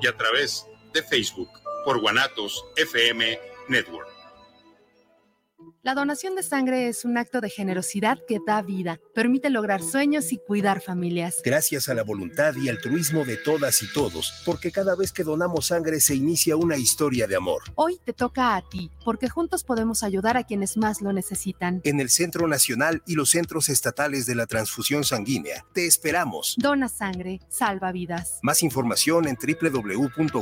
y a través de Facebook por Guanatos FM Network. La donación de sangre es un acto de generosidad que da vida, permite lograr sueños y cuidar familias. Gracias a la voluntad y altruismo de todas y todos, porque cada vez que donamos sangre se inicia una historia de amor. Hoy te toca a ti, porque juntos podemos ayudar a quienes más lo necesitan. En el Centro Nacional y los centros estatales de la transfusión sanguínea, te esperamos. Dona sangre, salva vidas. Más información en www.gov.mx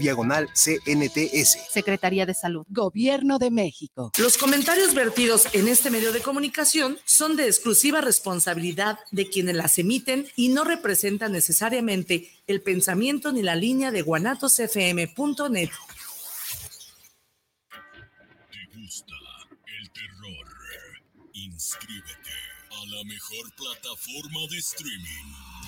diagonal CNTS. Secretaría de Salud. Gobierno de México. Los comentarios vertidos en este medio de comunicación son de exclusiva responsabilidad de quienes las emiten y no representan necesariamente el pensamiento ni la línea de guanatosfm.net. ¿Te gusta el terror? Inscríbete a la mejor plataforma de streaming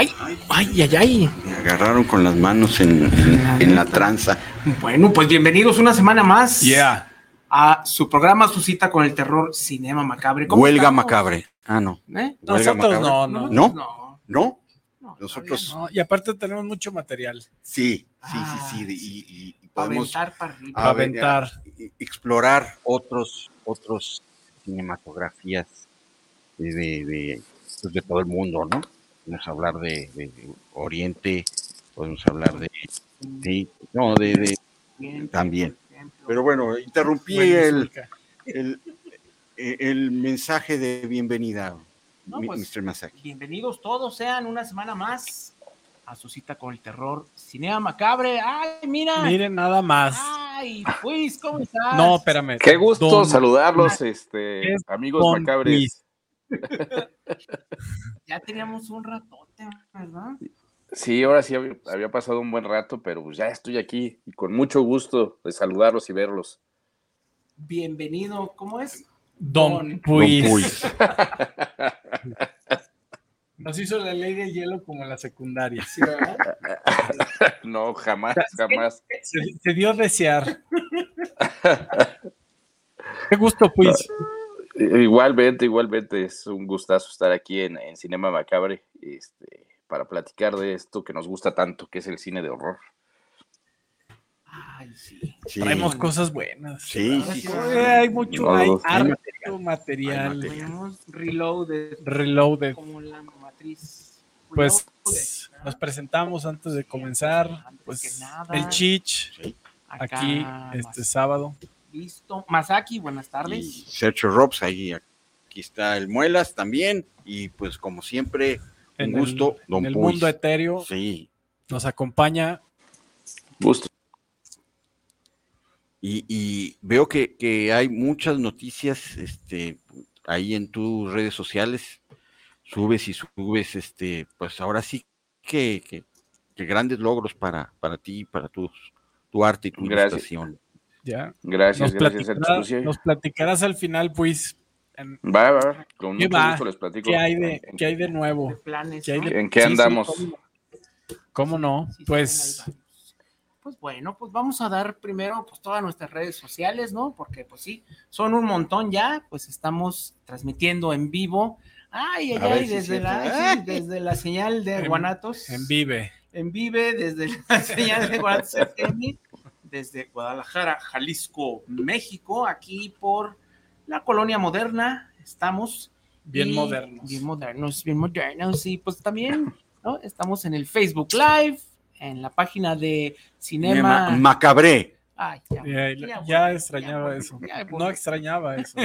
Ay, ay, ay, ay. Me agarraron con las manos en, en- en la tranza. Bueno, pues bienvenidos una semana más Yeah. a su programa, su cita con el terror Cinema Macabre. ¿Cómo Huelga estamos? macabre. Ah, no. ¿Eh? Huelga Nosotros macabre. no, no. ¿No? No. ¿No? Nosotros No, y aparte tenemos mucho material. sí, sí, Ah, sí, sí. de- y, y- y Para podemos aventar para arriba. Aventar. y- explorar otros, otros cinematografías de, de, de, pues, de todo el mundo, ¿no? Podemos hablar de, de Oriente, podemos hablar de, sí, no, de, también. Pero bueno, interrumpí Bueno, el, Zulka. el, el mensaje de bienvenida, No, mi- pues, Mr. Masaki. Bienvenidos todos sean una semana más a su cita con el terror Cinema Macabre. Ay, mira. Miren nada más. Ay, pues, ¿cómo estás? No, espérame. Qué gusto Don- saludarlos, este, Es amigos macabres. Luis. Ya teníamos un ratote, ¿verdad? Sí, ahora sí había, había pasado un buen rato, pero pues ya estoy aquí y con mucho gusto de saludarlos y verlos. Bienvenido, ¿cómo es? Don Puis. Don Puy. Nos hizo la ley de hielo como en la secundaria. Sí, ¿verdad? no, jamás, jamás. Se, se dio a desear. Qué gusto, pues. Igualmente, igualmente, es un gustazo estar aquí en, en Cinema Macabre este, para platicar de esto que nos gusta tanto, que es el cine de horror. Ay, sí. Sí. Traemos cosas buenas. Sí, sí, sí. Eh, hay mucho, No, hay no, hay material. material. Reloaded, Reloaded. como la matriz. Pues Reloaded, nos presentamos antes de comenzar. Antes Pues que nada, el Chich acá, aquí este sábado. Listo. Masaki, buenas Y tardes. Sergio Robs, ahí aquí está el Muelas también. Y pues como siempre, un En gusto, el, Don en el mundo etéreo Sí, nos acompaña Gusto. y, y veo que, que hay muchas noticias este, ahí en tus redes sociales. Subes y subes, este, pues ahora sí que, que- que grandes logros para, para ti, para tus, tu arte y tu Gracias. ilustración. Ya. Gracias, Nos, gracias, platicarás, nos platicarás al final, pues, en- Va, va, con ¿Qué mucho va? gusto les platico. qué hay de, en- qué hay de De nuevo. planes, ¿Qué hay ¿no? de- ¿En qué Sí, andamos? ¿cómo no? ¿Cómo no? Sí, sí, Pues Pues bueno, pues vamos a dar primero pues todas nuestras redes sociales, ¿no? Porque pues sí, son un montón ya, pues estamos transmitiendo en vivo. Ay, ay, ay, desde, es la, desde la señal de En- Guanatos. En Vive. en Vive, desde la señal de Guanatos desde Guadalajara, Jalisco, México, aquí por la colonia moderna, estamos. Bien Y- modernos. Bien modernos, bien modernos. Y pues también, ¿no? Estamos en el Facebook Live, en la página de Cinema. Ma- Macabré. Ay, ya, Ya, ya, ya volví, extrañaba eso. No extrañaba eso.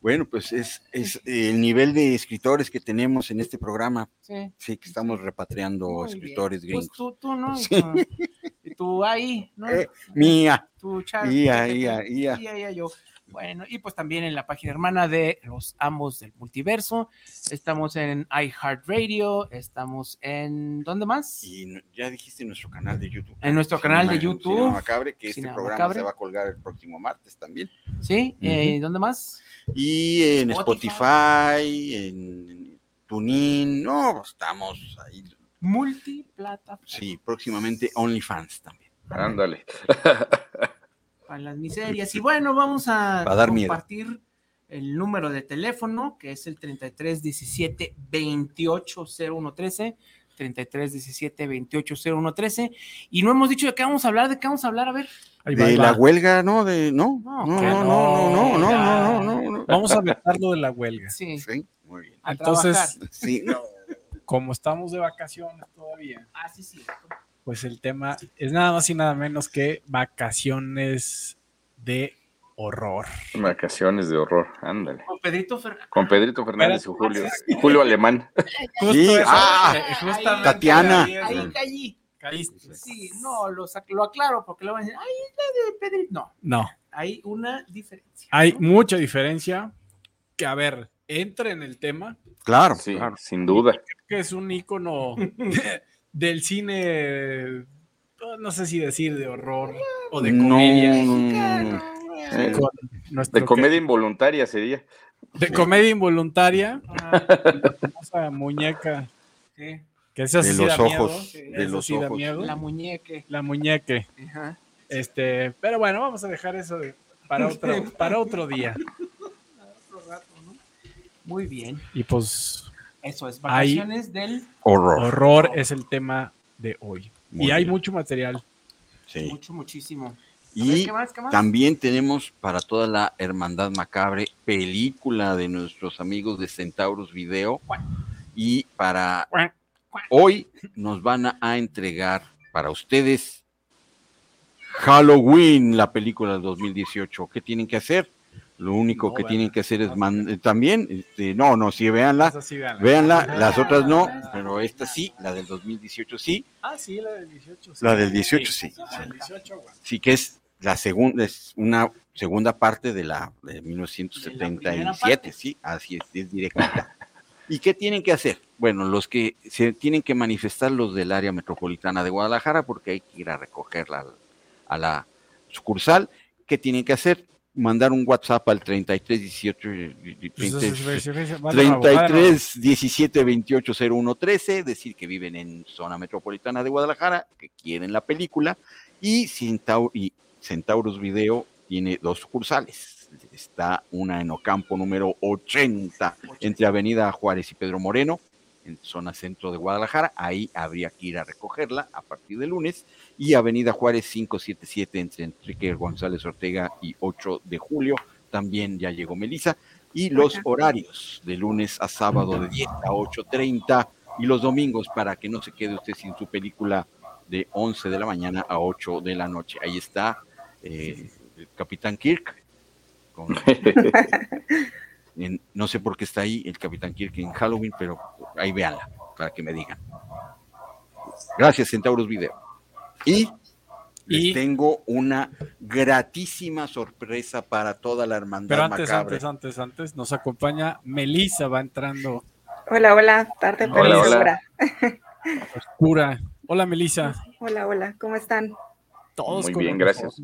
Bueno, pues es, es el nivel de escritores que tenemos en este programa. Sí. Sí, que estamos repatriando Muy bien. escritores Pues gringos. tú, tú, ¿no? Sí. Tú ahí, ¿no? Eh, mía. Tu Charles, Ia, ia, ia. ia, ia, yo. Bueno, y pues también en la página hermana de Los Amos del Multiverso. Estamos en iHeartRadio, estamos en... ¿Dónde más? Y ya dijiste nuestro canal de YouTube. En nuestro canal de YouTube. Cinema Macabre, que este programa Macabre. se va a colgar el próximo martes también. ¿Sí? eh, ¿Dónde más? Y en Spotify. Spotify, en TuneIn, no, estamos ahí. Multiplataforma. Sí, próximamente OnlyFans también. Ándale. Para las miserias. Y bueno, vamos a Para dar miedo. compartir el número de teléfono, que es el 33 17 28 0113. 33 17 28 0113. Y no hemos dicho de qué vamos a hablar, de qué vamos a hablar, a ver. Ahí va, De ahí la va. huelga, ¿no? De, no, No, no, no, no, no, no, no, no, no, no, no. Vamos a lo de la huelga. Sí, Sí, muy bien. a Entonces, trabajar. Sí, no. Como estamos de vacaciones todavía, Ah, sí, sí. pues el tema es nada más y nada menos que vacaciones de horror. Vacaciones de horror, ándale. Con Pedrito Fernández. Con Pedrito Fernández y. Julio, Julio Alemán. Sí, eso, ah, eh, justamente Tatiana. ahí Ahí caí. caíste. Sí, no, lo, aclaro porque luego van a decir, ay, la de Pedrito. No, No, hay una diferencia. hay ¿no? mucha diferencia que, a ver, entra en el tema, Claro, Sí, claro. sin duda. que es un ícono del cine, no sé si decir de horror o de comedia. no, no, no. Eh, De comedia involuntaria sería. de comedia involuntaria, la famosa muñeca, Sí, que esa De sí los da miedo, ojos, de esa los sí da ojos. miedo. la muñeque. La muñeque. Ajá. Este, pero bueno, vamos a dejar eso de- para otro, para otro día. Muy bien. Y pues Eso es, vacaciones del Horror. horror es el tema de hoy. Muy y hay mucho material. Sí. mucho, muchísimo. Ver, Y ¿qué más? ¿Qué más? también tenemos para toda la Hermandad Macabre película de nuestros amigos de Centauros Video. Y para hoy nos van a, a entregar para ustedes Halloween, la película del 2018. ¿Qué tienen que hacer? Lo único No, que vean. tienen que hacer es man- también, este, no, no, sí, véanla, sí, véanla. véanla, las otras no, pero esta sí, la del 2018 sí, Ah, sí, la del 18. sí. la del 18 sí. La del 18, güey. Sí, que es la segunda, es una segunda parte de la de 1977, parte. sí, así es, es directa. ¿Y qué tienen que hacer? Bueno, los que se tienen que manifestar los del área metropolitana de Guadalajara, porque hay que ir a recogerla a la sucursal. ¿Qué tienen que hacer? Mandar un WhatsApp al 33 18 Pues eso sí, sí, sí, sí, va de nuevo, va de nuevo. 33 17 28 01 13, decir que viven en zona metropolitana de Guadalajara, que quieren la película, y, Centau- y Centauros Video tiene dos sucursales. Está una en Ocampo número 80, entre Avenida Juárez y Pedro Moreno, en zona centro de Guadalajara. Ahí habría que ir a recogerla a partir de lunes. Y Avenida Juárez 577, entre Enrique González Ortega y 8 de julio. También ya llegó Melissa. Y los horarios de lunes a sábado de 10 a 8.30 y los domingos para que no se quede usted sin su película de 11 de la mañana a 8 de la noche. Ahí está eh, el Capitán Kirk. con- en- no sé por qué está ahí el Capitán Kirk en Halloween, pero ahí véanla para que me digan. Gracias, Centauros Video. Y les tengo una gratísima sorpresa para toda la hermandad Pero antes, macabre. antes, antes, antes, nos acompaña Melissa, va entrando Hola, hola, tarde pero Hola, hola. oscura. Hola, Melissa. Hola, hola, ¿cómo están? Todos Muy bien, gracias.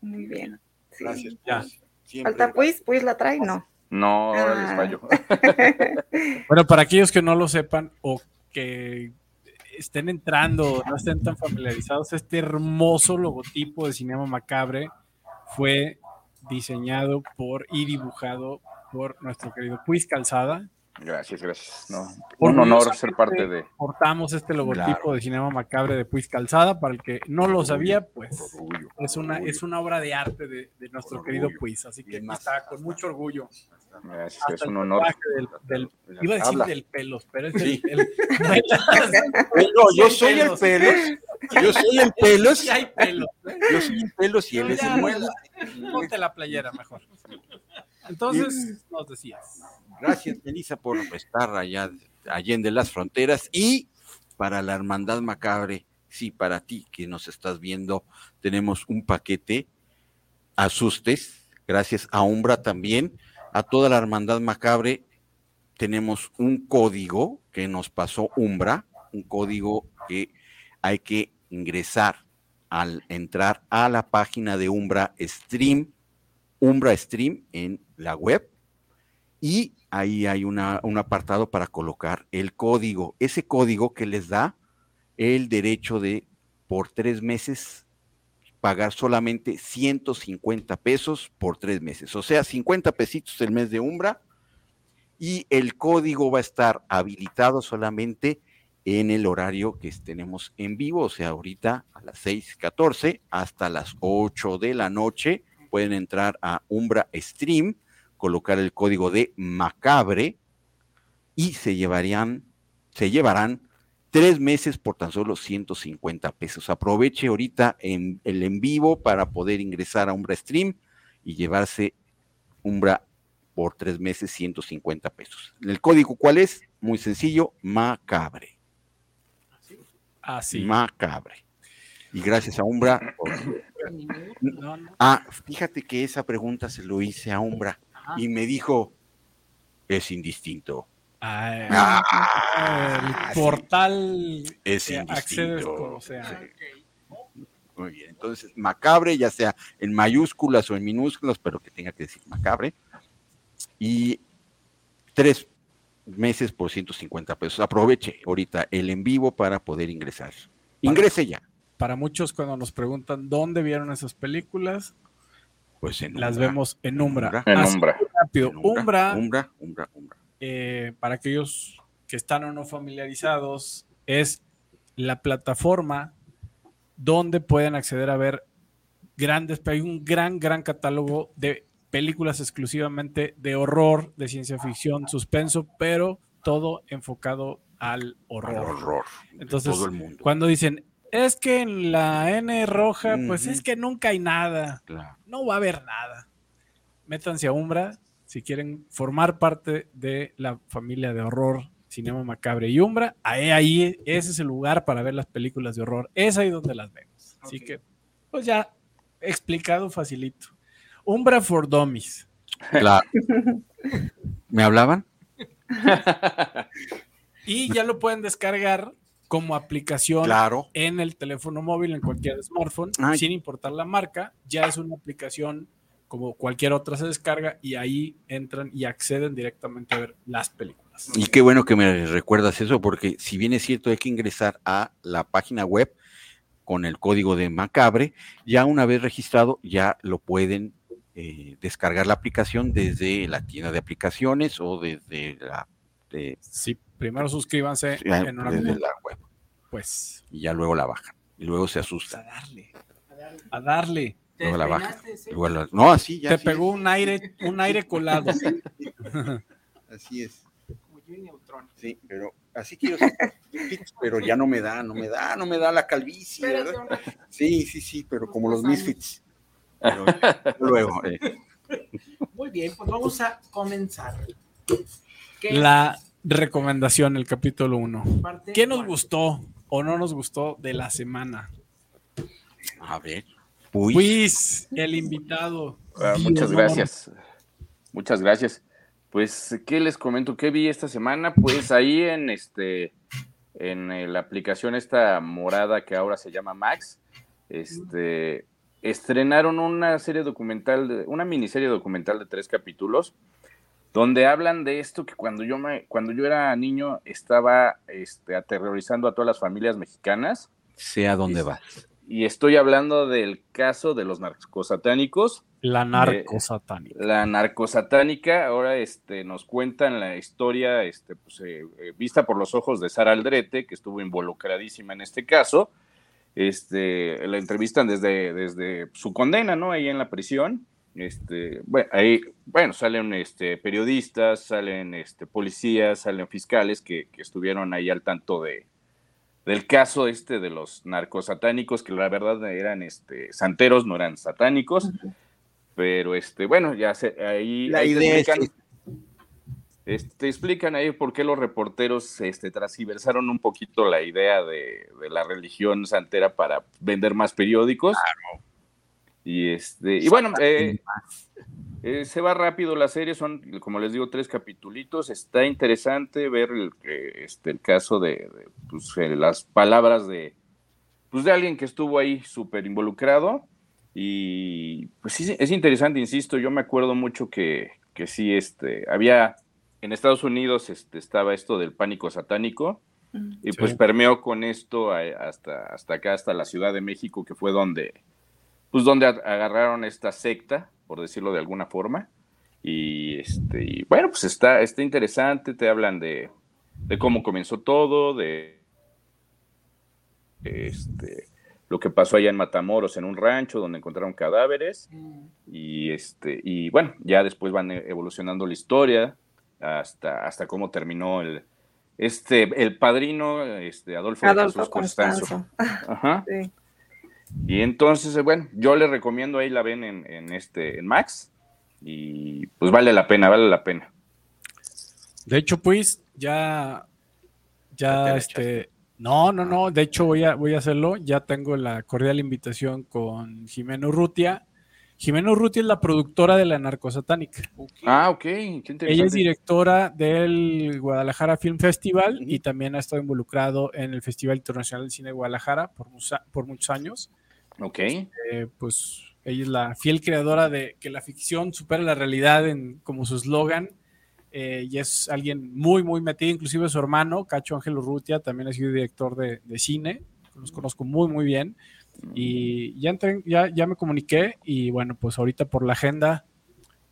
Muy bien. Sí. gracias. Ya. Siempre. ¿Falta pues? ¿Pues la trae? No. No, ahora les fallo. Bueno, para aquellos que no lo sepan o que estén entrando, no estén tan familiarizados, este hermoso logotipo de Cinema Macabre fue diseñado por y dibujado por nuestro querido Puis Calzada. Gracias, gracias. No, un honor ser parte de. Portamos este logotipo Claro. de Cinema Macabre de Puis Calzada. Para el que no lo sabía, pues orgullo, es una, orgullo. es una obra de arte de, de nuestro Orgullo. querido Puis. Así que más. está con mucho orgullo. Gracias, Hasta es un honor. tatuaje Del, del- iba a decir Habla. del pelos, pero es Sí. el, el- No, yo soy el pelos. pelos. Yo soy el pelos. Sí hay pelos. ¿eh? Yo soy el pelos y él es el muela. Ponte la playera mejor. Entonces, nos decías. Gracias, Melissa, por estar allá, allende las fronteras. Y para la Hermandad Macabre, sí, para ti que nos estás viendo, tenemos un paquete. Asustes, gracias a Umbra también. A toda la Hermandad Macabre tenemos un código que nos pasó Umbra, un código que hay que ingresar al entrar a la página de Umbra Stream, Umbra Stream en la web y ahí hay una- un apartado para colocar el código. Ese código que les da el derecho de por tres meses pagar solamente 150 pesos por tres meses. O sea, 50 pesitos el mes de Umbra y el código va a estar habilitado solamente en el horario que tenemos en vivo, o sea, ahorita a las 6:14 hasta las 8 de la noche pueden entrar a Umbra Stream, colocar el código de Macabre y se llevarían, se llevarán tres meses por tan solo 150 pesos. Aproveche ahorita en el en vivo para poder ingresar a Umbra Stream y llevarse Umbra por tres meses 150 pesos. ¿El código cuál es? Muy sencillo, Macabre. Así. Macabre. Y gracias a Umbra. por-. Ah, fíjate que esa pregunta se lo hice a Umbra Ajá. y me dijo, es indistinto. Ay, Ah, el sí. portal Es que indistinto. sea, Sí. Muy bien, entonces macabre, ya sea en mayúsculas o en minúsculas, pero que tenga que decir macabre. Y tres meses por 150 pesos. Aproveche ahorita el en vivo para poder ingresar. Ingrese ya. para muchos cuando nos preguntan dónde vieron esas películas, Pues en las Umbra, vemos en Umbra. En Así Umbra. rápido. en Umbra, Umbra, Umbra, Umbra. eh, para aquellos que están o no familiarizados, es la plataforma donde pueden acceder a ver grandes, hay un gran, gran catálogo de películas exclusivamente de horror, de ciencia ficción, suspenso, pero todo enfocado al horror. Al horror. Entonces, todo el mundo. Cuando dicen, es que en la N roja, pues es que nunca hay nada, Claro. no va a haber nada. Métanse a Umbra si quieren formar parte de la familia de horror, Cinema Macabre y Umbra. Ahí, ahí ese es el lugar para ver las películas de horror. Es ahí donde las vemos. Así que, pues ya explicado facilito. Umbra for Dummies. Claro. ¿Me hablaban? Y ya lo pueden descargar como aplicación Claro. en el teléfono móvil, en cualquier smartphone, Ay. sin importar la marca. Ya es una aplicación como cualquier otra se descarga y ahí entran y acceden directamente a ver las películas. Y qué bueno que me recuerdas eso, porque si bien es cierto, hay que ingresar a la página web con el código de Macabre, ya una vez registrado, ya lo pueden eh, descargar la aplicación desde la tienda de aplicaciones o desde la, de- Sí, primero suscríbanse ya, en una desde cuenta, la web pues y ya luego la bajan. Y luego se a asustan. darle, a darle. Luego la bajan. Luego la- no, así ya. Te así pegó un aire, un aire colado. es. Así es. Sí, pero así quiero ser pero ya no me da, no me da, no me da la calvicie, ¿verdad? Sí, sí, sí, pero como los Misfits. Pero luego, eh, Muy bien, pues vamos a comenzar. ¿Qué La recomendación, el capítulo 1. parte ¿Qué nos gustó o no nos gustó de la semana? a ver. Uy, Pues el invitado. Ah, muchas gracias. Muchas gracias. Pues, ¿qué les comento? ¿Qué vi esta semana? Pues ahí en este, en eh, la aplicación esta morada que ahora se llama Max, este, estrenaron una serie documental, de- una miniserie documental de tres capítulos donde hablan de esto que cuando yo, me, cuando yo era niño estaba este, aterrorizando a todas las familias mexicanas. Sea donde vas. Y estoy hablando del caso de los narcosatánicos. La narcosatánica. La narcosatánica, ahora este, nos cuentan la historia este, pues, eh, eh, vista por los ojos de Sara Aldrete, que estuvo involucradísima en este caso. Este, la entrevistan desde, desde su condena, ¿no? Ahí en la prisión. Este, bueno, ahí, bueno, salen este, periodistas, salen este, policías, salen fiscales que, que estuvieron ahí al tanto de, del caso este de los narcosatánicos, que la verdad eran este, santeros, no eran satánicos. Pero este, bueno, ya se, ahí, La ahí es explican, este, te explican ahí por qué los reporteros este, transgiversaron un poquito la idea de, de la religión santera para vender más periódicos. Y este, y bueno, eh, eh, se va rápido la serie, son, como les digo, tres capitulitos. Está interesante ver el, que, este, el caso de, de, pues, eh, las palabras de, pues, de alguien que estuvo ahí súper involucrado. Y pues sí, es interesante, insisto, yo me acuerdo mucho que, que sí, este, había en Estados Unidos este, estaba esto del pánico satánico y pues permeó con esto hasta, hasta acá, hasta la Ciudad de México, que fue donde, pues donde agarraron esta secta, por decirlo de alguna forma. Y, este, y bueno, pues está, está interesante, te hablan de, de cómo comenzó todo, de este, lo que pasó allá en Matamoros, en un rancho donde encontraron cadáveres. Y, este, y bueno, ya después van e- evolucionando la historia hasta, hasta cómo terminó el, este, el padrino, este, Adolfo, de Adolfo Jesús Constanzo. Constanzo. Ajá. Sí. Y entonces, eh, bueno, yo les recomiendo, ahí la ven en, en este, en Max, y pues vale la pena, vale la pena. De hecho, pues, ya. Ya, este. No, no, no. De hecho, voy a, voy a hacerlo. Ya tengo la cordial invitación con Jimeno Urrutia. Jimeno Urrutia es la productora de la narcosatánica. Ah, ok, qué interesante. Ella es directora del Guadalajara Film Festival y también ha estado involucrado en el Festival Internacional de Cine de Guadalajara por, por muchos años. Ok. Eh, pues ella es la fiel creadora de que la ficción supera la realidad en, como su eslogan. eh, y es alguien muy, muy metido, inclusive su hermano, Cacho Ángel Urrutia, también ha sido director de, de cine, los conozco muy, muy bien. Y ya, entré, ya, ya me comuniqué y bueno, pues ahorita por la agenda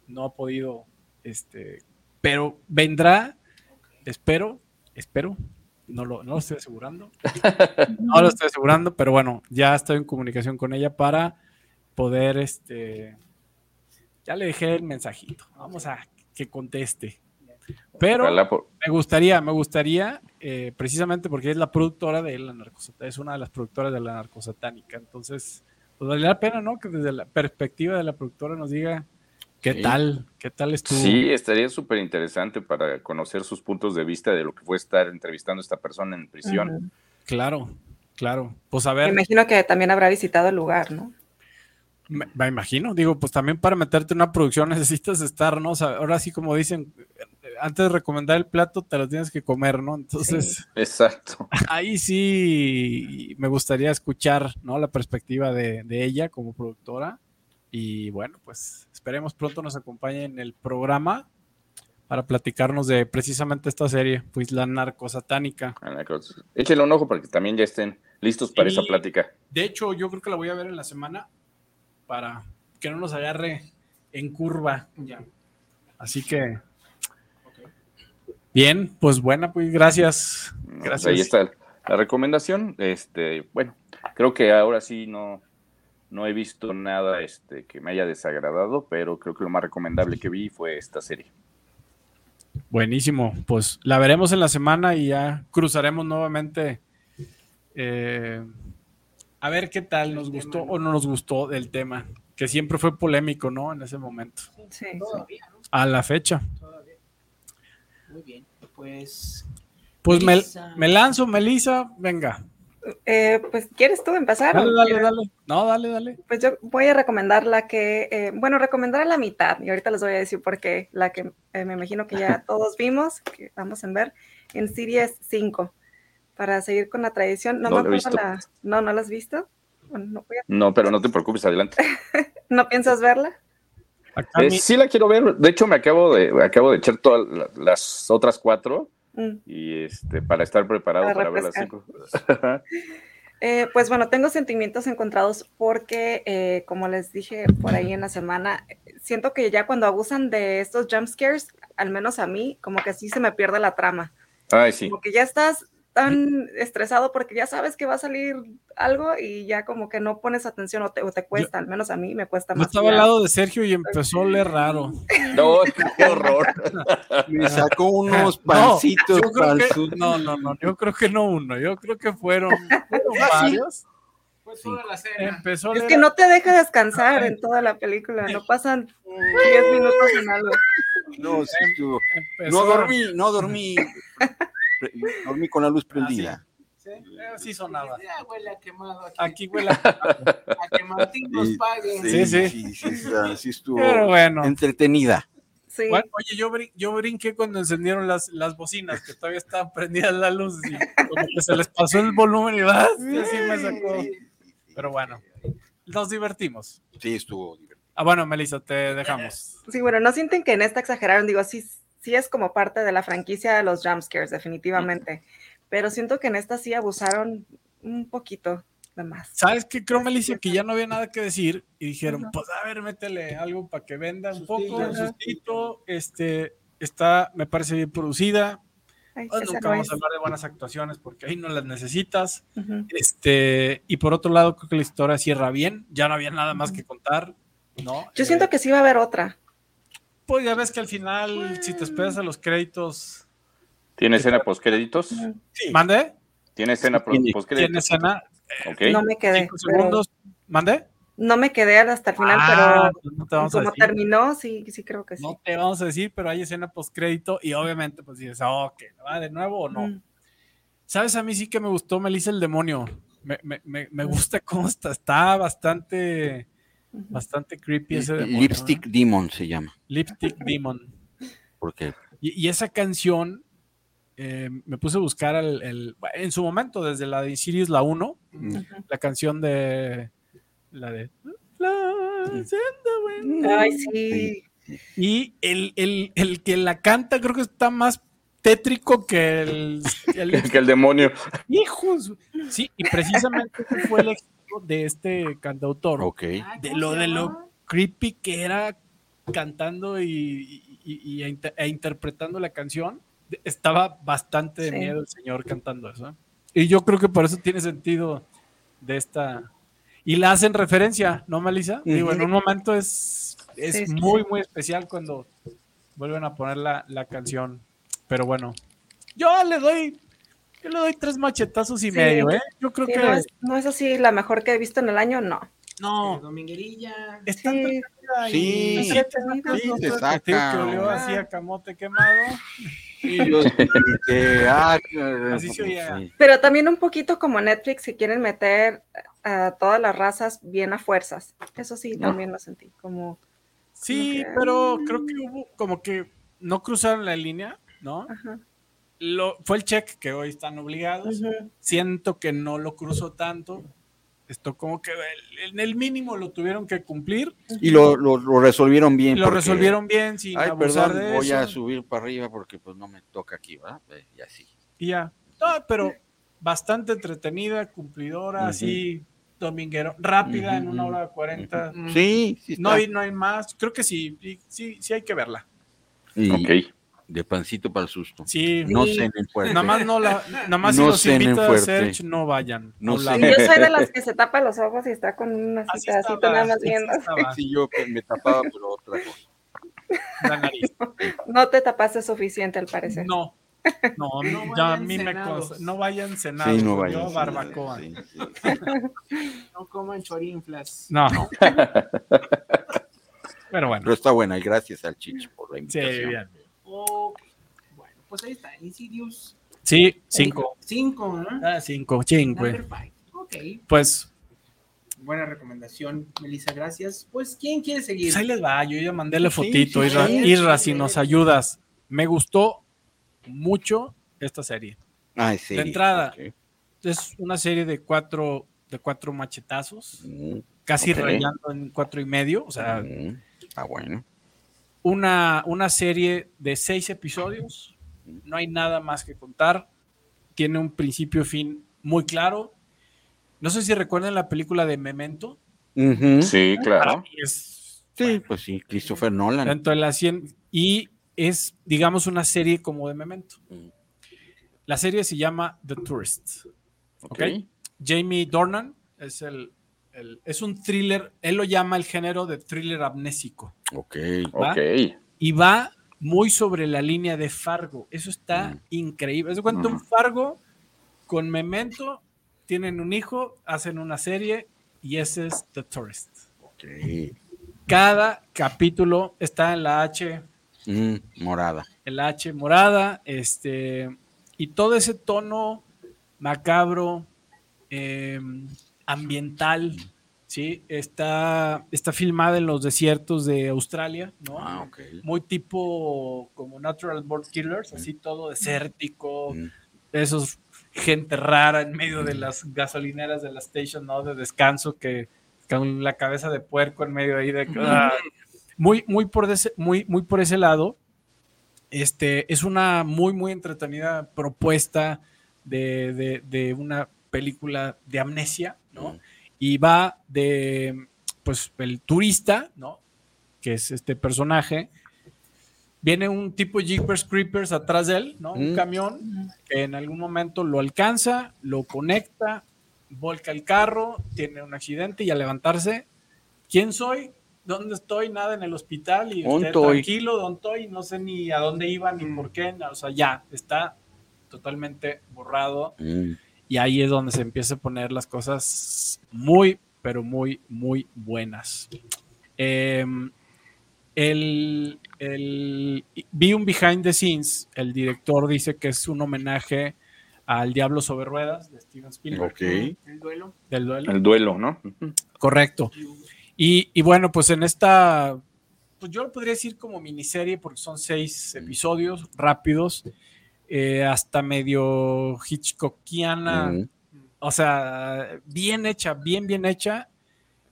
no ha podido, este, pero vendrá, espero, espero, no lo, no lo estoy asegurando, no lo estoy asegurando, pero bueno, ya estoy en comunicación con ella para poder, este, ya le dejé el mensajito, vamos a que conteste. Pero me gustaría, me gustaría, eh, precisamente porque es la productora de la narcosatánica, es una de las productoras de la narcosatánica. Entonces, pues vale la pena, ¿no? Que desde la perspectiva de la productora nos diga qué Sí. tal, qué tal estuvo. Sí, estaría súper interesante para conocer sus puntos de vista de lo que fue estar entrevistando a esta persona en prisión. Claro, claro. Pues a Me ver, imagino que también habrá visitado el lugar, ¿no? me, me imagino, digo, pues también para meterte en una producción necesitas estar, ¿no? O sea, ahora sí como dicen, antes de recomendar el plato te lo tienes que comer, ¿no? Entonces... Exacto. Ahí sí me gustaría escuchar ¿no? la perspectiva de, de ella como productora. Y bueno, pues esperemos pronto nos acompañe en el programa para platicarnos de precisamente esta serie, pues la narcosatánica. Échenle un ojo para que también ya estén listos para Sí. esa plática. De hecho, yo creo que la voy a ver en la semana para que no nos agarre en curva. Ya. Así que. Bien, pues buena, pues gracias. Pues Gracias. ahí está la recomendación. Este, bueno, creo que ahora sí no, no he visto nada este, que me haya desagradado, pero creo que lo más recomendable que vi fue esta serie. Buenísimo, pues la veremos en la semana y ya cruzaremos nuevamente eh, a ver qué tal nos gustó o no nos gustó del tema, que siempre fue polémico, ¿no? En ese momento, Sí. a la fecha. Muy bien, pues. Pues me, me lanzo, Melissa, venga. Eh, pues, ¿quieres tú empezar? Dale, dale, quieres? dale. No, dale, dale. Pues yo voy a recomendar la que, eh, bueno, recomendar a la mitad, y ahorita les voy a decir por qué, la que eh, me imagino que ya todos vimos, que vamos a ver, en Series 5, para seguir con la tradición. No, No me acuerdo visto. la- no, no la has visto. No, voy a- No, pero no te preocupes, adelante. ¿No piensas verla? Eh, sí la quiero ver. De hecho, me acabo de, acabo de echar todas las otras cuatro mm. y este para estar preparado para, ver las cinco. Eh, pues bueno, tengo sentimientos encontrados porque, eh, como les dije por ahí en la semana, siento que ya cuando abusan de estos jump scares, al menos a mí, como que así se me pierde la trama. Ay, sí. Como que ya estás tan estresado porque ya sabes que va a salir algo y ya como que no pones atención o te, o te cuesta, al menos a mí me cuesta más. Yo estaba al lado de Sergio y empezó a leer raro. No, qué horror. Me sacó unos pancitos no, no, no, yo creo que no uno, yo creo que fueron, ah, varios. Fue toda la cena. Empezó es que no te deja descansar en toda la película, no pasan 10 minutos en algo. No, sí, no dormí, no dormí. dormí con la luz prendida. Sí, sí sonaba. Ya huele a quemado aquí. Aquí huele a, a que Martín nos pague. Sí, sí. Sí, sí, sí, estuvo Pero bueno. entretenida. Sí. Bueno, oye, yo, brin yo brinqué cuando encendieron las, las bocinas, que todavía estaban prendidas la luz, y como que se les pasó el volumen y ¡ah! así me sacó. Pero bueno, nos divertimos. Sí, estuvo divertido. Ah, bueno, Melissa, te dejamos. Sí, bueno, no sienten que en esta exageraron, digo, sí, sí es como parte de la franquicia de los jumpscares, definitivamente. Pero siento que en esta sí abusaron un poquito de más. ¿Sabes qué? Creo, Melissa, que ya no había nada que decir y dijeron, pues a ver, métele algo para que venda un poco, un sustito, este, está, me parece bien producida. Pues nunca vamos a hablar de buenas actuaciones porque ahí no las necesitas. este, y por otro lado, creo que la historia cierra bien, ya no había nada más que contar, ¿no? Yo siento eh, que sí va a haber otra. Pues ya ves que al final, si te esperas a los créditos. ¿Tiene escena post créditos? Sí. ¿Mande? ¿Tiene escena post créditos? ¿Tiene escena? Okay. No me quedé. segundos. ¿Mande? No me quedé hasta el final, ah, pero pues como terminó, sí, sí creo que sí. No te vamos a decir, pero hay escena post crédito y obviamente pues dices, oh, ¿qué? ¿Va de nuevo o no? Mm. ¿Sabes? A mí sí que me gustó Melissa el demonio. Me, me, me, me gusta cómo está. Está bastante Bastante creepy ese demonio, Lipstick Demon se llama. Lipstick Demon. ¿Por qué? Y, esa canción, eh, me puse a buscar el, en su momento, desde la de Sirius la 1, la canción de. La de. Ay, sí. Y el, el, que la canta, creo que está más tétrico que el, que el demonio. Hijos. Sí, y precisamente fue el de este cantautor. Ok. De lo de lo creepy que era cantando y, e, interpretando la canción. Estaba bastante de miedo el señor cantando eso. Y yo creo que por eso tiene sentido de esta. Y la hacen referencia, ¿no, Melissa? Digo, en un momento es, es muy, muy especial cuando vuelven a poner la, la canción. Pero bueno, yo le doy yo le doy tres machetazos y medio, ¿eh? Yo creo que. No es, así la mejor que he visto en el año, no. No. Dominguerilla. Está sí. Sí, sí, te saca. Que olió así a camote quemado. Sí, yo, que, ah, así se oía. Pero también un poquito como Netflix, si quieren meter a todas las razas bien a fuerzas. Eso sí, también lo sentí. Como. Sí, pero creo que hubo como que no cruzaron la línea, ¿no? Ajá fue el check que hoy están obligados. Siento que no lo cruzó tanto. Esto como que en el mínimo lo tuvieron que cumplir. Y lo, resolvieron bien. lo resolvieron bien sin Ay, perdón, voy a subir para arriba porque pues no me toca aquí, ¿verdad? Y así. Y ya. No, pero bastante entretenida, cumplidora, así, dominguero, rápida, en una hora cuarenta. Sí, sí. No hay, no hay más. Creo que sí, sí, sí hay que verla. ok de pancito para el susto. Sí. No cenen fuerte. Nada más no la, nada más si los invita a Search, no vayan. No yo soy de las que se tapa los ojos y está con una cita así, nada más viendo. Sí, yo me tapaba, pero otra cosa. La nariz. No te tapaste suficiente, al parecer. No. No, no ya a mí me cosa. No vayan cenados. Sí, no vayan. Yo barbacoa. Sí, sí, no coman chorinflas. No. Pero bueno. Pero está buena y gracias al Chicho por la invitación. Sí, bien. Bueno, pues ahí está, Insidious. Sí, cinco. Cinco, ¿no? Ah, cinco, cinco. Ok. Pues. Buena recomendación, Melissa, gracias. Pues, ¿quién quiere seguir? Pues ahí les va, yo ya mandé la fotito, Irra, si nos ayudas. Me gustó mucho esta serie. Sí. De entrada, es una serie de cuatro, de cuatro machetazos, mm, casi rayando en cuatro y medio, o sea, mm. Ah, bueno. Una, una serie de seis episodios. No hay nada más que contar. Tiene un principio y fin muy claro. No sé si recuerdan la película de Memento. Sí, Para claro. es Sí, pues sí, Christopher Nolan. de las 100 y es, digamos, una serie como de Memento. La serie se llama The Tourist. Ok. ¿ok? Jamie Dornan es el, el- es un thriller, él lo llama el género de thriller amnésico. Ok. ¿va? Ok. Y va muy sobre la línea de Fargo. Eso está Mm. increíble. ¿Se cuenta un Ujú. Fargo con Memento? Tienen un hijo, hacen una serie y ese es The Tourist. ok. Cada capítulo está en la H Mm, morada. el H morada, este, y todo ese tono macabro, eh, ambiental, ¿sí? Está, está filmada en los desiertos de Australia, ¿no? Ah, ok. Muy tipo como Natural Born Killers, así todo desértico, Mm. esos gente rara en medio de las gasolineras de la station, ¿no? De descanso que con la cabeza de puerco en medio ahí de... ah, muy, muy, por ese, muy, muy por ese lado. Este, es una muy, muy entretenida propuesta de, de- de una película de amnesia, ¿no? Mm. Y va de, pues, el turista, ¿no? Que es este personaje. Viene un tipo Jeepers Creepers atrás de él, ¿no? Un camión que en algún momento lo alcanza, lo conecta, volca el carro, tiene un accidente y al levantarse, ¿quién soy? ¿Dónde estoy? Nada en el hospital y tranquilo, ¿dónde estoy? No sé ni a dónde iba ni por qué, o sea, ya está totalmente borrado Mm. Y ahí es donde se empieza a poner las cosas muy, pero muy, muy buenas. Em, el, el- vi un behind the scenes, el director dice que es un homenaje al Diablo sobre Ruedas de Steven Spielberg, Ok. El duelo. del duelo. El duelo, ¿no? Correcto. Y, y bueno, pues en esta, pues yo lo podría decir como miniserie porque son seis episodios rápidos, eh, hasta medio Hitchcockiana, Mm. o sea, bien hecha, bien, bien hecha.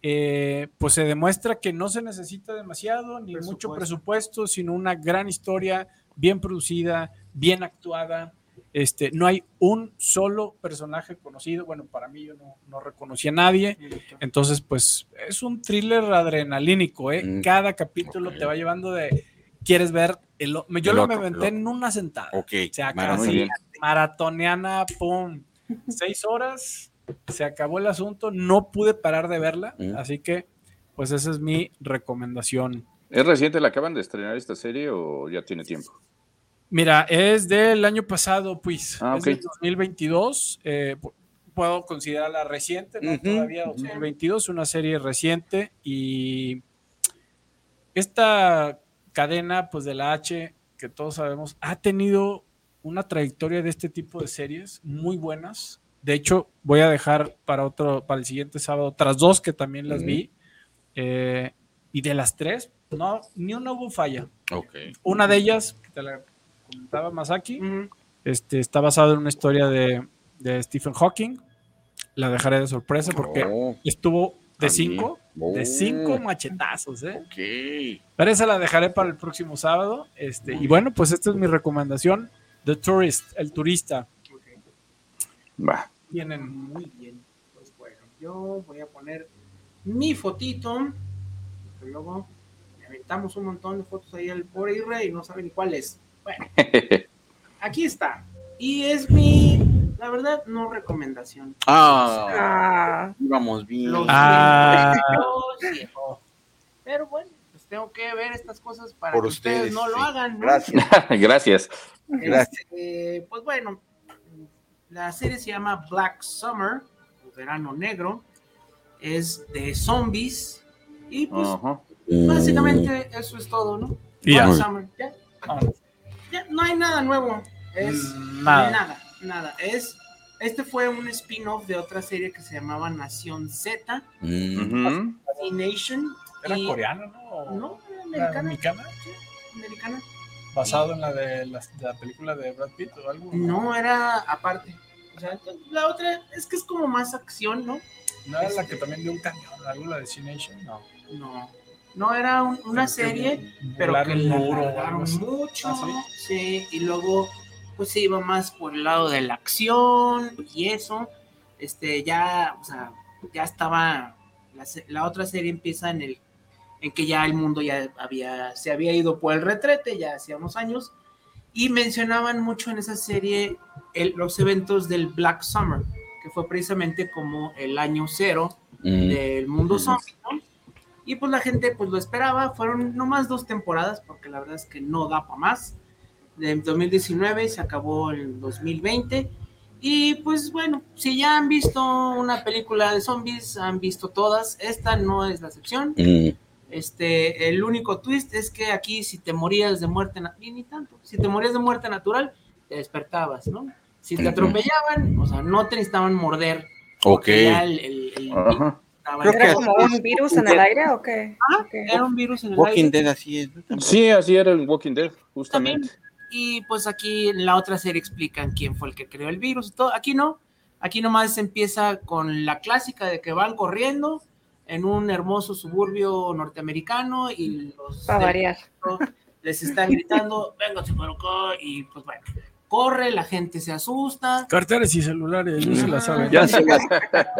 eh, pues se demuestra que no se necesita demasiado ni mucho Presupuesto. sino una gran historia, bien producida, bien actuada. Este, no hay un solo personaje conocido. Bueno, para mí yo no, no reconocí a nadie. Entonces, pues es un thriller adrenalínico, ¿eh? Mm. Cada capítulo te va llevando de, quieres ver, el, yo El lo me otro, el aventé en una sentada. Ok. Se acabó, maratoniana, pum, seis horas, se acabó el asunto, no pude parar de verla, Mm. así que, pues esa es mi recomendación. ¿Es reciente? ¿La acaban de estrenar esta serie o ya tiene tiempo? Mira, es del año pasado, pues, Ah, es ok. del 2022, eh, pu- puedo considerarla reciente, ¿no? Todavía ujú. 2022, una serie reciente y esta cadena, pues de la H, que todos sabemos, ha tenido una trayectoria de este tipo de series muy buenas. De hecho, voy a dejar para otro, para el siguiente sábado, otras dos que también las vi. eh, y de las tres, no, ni una hubo falla. Ok. Una de ellas, que te la comentaba Masaki, este, está basado en una historia de, de Stephen Hawking. La dejaré de sorpresa porque Oh, estuvo de cinco, Oh. de cinco machetazos, ¿eh? ok. Pero esa la dejaré para el próximo sábado. Este, y bueno, pues esta es mi recomendación. The Tourist, el turista. Va. Tienen Muy bien. Pues bueno, yo voy a poner mi fotito. Luego le aventamos un montón de fotos ahí al pobre Irre y no sabe ni cuál es. Bueno, aquí está. Y es mi, la verdad, no recomendación. Ah, Ah, íbamos bien. Lo Ah. Pero bueno, pues tengo que ver estas cosas para Por que ustedes, ustedes, no lo hagan. ¿no? Gracias. Gracias. Gracias. Este, pues bueno, la serie se llama Black Summer, o Verano Negro. Es de zombies. Y pues básicamente eso es todo, ¿no? Black Summer. Ya, Vámonos. ya, no hay nada nuevo. Es nada. nada, nada. Es, este fue un spin-off de otra serie que se llamaba Nación Z, Mm, Nation. ¿Era y- coreano, no? ¿O No, ¿Era americana. mexicana? sí, americana. ¿Basado en la de, la, de la película de Brad Pitt o algo? No, era aparte. O sea, la otra es que es como más acción, ¿no? ¿No era la que también dio un cañón? ¿Algo la de C Nation? No. No. No era un- una serie, pero que la mucho, ¿Ah, sí, y luego pues se iba más por el lado de la acción y eso, este, ya, o sea, ya estaba, la, otra serie empieza en el, en que ya el mundo ya había, se había ido por el retrete, ya hacía unos años, y mencionaban mucho en esa serie el- los eventos del Black Summer, que fue precisamente como el año cero Mm. del mundo zombie, ¿no? Y pues la gente pues lo esperaba, fueron nomás dos temporadas, porque la verdad es que no da para más. De 2019 se acabó el 2020. Y pues bueno, si ya han visto una película de zombies, han visto todas, esta no es la excepción. Mm. Este, el único twist es que aquí si te morías de muerte, na- ni, ni tanto, si te morías de muerte natural, te despertabas, ¿no? Si te atropellaban, o sea, no te necesitaban morder. Ok. el- el- el- Ajá. que ¿Era como un virus en el aire o qué? Ah, Ok. era un virus en el Walking aire. Dead así es. Sí, así era el Walking Dead, justamente. Y pues aquí en la otra serie explican quién fue el que creó el virus y todo. Aquí no. Aquí nomás empieza con la clásica de que van corriendo en un hermoso suburbio norteamericano y los les están gritando, por acá, y pues bueno, corre, la gente se asusta. Carteras y celulares, no se la saben. Ya se las,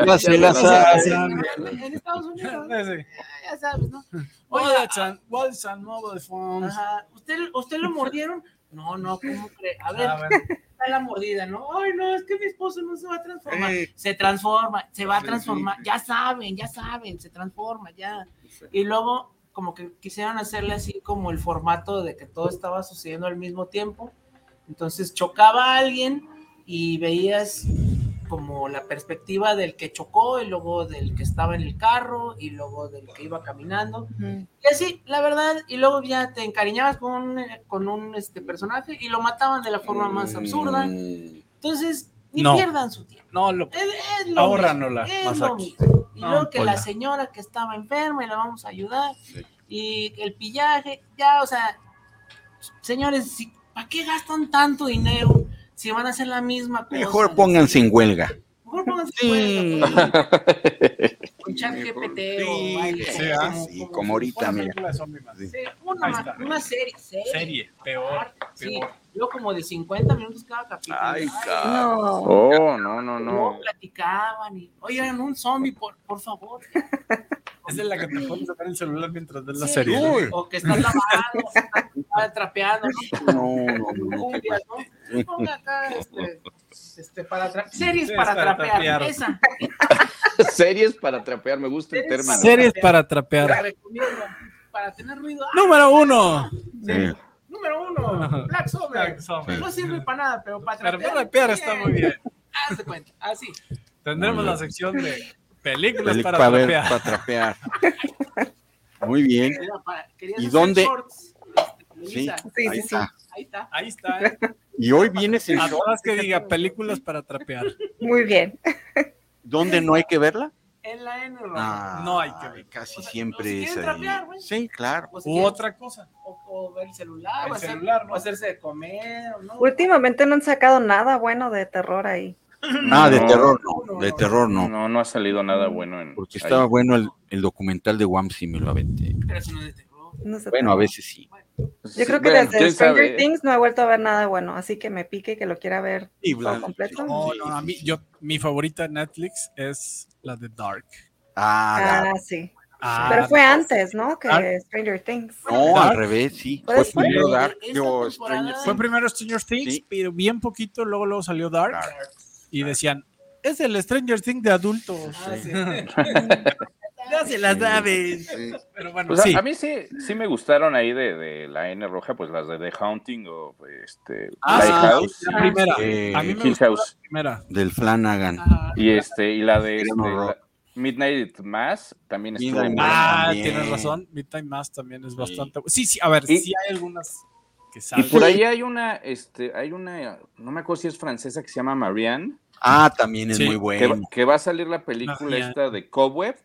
ya se las saben. En Estados Unidos, ya sabes, ¿no? Wallets and, and mobile phones. Ajá. ¿Usted, ¿Usted lo mordieron? No, no, ¿cómo cree? A ver, A ver. está la mordida, ¿no? Ay, no, es que mi esposo no se va a transformar. Eh. Se transforma, se va a Sí, transformar. Ya saben, ya saben, se transforma, ya. Y luego, como que quisieron hacerle así como el formato de que todo estaba sucediendo al mismo tiempo. Entonces chocaba a alguien y veías como la perspectiva del que chocó y luego del que estaba en el carro y luego del que iba caminando. Ujú. Y así, la verdad, y luego ya te encariñabas con, un- con un este, personaje y lo mataban de la forma más absurda. Mm. Entonces, ni No. pierdan su tiempo. No, lo, Es, es lo Ahórranosla, mismo, es lo mismo. Y No, luego que Pola. la señora que estaba enferma y la vamos a ayudar. Sí. Y el pillaje, ya, o sea, señores, si, ¿para qué gastan tanto dinero si van a hacer la misma cosa? Mejor pónganse en huelga. Mejor pónganse Sí. en huelga, con chat Mejor- GPT sí, o sí, ah, sí, como ahorita, Una mira. de. Sí. Una, serie, serie. Serie, peor, Sí, peor. yo como de 50 minutos cada capítulo. Ay, ca- No. Oh, no, no, No, no. platicaban y, oigan, un zombie, por, por favor. Esa es la que te pones a ver el celular mientras ves la serie. O que estás lavando, o estás trapeando, ¿no? No, no, no, ¿no? Ponga acá, este, este, para tra- series Sí, para, para trapear, trapear. esa. Series para trapear, me gusta el Series término. para- Series para trapear. recomiendo para tener ruido. ¡Ah! Número uno. Sí. Número uno, Black Summer. Black Summer. No sirve para nada, pero para Pero trapear. para trapear está muy bien. Haz de cuenta, así. Tendremos la sección de películas para para ver, trapear. para trapear. Muy bien. Para- querías ¿Y dónde? shorts, este, Sí, ahí está. Ahí está. Ahí está. ¿eh? Y hoy vienes en A todas que diga películas para trapear. Muy bien. ¿Dónde no hay que verla? En la N. Ah, No hay que ver. Casi O sea, siempre es trapear, ahí. Sí, claro. O si U quieren- otra cosa. o, o ver el celular, El o, hacer- celular, ¿no? o hacerse de comer, ¿no? Últimamente no han sacado nada bueno de terror ahí. Ah, de No. terror no. De terror no. No, no ha salido nada bueno en. Porque ahí. estaba bueno el, el documental de Wamsi, me lo aventé. Pero eso no es de terror. Bueno, a veces sí. Yo creo que Bueno, desde Stranger sabe, ¿eh? Things no he vuelto a ver nada bueno, así que me pique que lo quiera ver todo completo. No, no, a mí, yo, mi favorita de Netflix es la de Dark. Ah, Ah, sí. Ah, Pero fue antes, ¿no? Que Dark. Stranger Things. no, Dark. al revés, sí. ¿Fue primero Dark, yo Stranger Fue Things. primero Stranger Things, Sí. pero bien poquito, luego luego salió Dark, Dark. y decían, es el Stranger Things de adultos. Ah, sí. Ya se las saben. Sí. Pero bueno, Pues a- sí. a, mí sí, sí me gustaron ahí de, de la N roja, pues las de The Haunting o este Ah, sí, Lighthouse la primera. Eh, a mí me Hill gustó la House. primera. Del Flanagan. Ah, y este y la de este, Midnight Mass también estuvo Midnight buena. Ah, también. tienes razón. Midtime Mass también es Sí. bastante. Sí, sí, a ver, Y- sí hay algunas que Y salen. por ahí hay una, este, hay una, no me acuerdo si es francesa que se llama Marianne, Ah, también es Sí. muy que, bueno. que va a salir la película Marianne. esta de Cobweb,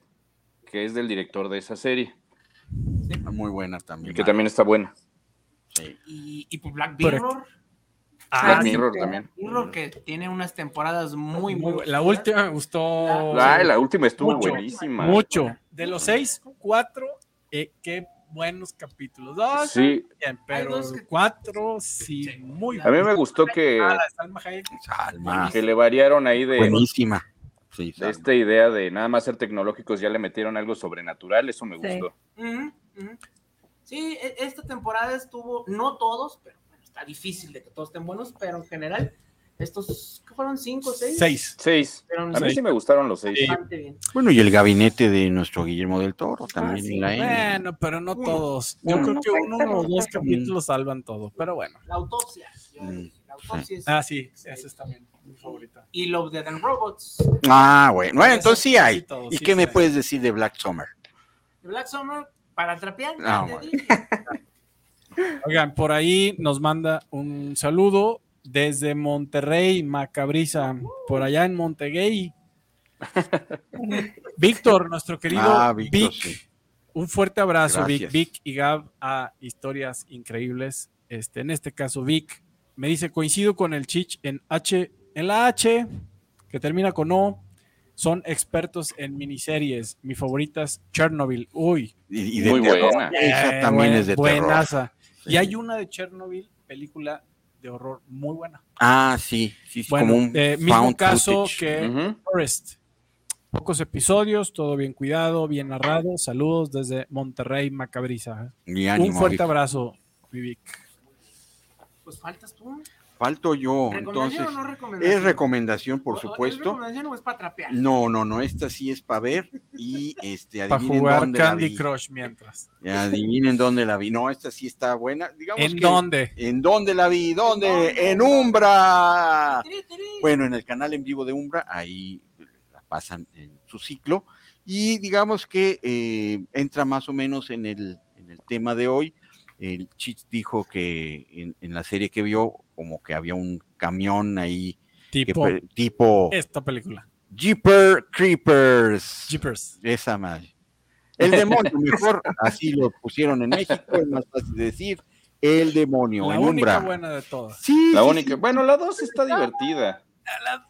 que es del director de esa serie, Muy buena y también. que también está buena. Sí. y, y pues Black Mirror. Ah, Black sí. Mirror sí. también. Mirror que tiene unas temporadas muy, muy. Muy- la última me gustó Ay, la última estuvo Mucho. buenísima. mucho. De los seis, cuatro eh, qué buenos capítulos. Dos, Sí. bien, pero dos que- cuatro, sí, muy A mí me gustó que, Salma Hayek. Salma. que le variaron ahí de, Buenísima. Sí, de esta idea de nada más ser tecnológicos, ya le metieron algo sobrenatural, eso me Sí. gustó. Sí, e- esta temporada estuvo, no todos, pero bueno, está difícil de que todos estén buenos, pero en general, estos, ¿qué fueron? ¿Cinco, seis? Seis. Seis. A mí sí me gustaron los seis. Bien. Bueno, y el gabinete de nuestro Guillermo del Toro también sí. en la. Bueno, pero no todos. Yo Uno. creo que uno o dos capítulos salvan todo, pero bueno. La autopsia. yo- Mm, La autopsia es- Ah, sí, ese es también mi favorita. Y Love, Dead and Robots. Ah, bueno. Entonces sí hay. todo, ¿Y sí, qué sí me hay. puedes decir de Black Summer? Black Summer, para trapear. Ah, dije. Oigan, por ahí nos manda un saludo desde Monterrey, Macabrisa, por allá en Montegay. Víctor, nuestro querido Ah, Víctor, Vic. sí. Un fuerte abrazo, Vic. Vic y Gab a historias increíbles. Este, en este caso, Vic me dice: coincido con el Chich en H, en la H, que termina con O. Son expertos en miniseries. Mi favorita es Chernobyl. Uy, Y, y de Muy terror. buena. Esa eh, también es de terror. buenaza. Y hay una de Chernobyl, película de horror muy buena. Ah, sí, sí, sí, Bueno, como un eh, mismo found caso footage. que. Forest. Pocos episodios, todo bien cuidado, bien narrado. Saludos desde Monterrey, Macabrisa. Y Un ánimo, fuerte Vic. abrazo, Vivic. Pues faltas tú. Falto yo, ¿Recomendación entonces. o no recomendación? Es recomendación, por ¿O- o- ¿Es supuesto. recomendación o es para trapear? No, no, no, esta sí es para ver y este, Para adivinen jugar dónde la Candy vi. Crush mientras. Adivinen dónde la vi. No, esta sí está buena. Digamos ¿En que- dónde? ¿En dónde la vi? ¿Dónde? dónde? En Umbra. Bueno, en el canal en vivo de Umbra, ahí la pasan en su ciclo. Y digamos que eh, entra más o menos en el, en el tema de hoy. El Chich dijo que en, en la serie que vio, como que había un camión ahí, Tipo esta película. Jeeper Creepers. Jeepers. Esa madre. El demonio, mejor así lo pusieron en México, es más fácil de decir. El demonio, La en única Umbra. buena de todas. Sí, La sí, única. sí. Bueno, la dos está divertida.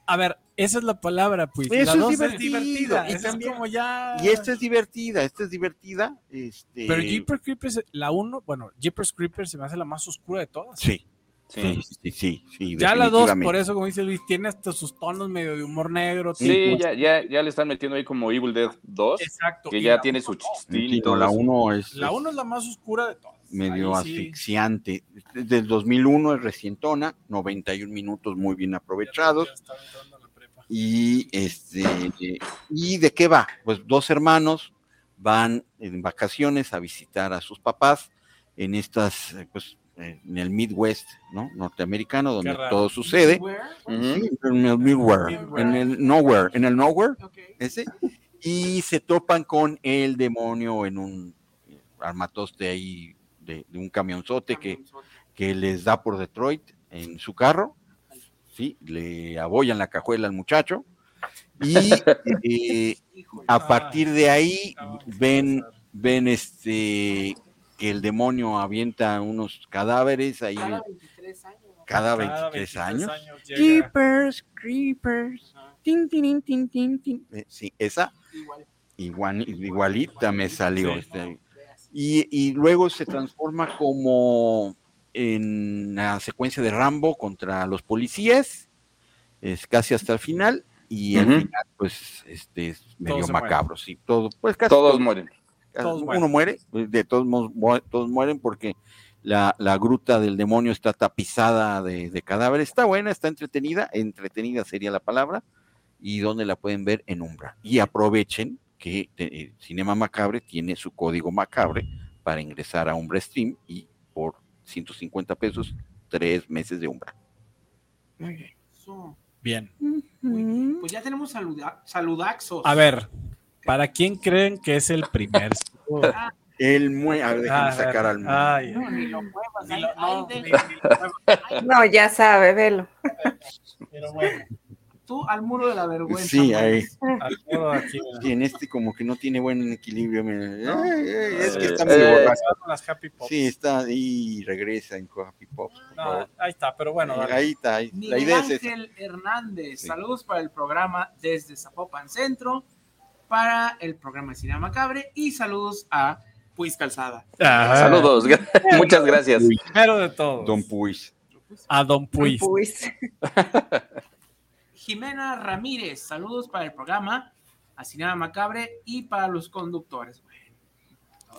A ver, esa es la palabra, pues. Eso la es dos divertido, divertida. y Esa es también- como ya. Y esta es divertida, esta es divertida. Este... Pero Jeepers Creepers, la uno, bueno, Jeepers Creepers se me hace la más oscura de todas. Sí, Sí. sí, sí, sí, sí, Ya la dos, por eso, como dice Luis, tiene hasta sus tonos medio de humor negro. Sí, ya, ya, ya le están metiendo ahí como Evil Dead 2, Exacto. que ya tiene uno su chistín y todo la eso. uno es, La es uno es la más oscura de todas. medio Ahí sí. asfixiante. Desde el 2001 es recientona, 91 minutos muy bien aprovechados. Ya la prepa. Y este, ¿y de qué va? Pues dos hermanos van en vacaciones a visitar a sus papás en estas, pues, en el Midwest, ¿no? Norteamericano, donde todo sucede. En el Midware, Midware. en el Nowhere, en el Nowhere, Ok. ese, y se topan con el demonio en un armatoste ahí de, de un camionzote que, que les da por Detroit en su carro, sí, le abollan la cajuela al muchacho, y eh, a partir de ahí ven, ven este que el demonio avienta unos cadáveres ahí Cada 23 años. cada Cada 23 años. llega- Jeepers, creepers. Tin, tin, tin, tin, tin. Eh, Sí, esa Igual. igual, igualita me salió. Sí. este. Y, y luego se transforma como en la secuencia de Rambo contra los policías, es casi hasta el final, y al final, pues, este es medio macabro, sí, todo, pues casi Todos todo- mueren. Todos uno mueren. muere, de todos modos, todos mueren porque la, la gruta del demonio está tapizada de, de cadáveres. Está buena, está entretenida, entretenida sería la palabra, y donde la pueden ver en Umbra. Y aprovechen que eh, Cinema Macabre tiene su código Macabre para ingresar a Umbra Stream y por 150 pesos, tres meses de Umbra. Eso. Bien. Muy bien. Pues ya tenemos saluda- saludaxos. A ver, ¿para quién creen que es el primer? El mue a ver, déjame Ah, sacar al ay, No, ni lo muevas. ni lo- no, ni- ya sabe, velo. pero bueno, Tú al muro de la vergüenza. Sí, ahí. al modo aquí, Sí, en este como que no tiene buen equilibrio. mira. Ay, ay, es que está Eh, muy eh, borracho. con las Happy Pops. Sí, está y regresa en Happy Pops. por No, ahí está, pero bueno, dale. ahí está. ahí- La Miguel es. Ángel Hernández, Sí. saludos para el programa desde Zapopan Centro, para el programa de Cinema Macabre y saludos a Puis Calzada. Ah. Saludos, muchas gracias. Primero de todo. Don Puis. A Don Puis. Jimena Ramírez, saludos para el programa, a Cinema Macabre y para los conductores.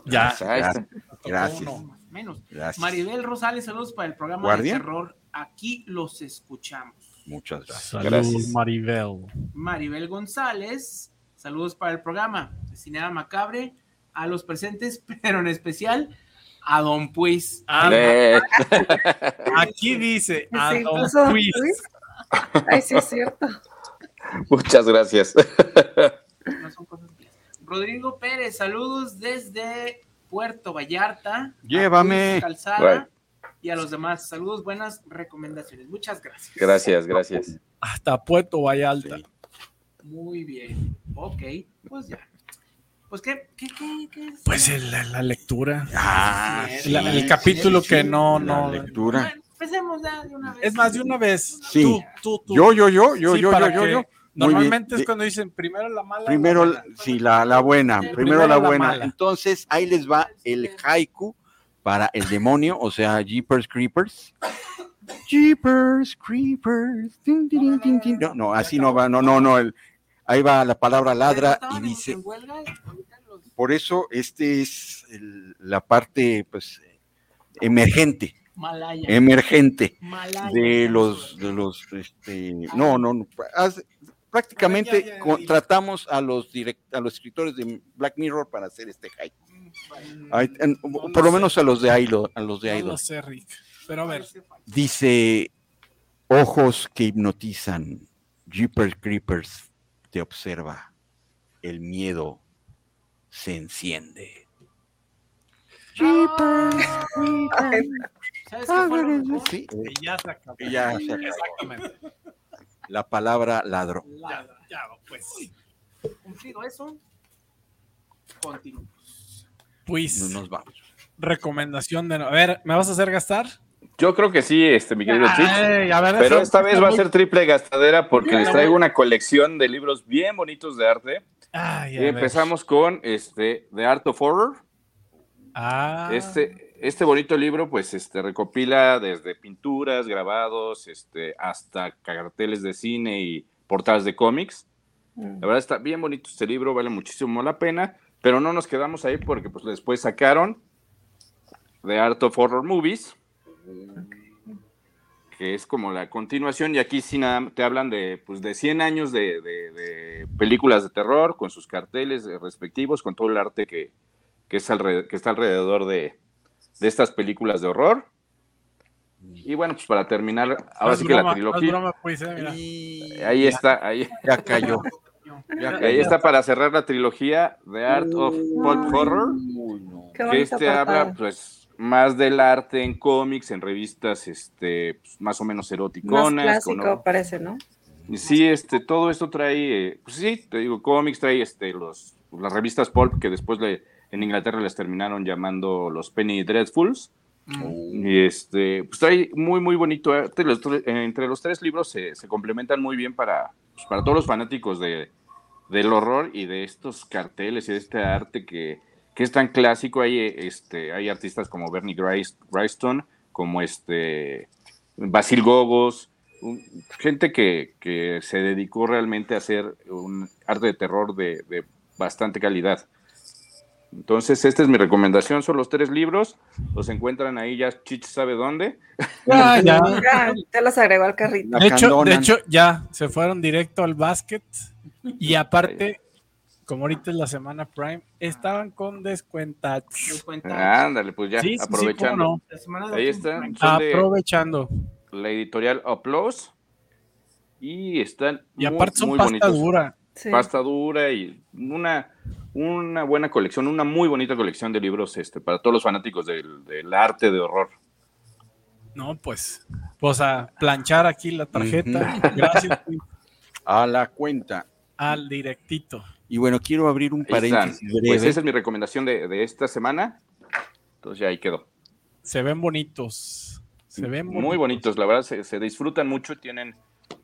Ya. Ahí está. Gracias. Uno, más o menos. Gracias. Maribel Rosales, saludos para el programa ¿Guardia? de terror. Aquí los escuchamos. Muchas gracias. Salud, Gracias. Maribel. Maribel González, saludos para el programa de Cinema Macabre, a los presentes, pero en especial a Don Puis. Ah, Eh, Aquí dice a Sí, Don puso Puis. Luis. Ay, sí, es cierto. muchas gracias. No son cosas. Rodrigo Pérez, saludos desde Puerto Vallarta. a Llévame. Calzada Right. y a los demás. Saludos, buenas recomendaciones. Muchas gracias. Gracias, gracias. Hasta Puerto Vallarta. Muy bien. Ok, pues ya. Pues qué, qué, qué, qué es? Pues el- la, la lectura. Ah, Sí, La- el capítulo que no, la no. lectura. Bueno, empecemos ya de una vez. Es más de una vez. Sí. Tú, tú, tú. Yo, yo, yo, yo, Sí, yo, yo, yo, yo. Normalmente es cuando dicen primero la mala. Primero, la sí, la, la buena. Primero, Primero la la buena. Entonces, ahí les va el haiku para el demonio, o sea, Jeepers Creepers. Jeepers Creepers. No, no, así no va. No, no, no. el- ahí va la palabra ladra y dice. los- Por eso, este es el- la parte, pues, emergente, Malaya. emergente Malaya. de los, de los, este, no, no, no, haz- prácticamente Ya, ya, ya, con- ya. tratamos a los direct, a los escritores de Black Mirror para hacer este hype. Ay, en- No por lo sé. menos a los de Idol, a los de No Idol. lo sé, Rick. Pero a ver. Dice, ojos que hipnotizan, Jeepers Creepers te observa, el miedo se enciende. Jeepers Ay, ¿Sabes qué fue lo? Sí, que ya se acabó. ya se acabó. Exactamente. La palabra ladro. Ya, ya, pues. Cumplido eso, continuamos. Pues, No nos vamos. recomendación de. A ver, ¿me vas a hacer gastar? Yo creo que sí, este, mi querido Chich. Ay, a ver, Pero esta vez va a ser triple gastadera porque les traigo una colección de libros bien bonitos de arte. Ay, Y ver. empezamos con este The Art of Horror. Ah, Este, este bonito libro, pues, este, recopila desde pinturas, grabados, este, hasta carteles de cine y portadas de cómics. Mm. La verdad está bien bonito este libro, vale muchísimo la pena, pero no nos quedamos ahí porque pues después sacaron The Art of Horror Movies, que es como la continuación, y aquí sí nada, te hablan de, pues, de 100 años de, de- de películas de terror, con sus carteles eh, respectivos, con todo el arte que, que, es que está alrededor de, de estas películas de horror. Y bueno, pues para terminar, ahora haz sí que broma, la trilogía, broma, pues, eh. Y ahí está, ahí, ya cayó. Ya ahí está para cerrar la trilogía The Art of Pulp Horror. Que este habla pues más del arte en cómics, en revistas este pues, más o menos Más eroticonas. clásico con- parece, ¿no? y sí, este, todo esto trae, eh, pues sí, te digo, cómics, trae este, los, las revistas pulp que después le, en Inglaterra les terminaron llamando los Penny Dreadfuls. Y este, pues trae muy, muy bonito arte. Entre los tres libros se, se complementan muy bien para, pues, para todos los fanáticos de, del horror y de estos carteles y de este arte que, que es tan clásico. Hay, este, hay artistas como Bernie Wrightson, como este Basil Gogos, un- gente que, que se dedicó realmente a hacer un arte de terror de, de bastante calidad. Entonces, esta es mi recomendación, son los tres libros, los encuentran ahí, ya Chich sabe dónde. Ah, ya. Ya, te los agregó al carrito. De hecho, de hecho, ya se fueron directo al básquet. Y aparte, como ahorita es la semana Prime, estaban con descuentas. Nos cuenta Ándale, pues ya, Sí, sí, sí, aprovechando. no. de Ahí Optimus está, Prime. son de Aprovechando. la editorial Uploads y están Y muy, aparte son muy pasta bonitos. dura. Sí. Pasta dura y una, una buena colección, una muy bonita colección de libros este, para todos los fanáticos del, del arte de horror. No, pues, pues a planchar aquí la tarjeta. Gracias A la cuenta. al directito. Y bueno, quiero abrir un paréntesis breve. Pues esa es mi recomendación de, de esta semana. Entonces ya ahí quedó. Se ven bonitos. Se ven bonitos. Muy bonitos, la verdad, se, se disfrutan mucho. Tienen,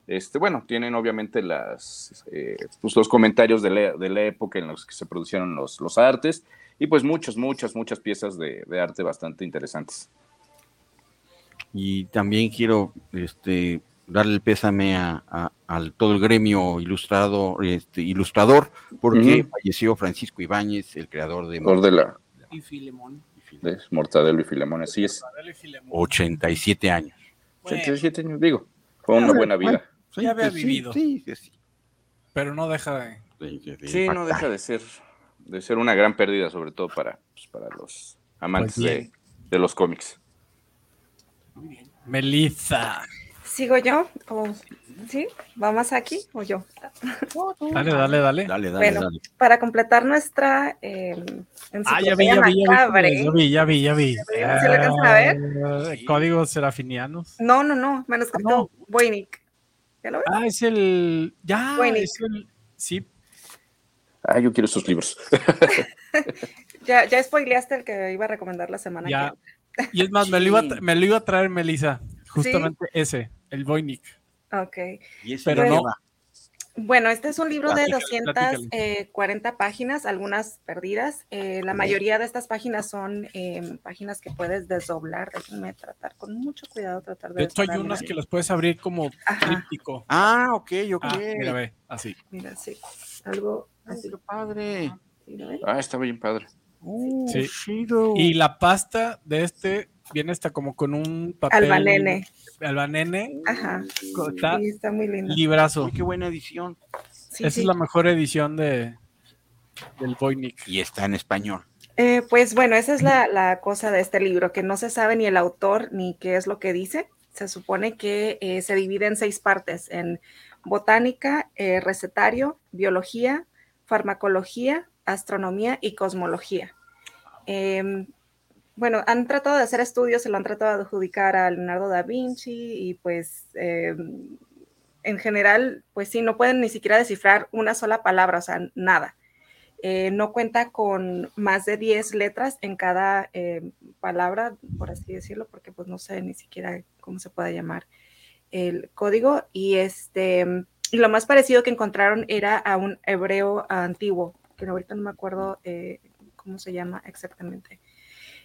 este, bueno, tienen obviamente las, eh, pues, los comentarios de la, de la época en los que se producieron los, los artes. y pues muchas, muchas, muchas piezas de, de arte bastante interesantes. Y también quiero este, darle el pésame a, a- al todo el gremio ilustrado, este, ilustrador, porque falleció Francisco Ibáñez, el creador de Creador de la- Y Filemón. de Mortadelo y Filemón, así es. 87 años. 87 años, digo, fue una buena vida. ya había sí, vivido. sí, sí, sí. Pero no deja de. Sí, no deja de ser, de ser una gran pérdida, sobre todo para, pues, para los amantes Pues de, bien. de los cómics. Melissa. ¿Sigo yo? ¿O, ¿Sí? ¿Va más aquí o yo? Dale, dale, dale. Dale, Bueno, para completar nuestra eh, Ah, ya vi, ya vi, ya vi, ya vi, ya vi, ya vi. ¿Sí lo alcanzan a ver? Eh, Códigos serafinianos. No, no, no, manuscrito Voynich. ¿Ya lo ves? Ah, es el. Ya, es el. Sí. Ah, yo quiero esos libros. Ya, ya spoileaste el que iba a recomendar la semana Ya. que Y es más, me, lo iba a tra- me lo iba a traer Melissa. Justamente ese, el Voynich. Ok. Y ese Pero no. Bueno, este es un libro de Platícale, platícale. 240 páginas, algunas perdidas. Eh, la mayoría de estas páginas son eh, páginas que puedes desdoblar. Déjenme tratar con mucho cuidado, tratar de De hecho, hay unas que las puedes abrir como Ajá. tríptico. Ah, ok, ok. Ah, mira, ve, así. Mira, sí. Algo así. Qué padre. Ah, está bien padre. Oh, Sí. chido. Y la pasta de este viene hasta como con un papel. Albanene. Albanene. Ajá. Está Sí, está muy lindo. librazo. Uy, qué buena edición. Sí, Esa sí. es la mejor edición de del Voynich. Y está en español. Eh, pues bueno, esa es la, la cosa de este libro, que no se sabe ni el autor ni qué es lo que dice. Se supone que eh, se divide en seis partes, en botánica, eh, recetario, biología, farmacología, astronomía y cosmología. Em, bueno, han tratado de hacer estudios, se lo han tratado de adjudicar a Leonardo da Vinci y pues em, en general, pues sí, no pueden ni siquiera descifrar una sola palabra, o sea, nada. Eh, no cuenta con más de 10 letras en cada eh, palabra, por así decirlo, porque pues no sé ni siquiera cómo se puede llamar el código. Y este lo más parecido que encontraron era a un hebreo antiguo, que ahorita no me acuerdo eh, cómo se llama exactamente.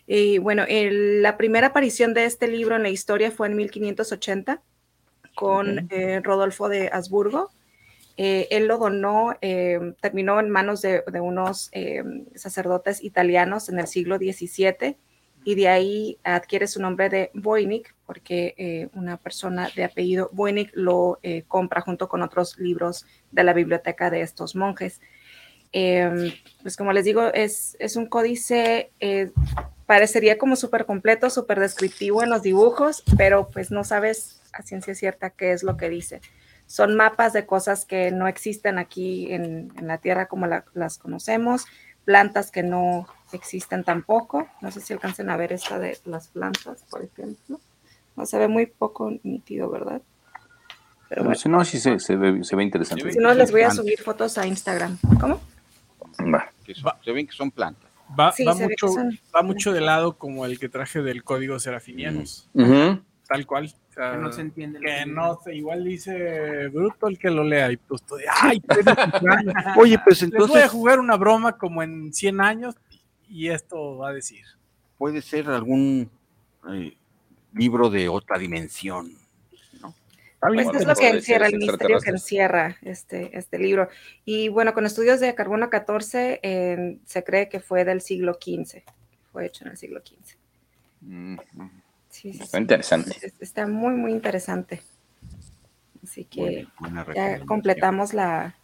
Y bueno, el- la primera aparición de este libro en la historia fue en 1580 con Ok. eh, Rodolfo de Habsburgo. Eh, él lo donó, eh, terminó en manos de, de unos eh, sacerdotes italianos en el siglo XVII y de ahí adquiere su nombre de Voynich porque eh, una persona de apellido Voynich lo eh, compra junto con otros libros de la biblioteca de estos monjes. Eh, pues como les digo, es, es un códice, parecería como súper completo, súper descriptivo en los dibujos, pero pues no sabes a ciencia cierta qué es lo que dice. Son mapas de cosas que no existen aquí en, en la Tierra como la- las conocemos, plantas que no existen tampoco. No sé si alcancen a ver esta de las plantas, por ejemplo. No se ve muy poco nítido, ¿verdad? Pero Pero bueno, si no, sí se, se ve, se ve interesante. si no, les voy a subir fotos a Instagram. ¿Cómo? Son- se ven que son plantas. Va, Sí, va mucho, son- va mucho de lado como el que traje del código serafinianos. Tal cual. O sea, Que no se entiende. lo que no sé, igual dice bruto el que lo lea y pues tú de, ay, estoy descifrando". Oye, pues les voy a entonces jugar una broma como en 100 años y esto va a decir. puede ser algún eh, libro de otra dimensión. Pues es lo que encierra, el misterio que encierra este, este libro. Y bueno, con estudios de carbono 14 eh, se cree que fue del siglo XV, fue hecho en el siglo XV. Mm, Sí, sí, Está sí. interesante. Es- Está muy, muy interesante. Así que Buena- buena ya completamos la,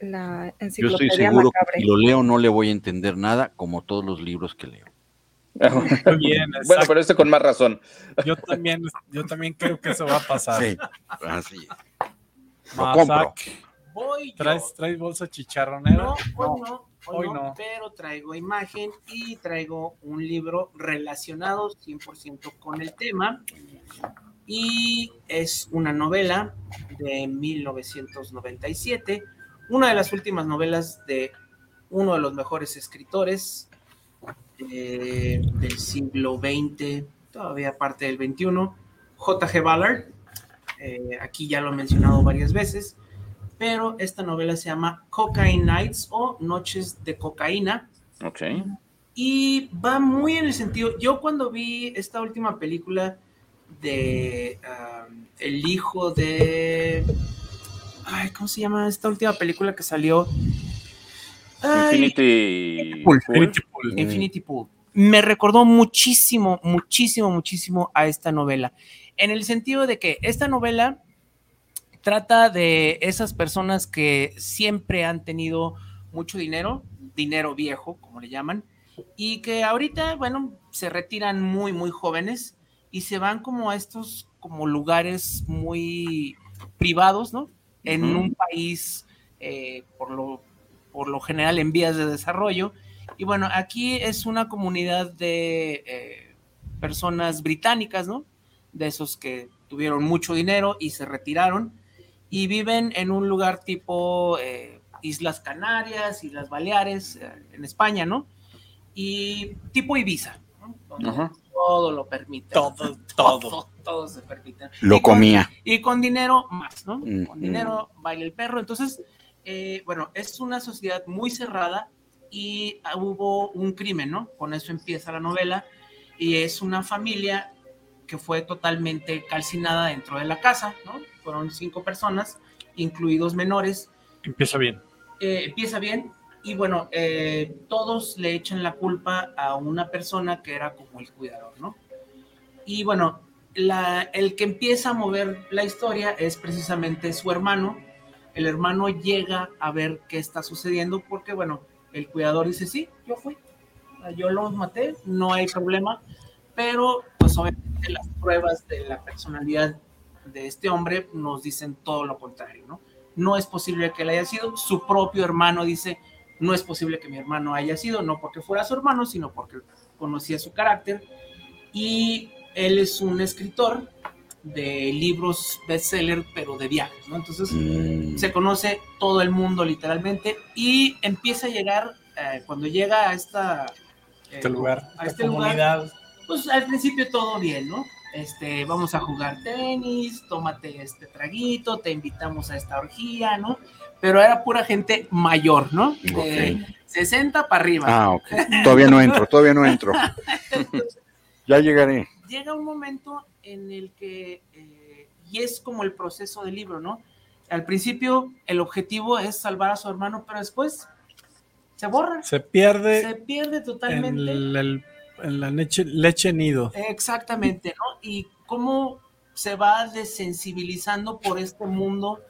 la Yo estoy enciclopedia seguro que macabre. si lo leo no le voy a entender nada, como todos los libros que leo. Muy bien, bueno, pero este con más razón. Yo también, yo también creo que eso va a pasar. Sí, así es. Lo compro. Voy. ¿Traes, ¿Traes bolsa chicharronera? No, hoy no, hoy, hoy no, no. pero traigo imagen y traigo un libro relacionado 100% con el tema. Y es una novela de 1997, una de las últimas novelas de uno de los mejores escritores eh, del siglo XX, todavía parte del XXI, J.G. Ballard. Eh, aquí ya lo he mencionado varias veces pero esta novela se llama Cocaine Nights o Noches de Cocaína. Ok. Y va muy en el sentido, yo cuando vi esta última película de um, El hijo de... Ay, ¿cómo se llama esta última película que salió? Infinity Pool. Pool. Infinity Pool. Infinity Pool. Me recordó muchísimo, muchísimo, muchísimo a esta novela. En el sentido de que esta novela trata de esas personas que siempre han tenido mucho dinero, dinero viejo, como le llaman, y que ahorita, bueno, se retiran muy, muy jóvenes y se van como a estos como lugares muy privados, ¿no? En un país, eh, por, lo, por lo general, en vías de desarrollo. Y bueno, aquí es una comunidad de eh, personas británicas, ¿no? De esos que tuvieron mucho dinero y se retiraron y viven en un lugar tipo eh, Islas Canarias, Islas Baleares, eh, en España, ¿no? Y tipo Ibiza, ¿no? Donde Ajá. todo lo permite. Todo, todo, todo se permite. Lo Y con- comía. y con dinero más, ¿no? Mm, Con dinero baila el perro. Entonces, eh, bueno, es una sociedad muy cerrada y ah, hubo un crimen, ¿no? Con eso empieza la novela y es una familia que fue totalmente calcinada dentro de la casa, ¿no? Fueron cinco personas, incluidos menores. Empieza bien. Eh, empieza bien y bueno, eh, todos le echan la culpa a una persona que era como el cuidador, ¿no? Y bueno, la- el que empieza a mover la historia es precisamente su hermano. El hermano llega a ver qué está sucediendo porque, bueno, el cuidador dice, sí, yo fui, yo los maté, no hay problema, pero pues obviamente las pruebas de la personalidad de este hombre nos dicen todo lo contrario, ¿no? No es posible que él haya sido, su propio hermano dice, no es posible que mi hermano haya sido, no porque fuera su hermano, sino porque conocía su carácter. Y él es un escritor de libros bestseller, pero de viajes, ¿no? Entonces Mm. se conoce todo el mundo literalmente y empieza a llegar, eh, cuando llega a esta... eh, Este lugar. A la este lugar, comunidad. pues al principio todo bien, ¿no? Este, vamos a jugar tenis, tómate este traguito, te invitamos a esta orgía, ¿no? Pero era pura gente mayor, ¿no? De 60 para arriba. Ah, ok. Todavía no entro, todavía no entro. Ya llegaré. Llega un momento en el que, eh, y es como el proceso del libro, ¿no? Al principio el objetivo es salvar a su hermano, pero después se borra, Se pierde se pierde en, totalmente. el- en la leche, leche nido. Exactamente, ¿no? Y cómo se va desensibilizando por este mundo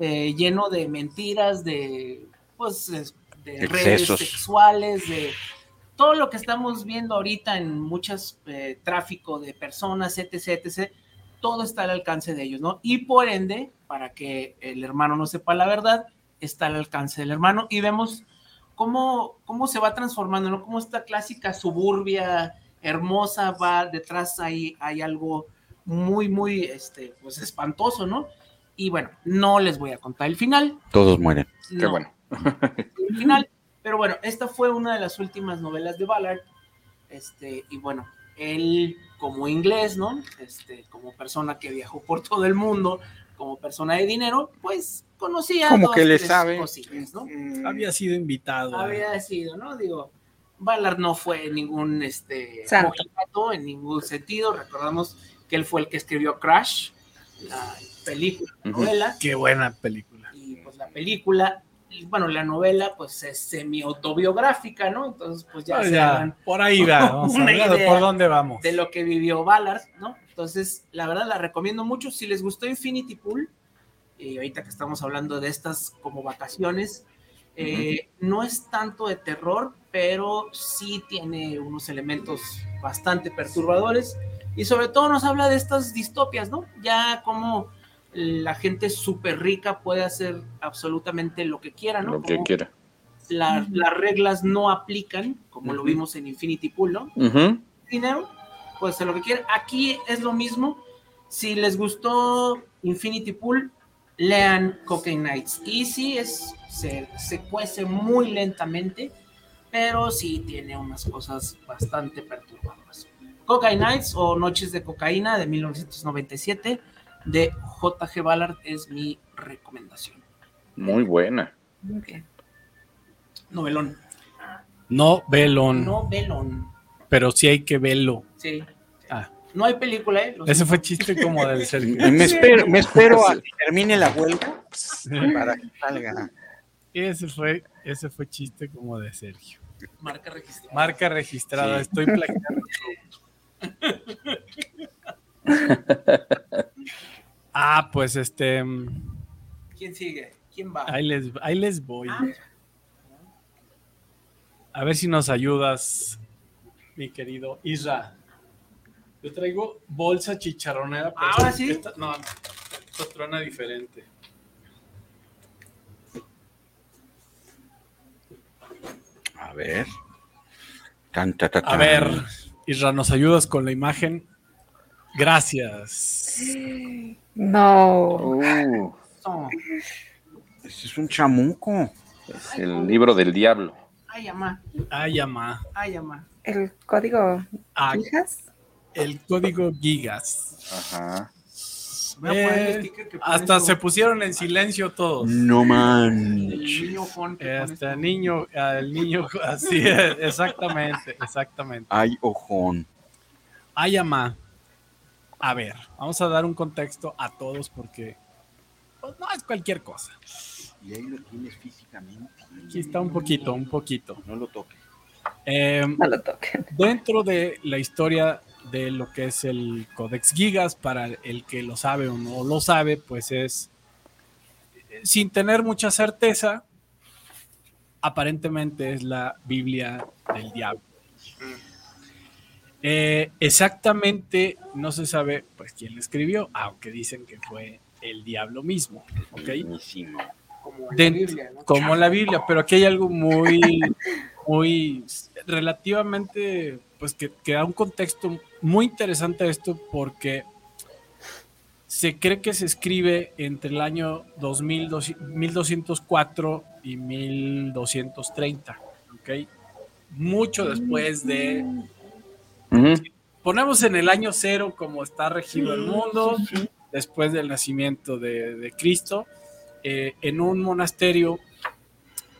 eh, lleno de mentiras, de, pues, es- de redes Excesos. sexuales, de todo lo que estamos viendo ahorita en muchos eh, tráfico de personas, etc., etc., todo está al alcance de ellos, ¿no? Y por ende, para que el hermano no sepa la verdad, está al alcance del hermano y vemos cómo, cómo se va transformando, ¿no? Cómo esta clásica suburbia hermosa va detrás, hay, hay algo muy, muy, este, pues espantoso, ¿no? Y bueno, no les voy a contar el final. Todos mueren. Qué no, bueno. el final, pero bueno, esta fue una de las últimas novelas de Ballard, este, y bueno, él como inglés, ¿no? Este, como persona que viajó por todo el mundo, como persona de dinero, pues conocía Como dos, que le tres sabe. cosillas, ¿no? Había sido invitado. eh. había sido, ¿no? Digo, Ballard no fue ningún este mojigato en ningún sentido. Recordamos que él fue el que escribió Crash, la película, Ujú. novela, Qué buena película. y pues la película, bueno, la novela pues es semi-autobiográfica, ¿no? Entonces pues ya Ah, ya, por ahí va. Vamos Una idea por dónde vamos. de lo que vivió Ballard, ¿no? Entonces, la verdad la recomiendo mucho. Si les gustó Infinity Pool, y ahorita que estamos hablando de estas como vacaciones, eh, no es tanto de terror, pero sí tiene unos elementos bastante perturbadores y sobre todo nos habla de estas distopias, ¿no? Ya como la gente súper rica puede hacer absolutamente lo que quiera, ¿no? Lo que Como quiera. la- las reglas no aplican, como lo Ujú. vimos en Infinity Pool, ¿no? Ujú. dinero, pues hacer lo que quieran. Aquí es lo mismo. Si les gustó Infinity Pool, lean Cocaine Nights. Y sí, es, se, se cuece muy lentamente, pero sí tiene unas cosas bastante perturbadoras. Cocaine Nights o Noches de Cocaína de 1997 de J.G. Ballard es mi recomendación. Muy buena. Ok. Novelón. No velón, No velón. pero sí hay que verlo. Sí. Ah. No hay película, ¿eh? Ese fue chiste como del Sergio. Me espero, me espero a que termine la huelga para que salga. Ese fue, ese fue chiste como de Sergio. Marca registrada. Marca registrada, Sí. estoy plagiando. ah, pues este, ¿Quién sigue? ¿Quién va? ahí les, ahí les voy. Ah. A ver si nos ayudas, mi querido Isra. Yo traigo bolsa chicharronera. pero ¿Ahora sí? esta- no, esta truena diferente. A ver. Tan, ta, ta, A ver, Isra, ¿nos ayudas con la imagen? Gracias. No. Uh, No. Ese es un chamuco. es el libro del diablo. Ay, amá. Ay, ama. Ay, amá. El código Ah, fijas. el código Gigas. Ajá. El Eh, hasta se pusieron en silencio todos. No el manches. niño que pone Este niño, el niño, así es, exactamente, exactamente. Ay, ojón. Ay, ama. A ver, vamos a dar un contexto a todos porque pues, no es cualquier cosa. Y ahí lo tienes físicamente. Aquí está un poquito, un poquito. No lo toques. Eh, No lo toquen. dentro de la historia de lo que es el Codex Gigas, para el que lo sabe o no lo sabe, pues es, eh, sin tener mucha certeza, aparentemente es la Biblia del diablo. Eh, exactamente no se sabe pues quién la escribió, aunque dicen que fue el diablo mismo, ¿ok? Buenísimo. como la Dentro- Biblia, ¿no? como la Biblia, pero aquí hay algo muy, muy relativamente, pues que, que da un contexto muy interesante a esto porque se cree que se escribe entre el año 2000, 1204 y 1230, ¿ok? Mucho después de... Ponemos en el año cero como está regido el mundo, después del nacimiento de, de Cristo, eh, en un monasterio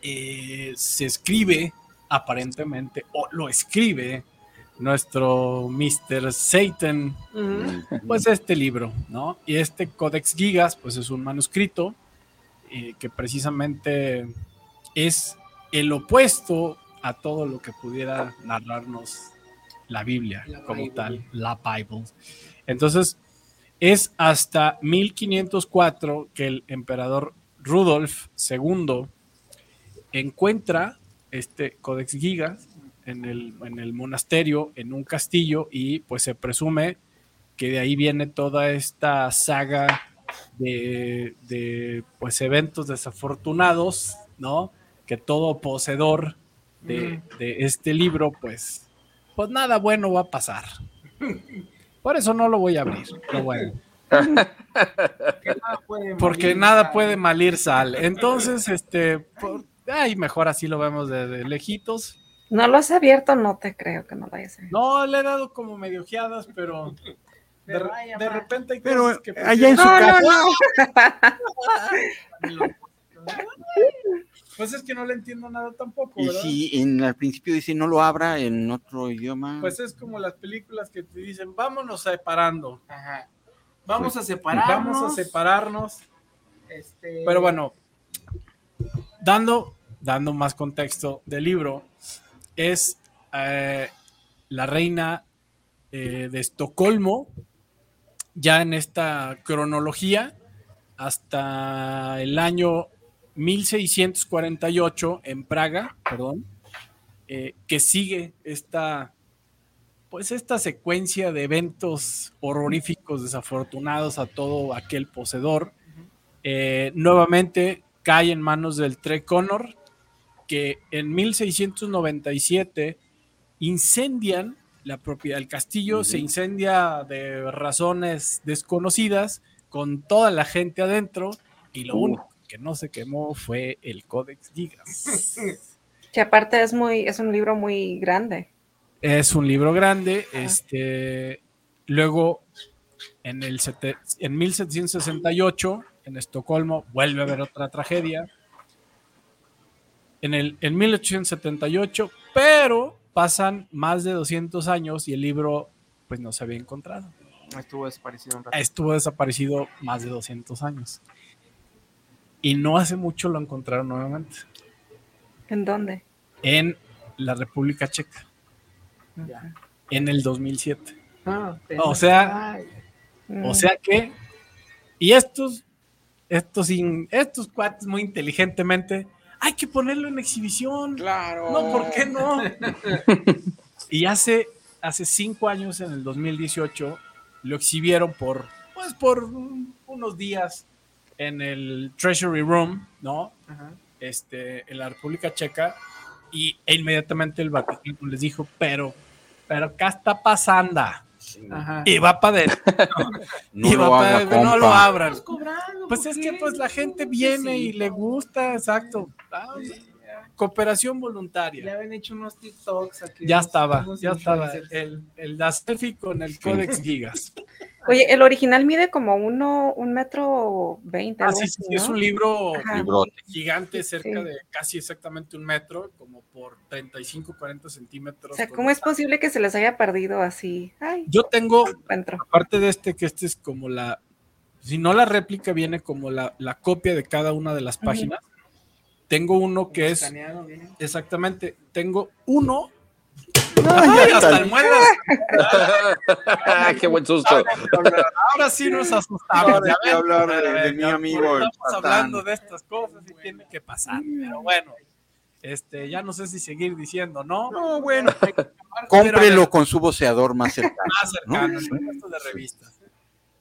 eh, se escribe aparentemente, o lo escribe nuestro Mr. Satan, pues este libro, ¿no? Y este Codex Gigas, pues es un manuscrito eh, que precisamente es el opuesto a todo lo que pudiera narrarnos la Biblia La como Bible. tal, la Bible. Entonces, es hasta 1504 que el emperador Rudolf II encuentra este Codex Gigas en el, en el monasterio, en un castillo, y pues se presume que de ahí viene toda esta saga de, de, pues eventos desafortunados, ¿no? Que todo poseedor de, de este libro, pues, pues nada bueno va a pasar. Por eso no lo voy a abrir, pero bueno. Porque nada puede malir sal. Entonces, este, por- ay, mejor así lo vemos de, de lejitos. No lo has abierto, no te creo que no lo hayas abierto. No, le he dado como medio ojeadas, pero de, repente hay Pero cosas que allá en su No, no, casa. no. Pues es que no le entiendo nada tampoco, Y ¿verdad? si en al principio dice no lo abra en otro idioma. Pues es como las películas que te dicen, vámonos separando, Ajá. Vamos a separarnos. vamos a separarnos. Este, Pero bueno, dando, dando más contexto del libro, es eh, la reina eh, de Estocolmo, ya en esta cronología, hasta el año 1648 en Praga, perdón, eh, que sigue esta, pues esta secuencia de eventos horroríficos, desafortunados a todo aquel poseedor. Eh, nuevamente cae en manos del Tre Connor, que en 1697 incendian la propiedad del castillo, se incendia de razones desconocidas, con toda la gente adentro, y lo Uh. único que no se quemó fue el Codex Gigas. Que aparte es muy, es un libro muy grande. Es un libro grande. Este, luego, en, el sete- en 1768, en Estocolmo, vuelve a haber otra tragedia. en, el, en 1878, pero pasan más de 200 años y el libro pues no se había encontrado. Estuvo desaparecido un rato. Estuvo desaparecido más de 200 años. Y no hace mucho lo encontraron nuevamente. ¿En dónde? En la República Checa. En el 2007. Ah, O sea, o sea que, y estos, estos, in- estos cuates muy inteligentemente, hay que ponerlo en exhibición. Claro. No, ¿por qué no? y hace, hace cinco años, en el 2018, lo exhibieron por, pues, por un- unos días en el Treasury Room, ¿no? Ajá. Este, en la República Checa, y e inmediatamente el Vaticano les dijo, pero, pero, ¿qué está pasando? Ajá. Y va para adentro. No y lo va pa' haga, adentro, no lo abran. Pues ¿por es que pues la gente viene y le gusta, exacto. Ah, cooperación voluntaria. Ya habían hecho unos TikToks aquí. Ya estaba, ya estaba. El, el la selfie con el Codex Gigas. Oye, el original mide como uno, un metro veinte. Ah, sí, así, sí, es un libro gigante, cerca Sí. de casi exactamente un metro, como por 35, 40 centímetros. O sea, ¿cómo es posible que se les haya perdido así? Ay, Yo tengo, aparte de este, que este es como la, si no la réplica, viene como la, la copia de cada una de las páginas. Tengo uno que es. Exactamente. Tengo uno. Ay, hasta el muelas. ¡Qué buen susto! Ahora sí nos asustamos. Ven. hablar de- de mi amigo Estamos hablando de estas cosas y tiene que pasar. Pero bueno, este, ya no sé si seguir diciendo, ¿no? No, bueno. Cómprelo con su voceador más cercano. más cercano, ¿no? De revistas.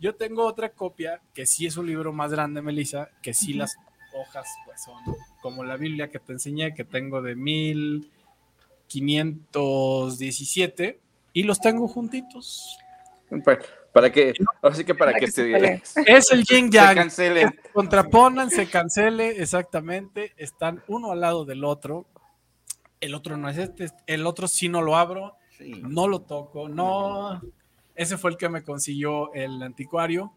Yo tengo otra copia que sí es un libro más grande, Melissa, que sí las hojas pues son como la Biblia que te enseñé, que tengo de 1517 y los tengo juntitos. Para, para que, así que para Para que, que se se. Es el yin se yang. cancelen. Se contraponan, se cancele, exactamente. Están uno al lado del otro. El otro no es este, el otro sí no lo abro, no lo toco, no. Ese fue el que me consiguió el anticuario,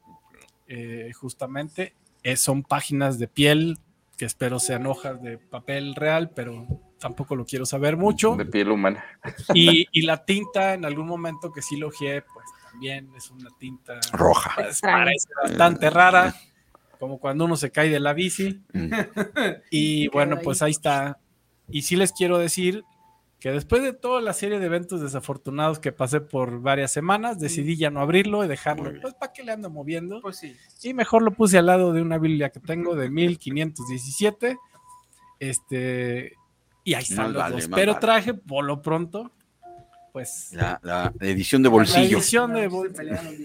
eh, justamente. Eh, son páginas de piel que espero sean hojas de papel real, pero tampoco lo quiero saber mucho. De piel humana. Y, y la tinta, en algún momento que sí lo ojeé, pues también es una tinta Roja. pues, parece bastante rara, como cuando uno se cae de la bici. Mm. Y bueno, pues ahí está. Y sí les quiero decir que después de toda la serie de eventos desafortunados que pasé por varias semanas, decidí ya no abrirlo y dejarlo. Pues, ¿para qué le ando moviendo? Pues sí. Y mejor lo puse al lado de una Biblia que tengo de 1517. Este, y ahí están los vale, dos. Pero vale. traje por lo pronto, pues La, la edición de la bolsillo. edición de bol-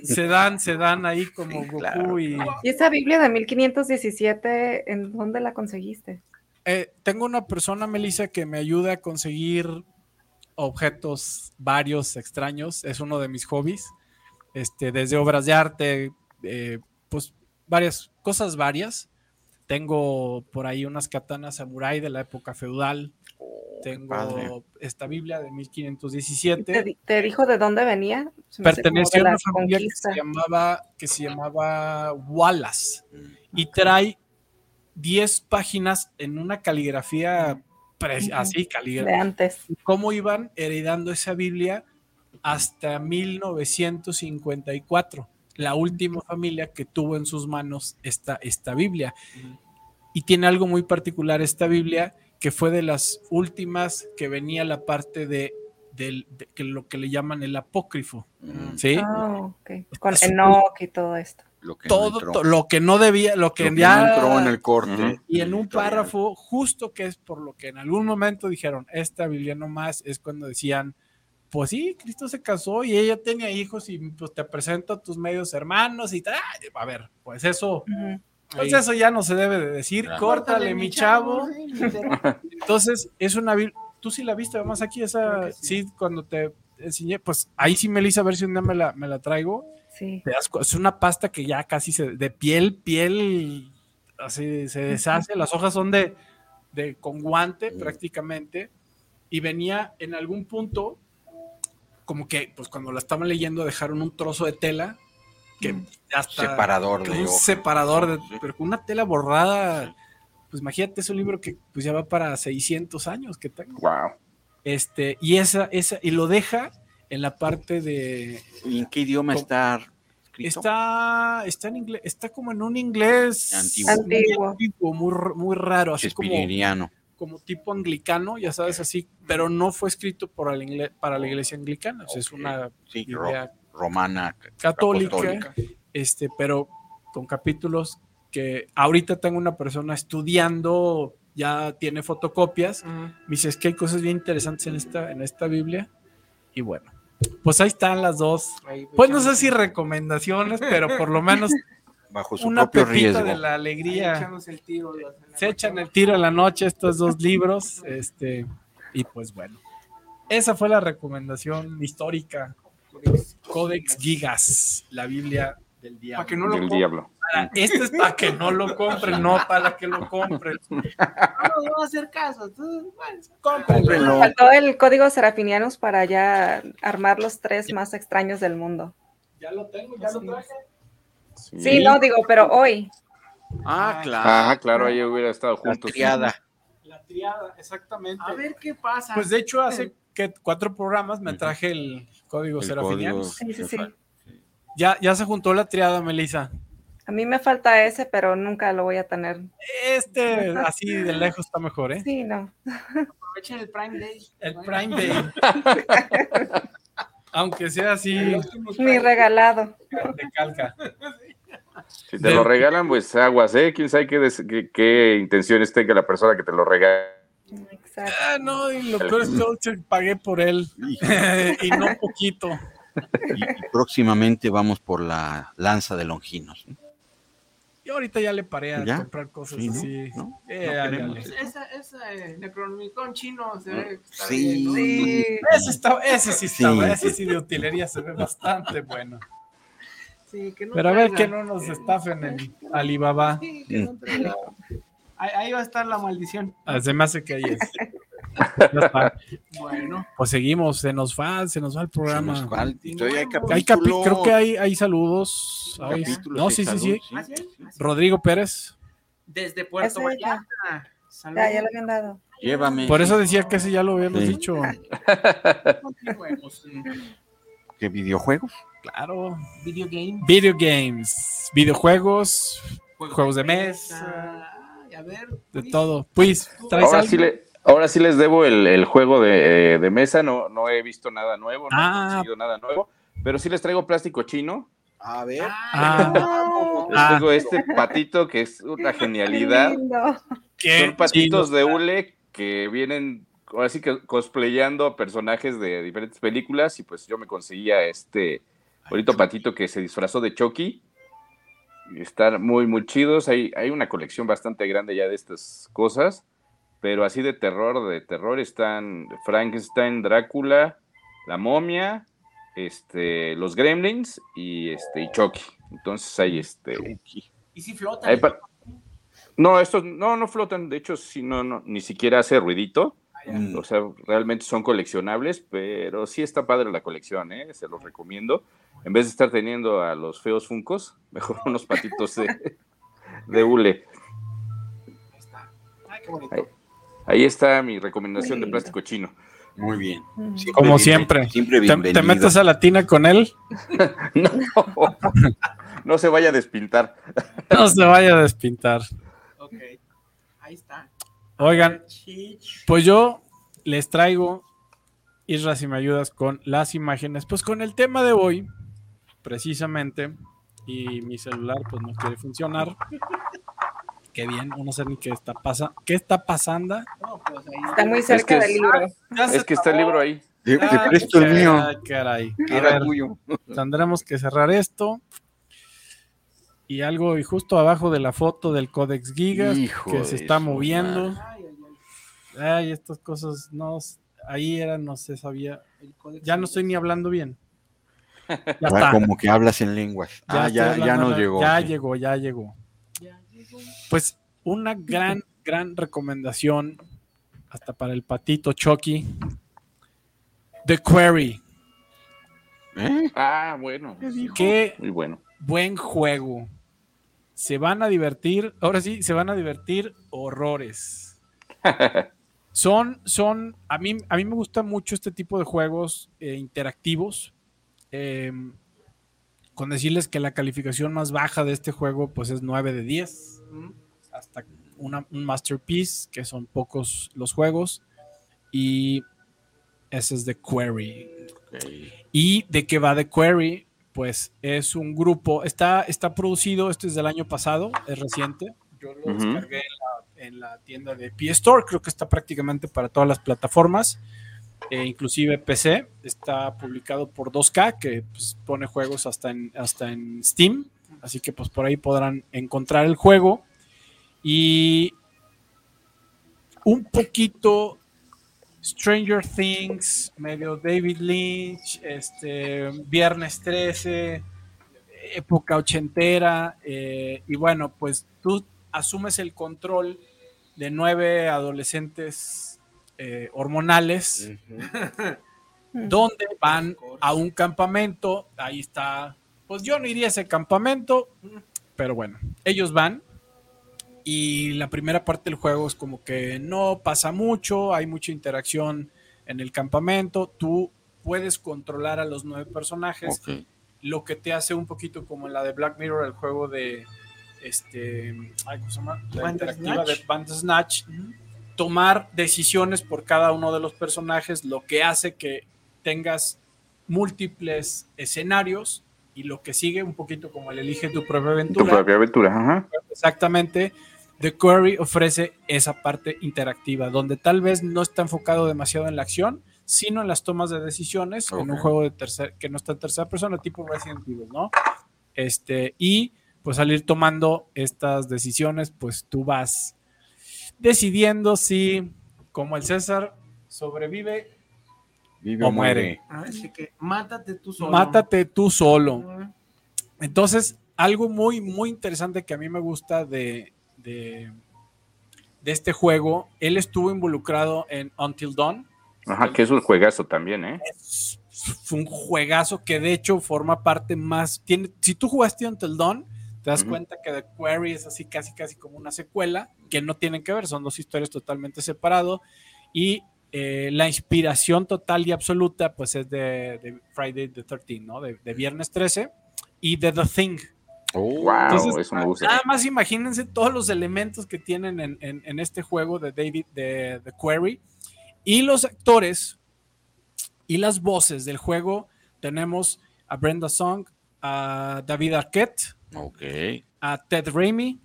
Se dan, se dan ahí como Goku claro. y ¿Y esa Biblia de 1517, en dónde la conseguiste? Eh, tengo una persona, Melissa, que me ayuda a conseguir objetos varios extraños. Es uno de mis hobbies. Este, desde obras de arte, eh, pues varias cosas varias. Tengo por ahí unas katanas samurai de la época feudal. Tengo padre. esta Biblia de ¿Te, 1517. di- te dijo de dónde venía? De a una familia que se llamaba, que se llamaba Wallace y trae 10 páginas en una caligrafía así, De caligrafía. antes. Cómo iban heredando esa Biblia hasta 1954, la última familia que tuvo en sus manos esta, esta Biblia. Y tiene algo muy particular esta Biblia, que fue de las últimas que venía la parte de, del- de- que lo que le llaman el apócrifo. Mm, ¿sí? Ah, ok. Con Enoch y todo esto. Lo que no todo entró. to- lo que no debía, lo que Lo que ya no entró en el corte. Y en un párrafo justo que es por lo que en algún momento dijeron esta Biblia no más es cuando decían pues sí Cristo se casó y ella tenía hijos y pues te presento a tus medios hermanos y tal a ver pues eso pues eso ya no se debe de decir. Claro. córtale mi chavo entonces es una Biblia tú sí la viste además aquí esa sí. cuando te enseñé pues ahí sí Melissa a ver si un día me la, me la traigo Sí. te das cu- es una pasta que ya casi se, de piel, piel, así se deshace, las hojas son de, de con guante prácticamente, y venía en algún punto, como que, pues cuando la estaban leyendo dejaron un trozo de tela, que ya está, Separador que de un separador, de, pero con una tela borrada, pues pues imagínate, es un libro que pues ya va para 600 años que tengo. Wow. Este, y esa, esa, y lo deja en la parte de. ¿Y en qué idioma está escrito? Está, está en inglés, está como en un inglés Antiguo. Antiguo. antiguo, muy, muy raro, así como, como tipo anglicano, ya sabes, así, pero no fue escrito por la ingle- para la iglesia anglicana, o sea, es una Sí, idea romana. católica, apostólica. este, pero con capítulos que ahorita tengo una persona estudiando, ya tiene fotocopias, me dice, es que hay cosas bien interesantes en esta, en esta Biblia, y bueno, pues ahí están las dos. Pues no sé si recomendaciones, pero por lo menos Bajo su una propio riesgo. de la alegría. Echamos el tiro. los- en la Se noche. echan el tiro a la noche estos dos libros, este, y pues bueno. Esa fue la recomendación histórica. Codex Gigas, la Biblia del diablo. Para que no lo Del compren. diablo. Para- este es para que no lo compren, no para que lo compren. No nos van a hacer caso. tú, bueno, Cómprenlo. Faltó el código Serafinianus para ya armar los tres más extraños del mundo. Ya lo tengo, ya lo traje. Sí, no digo, pero hoy. Ah, claro. Ah, claro, ahí hubiera estado La juntos. triada. La triada, exactamente. A ver qué pasa. Pues de hecho, hace que cuatro programas me traje el código El Serafinianus. código. Sí, sí, sí. Ya, ya se juntó la triada, Melissa. A mí me falta ese, pero nunca lo voy a tener. Este, así de lejos está mejor, ¿eh? Sí, no. aprovechen el Prime Day. El Prime Day. Aunque sea así Mi regalado. de calca. Si te lo regalan, pues aguas, ¿eh? Quién sabe qué, des- qué- qué intenciones tenga la persona que te lo regala. Exacto. Ah, no, y lo peor es que pagué por él. y no poquito. Y, y próximamente vamos por la lanza de Longinos. ¿no? Yo ahorita ya le paré a ¿Ya? comprar cosas Sí, así. ¿No? Eh, No Esa, esa eh, Necronomicon chino se ve que está Sí. bien, ¿no? Sí. Ese, está, ese sí está, Sí. ese sí de utilería se ve bastante bueno. Sí, que no Pero a ver que no nos estafen en Alibaba. Sí, que no traiga. Ahí, ahí va a estar la maldición. Ah, Se me hace que ahí es. Bueno, Pues seguimos, se nos va, se nos va el programa. Se nos va el- todavía hay Hay capi- capítulo. creo que hay, hay saludos. Hay- no, sí, sí, ¿Ah, sí? ¿Ah, sí? Rodrigo Pérez. desde Puerto Ese ya. Vallarta. Ya, ya lo habían dado. Llévame. Por eso decía que ese ya lo habíamos Sí. dicho. ¿Qué videojuegos? Claro. Video game. Video games, videojuegos, juegos de mesa, Ay, a ver. de todo. Pues, ¿traes Ahora algo? sí, le, ahora sí les debo el, el juego de, eh, de mesa, no, no he visto nada nuevo, no Ah. he conseguido nada nuevo, pero sí les traigo plástico chino. A ver. Ah, Les Ah. traigo este patito que es una genialidad. Lindo. qué Son patitos de hule que vienen, ahora sí que cosplayando a personajes de diferentes películas y pues yo me conseguía este bonito patito que se disfrazó de Chucky. Y están muy, muy chidos. Hay, hay una colección bastante grande ya de estas cosas, pero así de terror, de terror están Frankenstein, Drácula, la momia, este, los Gremlins y este y Chucky. Entonces hay este Y si flota. hay pa- no, estos no, no flotan, de hecho, sí, no, no, ni siquiera hace ruidito. Mm, O sea, realmente son coleccionables, pero sí está padre la colección, ¿eh? se los recomiendo. En vez de estar teniendo a los feos funcos, mejor unos patitos de, de hule. Ahí está. Ay, qué bonito. Ahí, ahí está mi recomendación de plástico chino. Muy bien. Como siempre. Siempre ¿Te, te metes a la tina con él? No, no se vaya a despintar. No se vaya a despintar. Ok. Ahí está. Oigan, pues yo les traigo, Isra, si me ayudas con las imágenes, pues con el tema de hoy, precisamente, y mi celular pues no quiere funcionar. Qué bien, no sé ni qué está pasando. ¿Qué está pasando? No, pues ahí. Está muy cerca que del es- libro. Ya Es que está el libro ahí. Te, presto el mío. Ay, caray. A Era ver, tuyo. tendremos que cerrar esto. Y algo, y justo abajo de la foto del Codex Gigas, Hijo que se está moviendo. Ay, ay, ay. Ay, estas cosas no. Ahí era, no se sabía. Ya no estoy ni hablando bien. Ya Ah, está. como que hablas en lenguas. ah, ya, hablando ya nos llegó. Ya sí. llegó, ya llegó. Pues una gran, gran recomendación hasta para el patito Chucky. The Query. ¿Eh? Ah, bueno. Qué Muy bueno. buen juego. se van a divertir, ahora sí, se van a divertir horrores. Son, son, a mí, a mí me gusta mucho este tipo de juegos eh, interactivos. Eh, con decirles que la calificación más baja de este juego, pues es 9 de 10. Hasta una- un masterpiece, que son pocos los juegos. Y ese es The Query. ¿Y de qué va The Query? Pues es un grupo, está, está producido, esto es del año pasado, es reciente. Yo lo descargué en la, en la tienda de PS Store, creo que está prácticamente para todas las plataformas, eh, inclusive PC. Está publicado por 2K, que pues, pone juegos hasta en, hasta en Steam, así que pues por ahí podrán encontrar el juego. Y un poquito Stranger Things, medio David Lynch, este, Viernes 13, época ochentera, eh, y bueno, pues tú asumes el control de nueve adolescentes eh, hormonales, donde van a un campamento, ahí está, pues yo no iría a ese campamento, pero bueno, ellos van. Y la primera parte del juego es como que no pasa mucho, hay mucha interacción en el campamento, tú puedes controlar a los nueve personajes, lo que te hace un poquito como en la de Black Mirror, el juego de este, ay, ¿cómo se llama? La interactiva Bandersnatch. de Bandersnatch, tomar decisiones por cada uno de los personajes, lo que hace que tengas múltiples escenarios y lo que sigue un poquito como el elige tu propia Tu aventura. propia aventura, ajá. Exactamente. The Query ofrece esa parte interactiva, donde tal vez no está enfocado demasiado en la acción, sino en las tomas de decisiones, en un juego de tercer, que no está en tercera persona, tipo Resident Evil, ¿no? Este, y pues al ir tomando estas decisiones, pues tú vas decidiendo si, como el César, sobrevive Vive o muere. Así que mátate tú solo. Mátate tú solo. Entonces, algo muy, muy interesante que a mí me gusta de, de, de este juego, él estuvo involucrado en Until Dawn. Ajá, que es un juegazo también, ¿eh? Es fue un juegazo que de hecho forma parte más. Tiene, si tú jugaste Until Dawn, te das cuenta que The Quarry es así, casi, casi como una secuela, que no tienen que ver, son dos historias totalmente separadas. Y eh, la inspiración total y absoluta, pues es de, de Friday the 13, ¿no? De, de Viernes 13 y de The Thing. Wow, Entonces, eso me gusta. Nada más imagínense todos los elementos que tienen en, en- en este juego de David de The Quarry y los actores y las voces del juego. Tenemos a Brenda Song, a David Arquette, Ok. a Ted Raimi,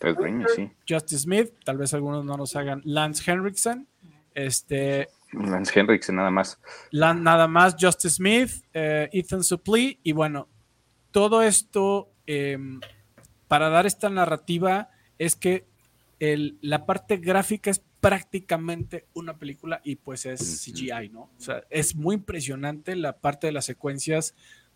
Ted Raimi, sí. Justice Smith, tal vez algunos no nos hagan, Lance Henriksen, este, Lance Henriksen nada más. nada más Justice Smith, eh, Ethan Suplee, y bueno, todo esto eh, para dar esta narrativa es que el- la parte gráfica es prácticamente una película y pues es CGI, ¿no? O sea, es muy impresionante la parte de las secuencias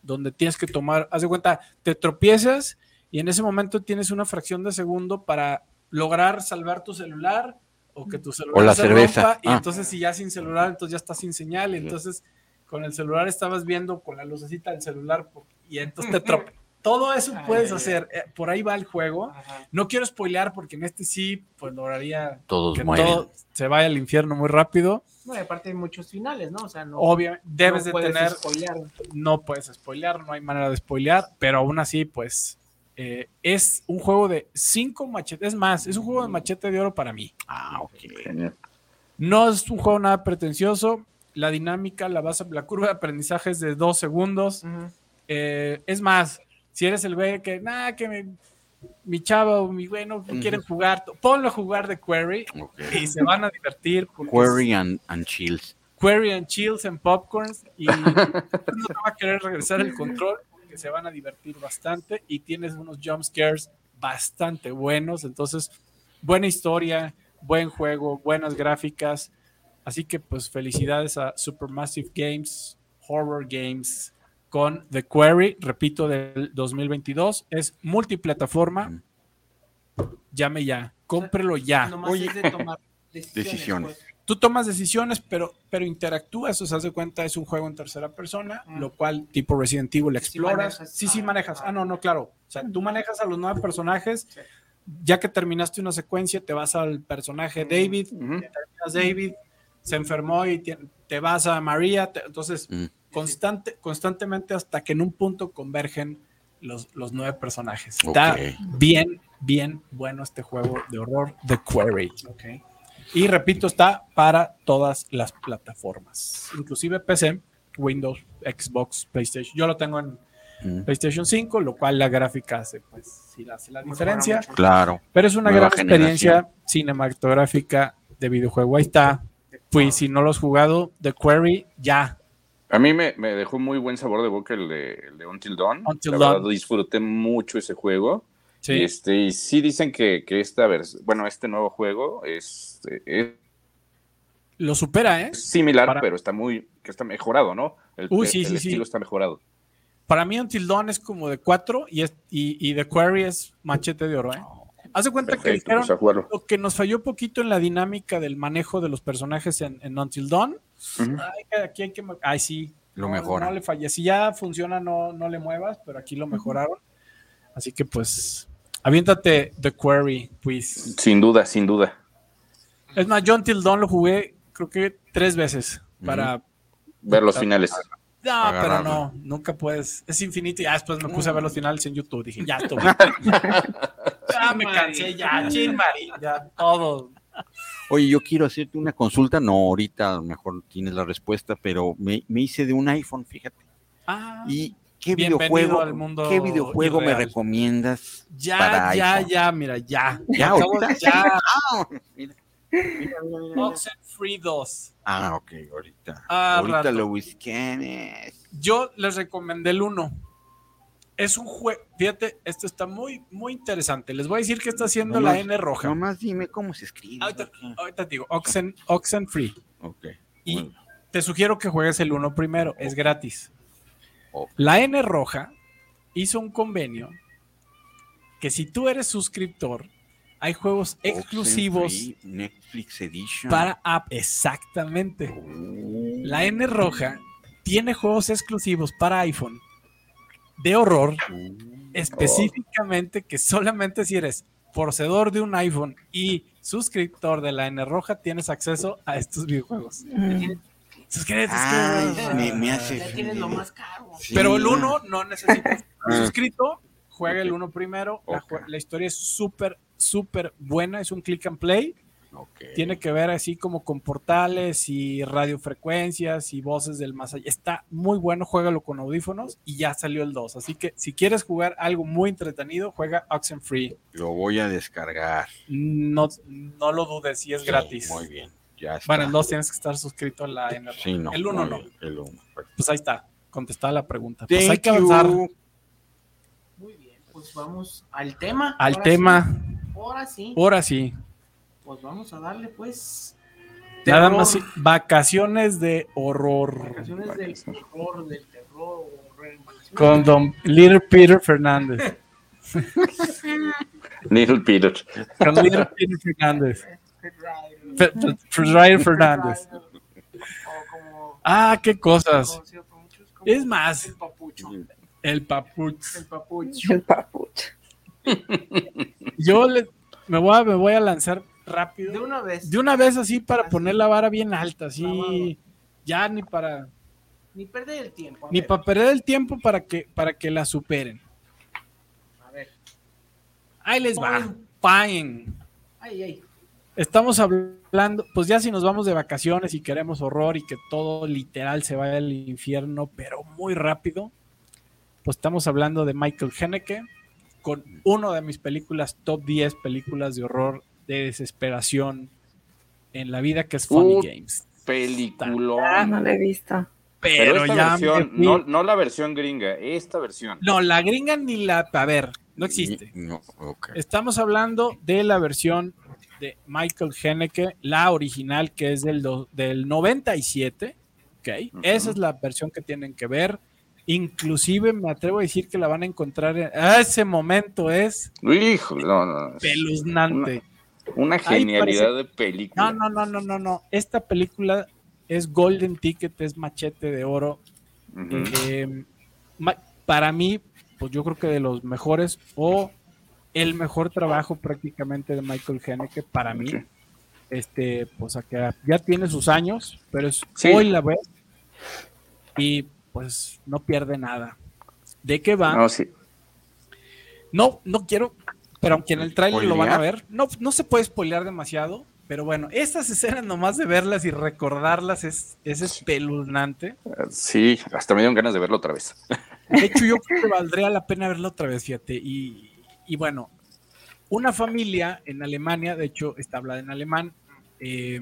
donde tienes que tomar, haz de cuenta, te tropiezas y en ese momento tienes una fracción de segundo para lograr salvar tu celular o que tu celular la se cerveza. rompa, y Ah. entonces si ya sin celular, entonces ya estás sin señal y entonces con el celular estabas viendo con la lucecita del celular y entonces te trope. Todo eso puedes ay, hacer. eh, por ahí va el juego. Ajá. No quiero spoilear porque en este sí, pues lograría Todos que mueren. todo se vaya al infierno muy rápido. No, y aparte hay muchos finales, ¿no? O sea, no. Obviamente, debes no de puedes tener, spoilear. no puedes spoilear, no hay manera de spoilear, pero aún así, pues eh, es un juego de cinco machetes. Es más, es un juego de machete de oro para mí. Ah, ok. Genial. No es un juego nada pretencioso. La dinámica, la base, la curva de aprendizaje es de dos segundos. Eh, es más, si eres el güey que, nada, que me- mi chavo o mi güey no quieren jugar, ponlo a jugar de Query y se van a divertir. Query and, and chills. Query and chills and popcorns y no te va a querer regresar el control porque se van a divertir bastante y tienes unos jump scares bastante buenos. Entonces, buena historia, buen juego, buenas gráficas. Así que pues felicidades a Supermassive Games, Horror Games con The Query, repito, del 2022. Es multiplataforma. Llame ya, cómprelo ya. Nomás es de tomar decisiones. Decisiones. pues. tú tomas decisiones, pero, pero interactúas, o sea, haz de cuenta, es un juego en tercera persona, Mm. lo cual tipo Resident Evil exploras. manejas. Sí, sí, Ah, manejas. ah. Ah, no, no, claro. O sea, tú manejas a los nueve personajes, ya que terminaste una secuencia, te vas al personaje David, terminas David, se enfermó y te, te vas a María, te- entonces Mm. Constante, constantemente hasta que en un punto convergen los, los nueve personajes. Está bien, bien bueno este juego de horror, The Quarry. Y repito, está para todas las plataformas, inclusive PC, Windows, Xbox, PlayStation. Yo lo tengo en Mm. PlayStation 5, lo cual la gráfica hace, pues, sí hace la diferencia. Claro. Pero es una Nueva gran experiencia generación. cinematográfica de videojuego. Ahí está. Pues si no lo has jugado, The Quarry, ya. A mí me, me dejó muy buen sabor de boca el de, el de Until Dawn. Until la Dawn. disfruté mucho ese juego. Sí. Y, este, y sí dicen que, que esta vers- bueno, este nuevo juego es, es Lo supera, ¿eh? similar, Para- pero está muy, que está mejorado, ¿no? El, Uy, el- sí, el sí, sí. estilo está mejorado. Para mí, Until Dawn es como de 4 y, es- y, y The Quarry es machete de oro, ¿eh? Haz de cuenta que dijeron pues lo que nos falló poquito en la dinámica del manejo de los personajes en, en Until Dawn. Ay, que aquí hay que. me- Ay, sí. Lo no, mejoran. No le falla. Si ya funciona, no, no le muevas, pero aquí lo mejoraron. Así que, pues, aviéntate The Quarry, pues. Sin duda, sin duda. Es más, yo Until Dawn lo jugué, creo que tres veces para. Ver los finales. No, Agarrarlo. pero no, nunca puedes. Es infinito y ya después me puse a ver los finales en YouTube. Dije, ya estuvo. ya me cansé, ya, chin, ya todo. Oye, yo quiero hacerte una consulta, no ahorita a lo mejor tienes la respuesta, pero me, me hice de un iPhone, fíjate. Ah, ¿Y qué videojuego, al mundo qué videojuego me recomiendas? ya, para ya, iPhone? ya, mira, ya. Ya, Acabo- ya. Mira, mira, mira. Oxenfree 2. Ah, ok, ahorita. Ah, ahorita rato. lo busqué. Yo les recomendé el 1. Es un juego, fíjate, esto está muy, muy interesante. Les voy a decir qué está haciendo la N roja. Nomás dime cómo se escribe. Ahorita, ahorita te digo, Oxen, Oxenfree. Ok. Y bueno. te sugiero que juegues el 1 primero, es gratis. La N roja hizo un convenio que si tú eres suscriptor, hay juegos exclusivos Oxenfree Netflix Edition. para app. Exactamente. Oh. La N roja tiene juegos exclusivos para iPhone de horror, específicamente que solamente si eres poseedor de un iPhone y suscriptor de la N roja tienes acceso a estos videojuegos. Suscríbete, Ay, suscríbete. me, me hace. Ya tienes lo más caro. Sí. Pero el 1 no necesitas. Ah. Suscrito, juega el 1 primero. La, la historia es súper, súper buena. Es un click and play. Tiene que ver así como con portales y radiofrecuencias y voces del más allá. Está muy bueno, juégalo con audífonos y ya salió el 2. Así que si quieres jugar algo muy entretenido, juega Oxenfree. Lo voy a descargar. No, no lo dudes, si es gratis. Muy bien. Ya está. Bueno, el 2 tienes que estar suscrito a la N. Sí, no. el 1 muy no. bien, El 1. Pues ahí está, contestada la pregunta. Pues hay Thank que avanzar you. Muy bien, pues vamos al tema. al Ahora tema. sí, ahora sí. Ahora sí. Pues vamos a darle, pues. Nada terror. más, vacaciones de horror. Vacaciones del horror, del terror. horror, vacaciones Con don Little Peter Fernández. Little Peter. Con Little Peter Fernández. Ryder Fernández. O como- Ah, qué cosas. Es más, El papucho. el papuch. El papucho. El papucho. Yo le- me, voy a, me voy a lanzar De rápido. una vez. De una vez así para Así. poner la vara bien alta, así. Ya ni para Ni perder el tiempo. ni ver, para perder el tiempo para que para que la superen. A ver. Ahí les va. Ay, ay. Estamos hablando, pues ya si nos vamos de vacaciones y queremos horror y que todo literal se vaya al infierno, pero muy rápido, pues estamos hablando de Michael Haneke con uno de mis películas, top 10 películas de horror, de desesperación en la vida, que es Funny Uh, Games. Peliculón. No lo he visto. Pero, Pero, esta ya versión, fui- no, no la versión gringa, esta versión. No, la gringa ni la... A ver, no existe. No. Estamos hablando de la versión de Michael Haneke, la original que es del, do- del 97. Ok, Ujú. esa es la versión que tienen que ver. Inclusive me atrevo a decir que la van a encontrar en a ese momento es Híjole, no, no. peluznante. Una Ahí genialidad de película. No, no, no, no, no, no. Esta película es Golden Ticket, es machete de oro. Eh, para mí, pues yo creo que de los mejores o el mejor trabajo prácticamente de Michael Haneke para mí. Este, pues a que ya tiene sus años, pero es Sí. hoy la ves y pues no pierde nada. ¿De qué va? No, sí. No, no quiero, pero aunque en el tráiler lo van a ver, no, no se puede spoilear demasiado, pero bueno, estas escenas nomás de verlas y recordarlas es, es espeluznante. Sí, hasta me dieron ganas de verlo otra vez. De hecho, yo creo que valdría la pena verla otra vez, fíjate. Y, y bueno, una familia en Alemania, de hecho, está hablada en alemán, eh,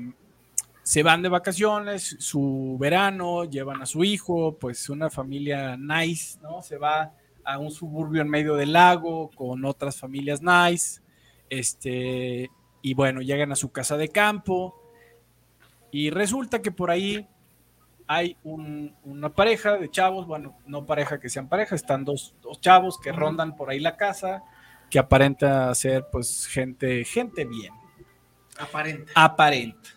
se van de vacaciones, su verano, llevan a su hijo, pues una familia nice, ¿no? Se va a un suburbio en medio del lago con otras familias nice, este, y bueno, llegan a su casa de campo y resulta que por ahí hay un- una pareja de chavos, bueno, no pareja que sean pareja, están dos, dos chavos que rondan por ahí la casa, que aparenta ser pues gente, gente bien, Aparente. aparenta.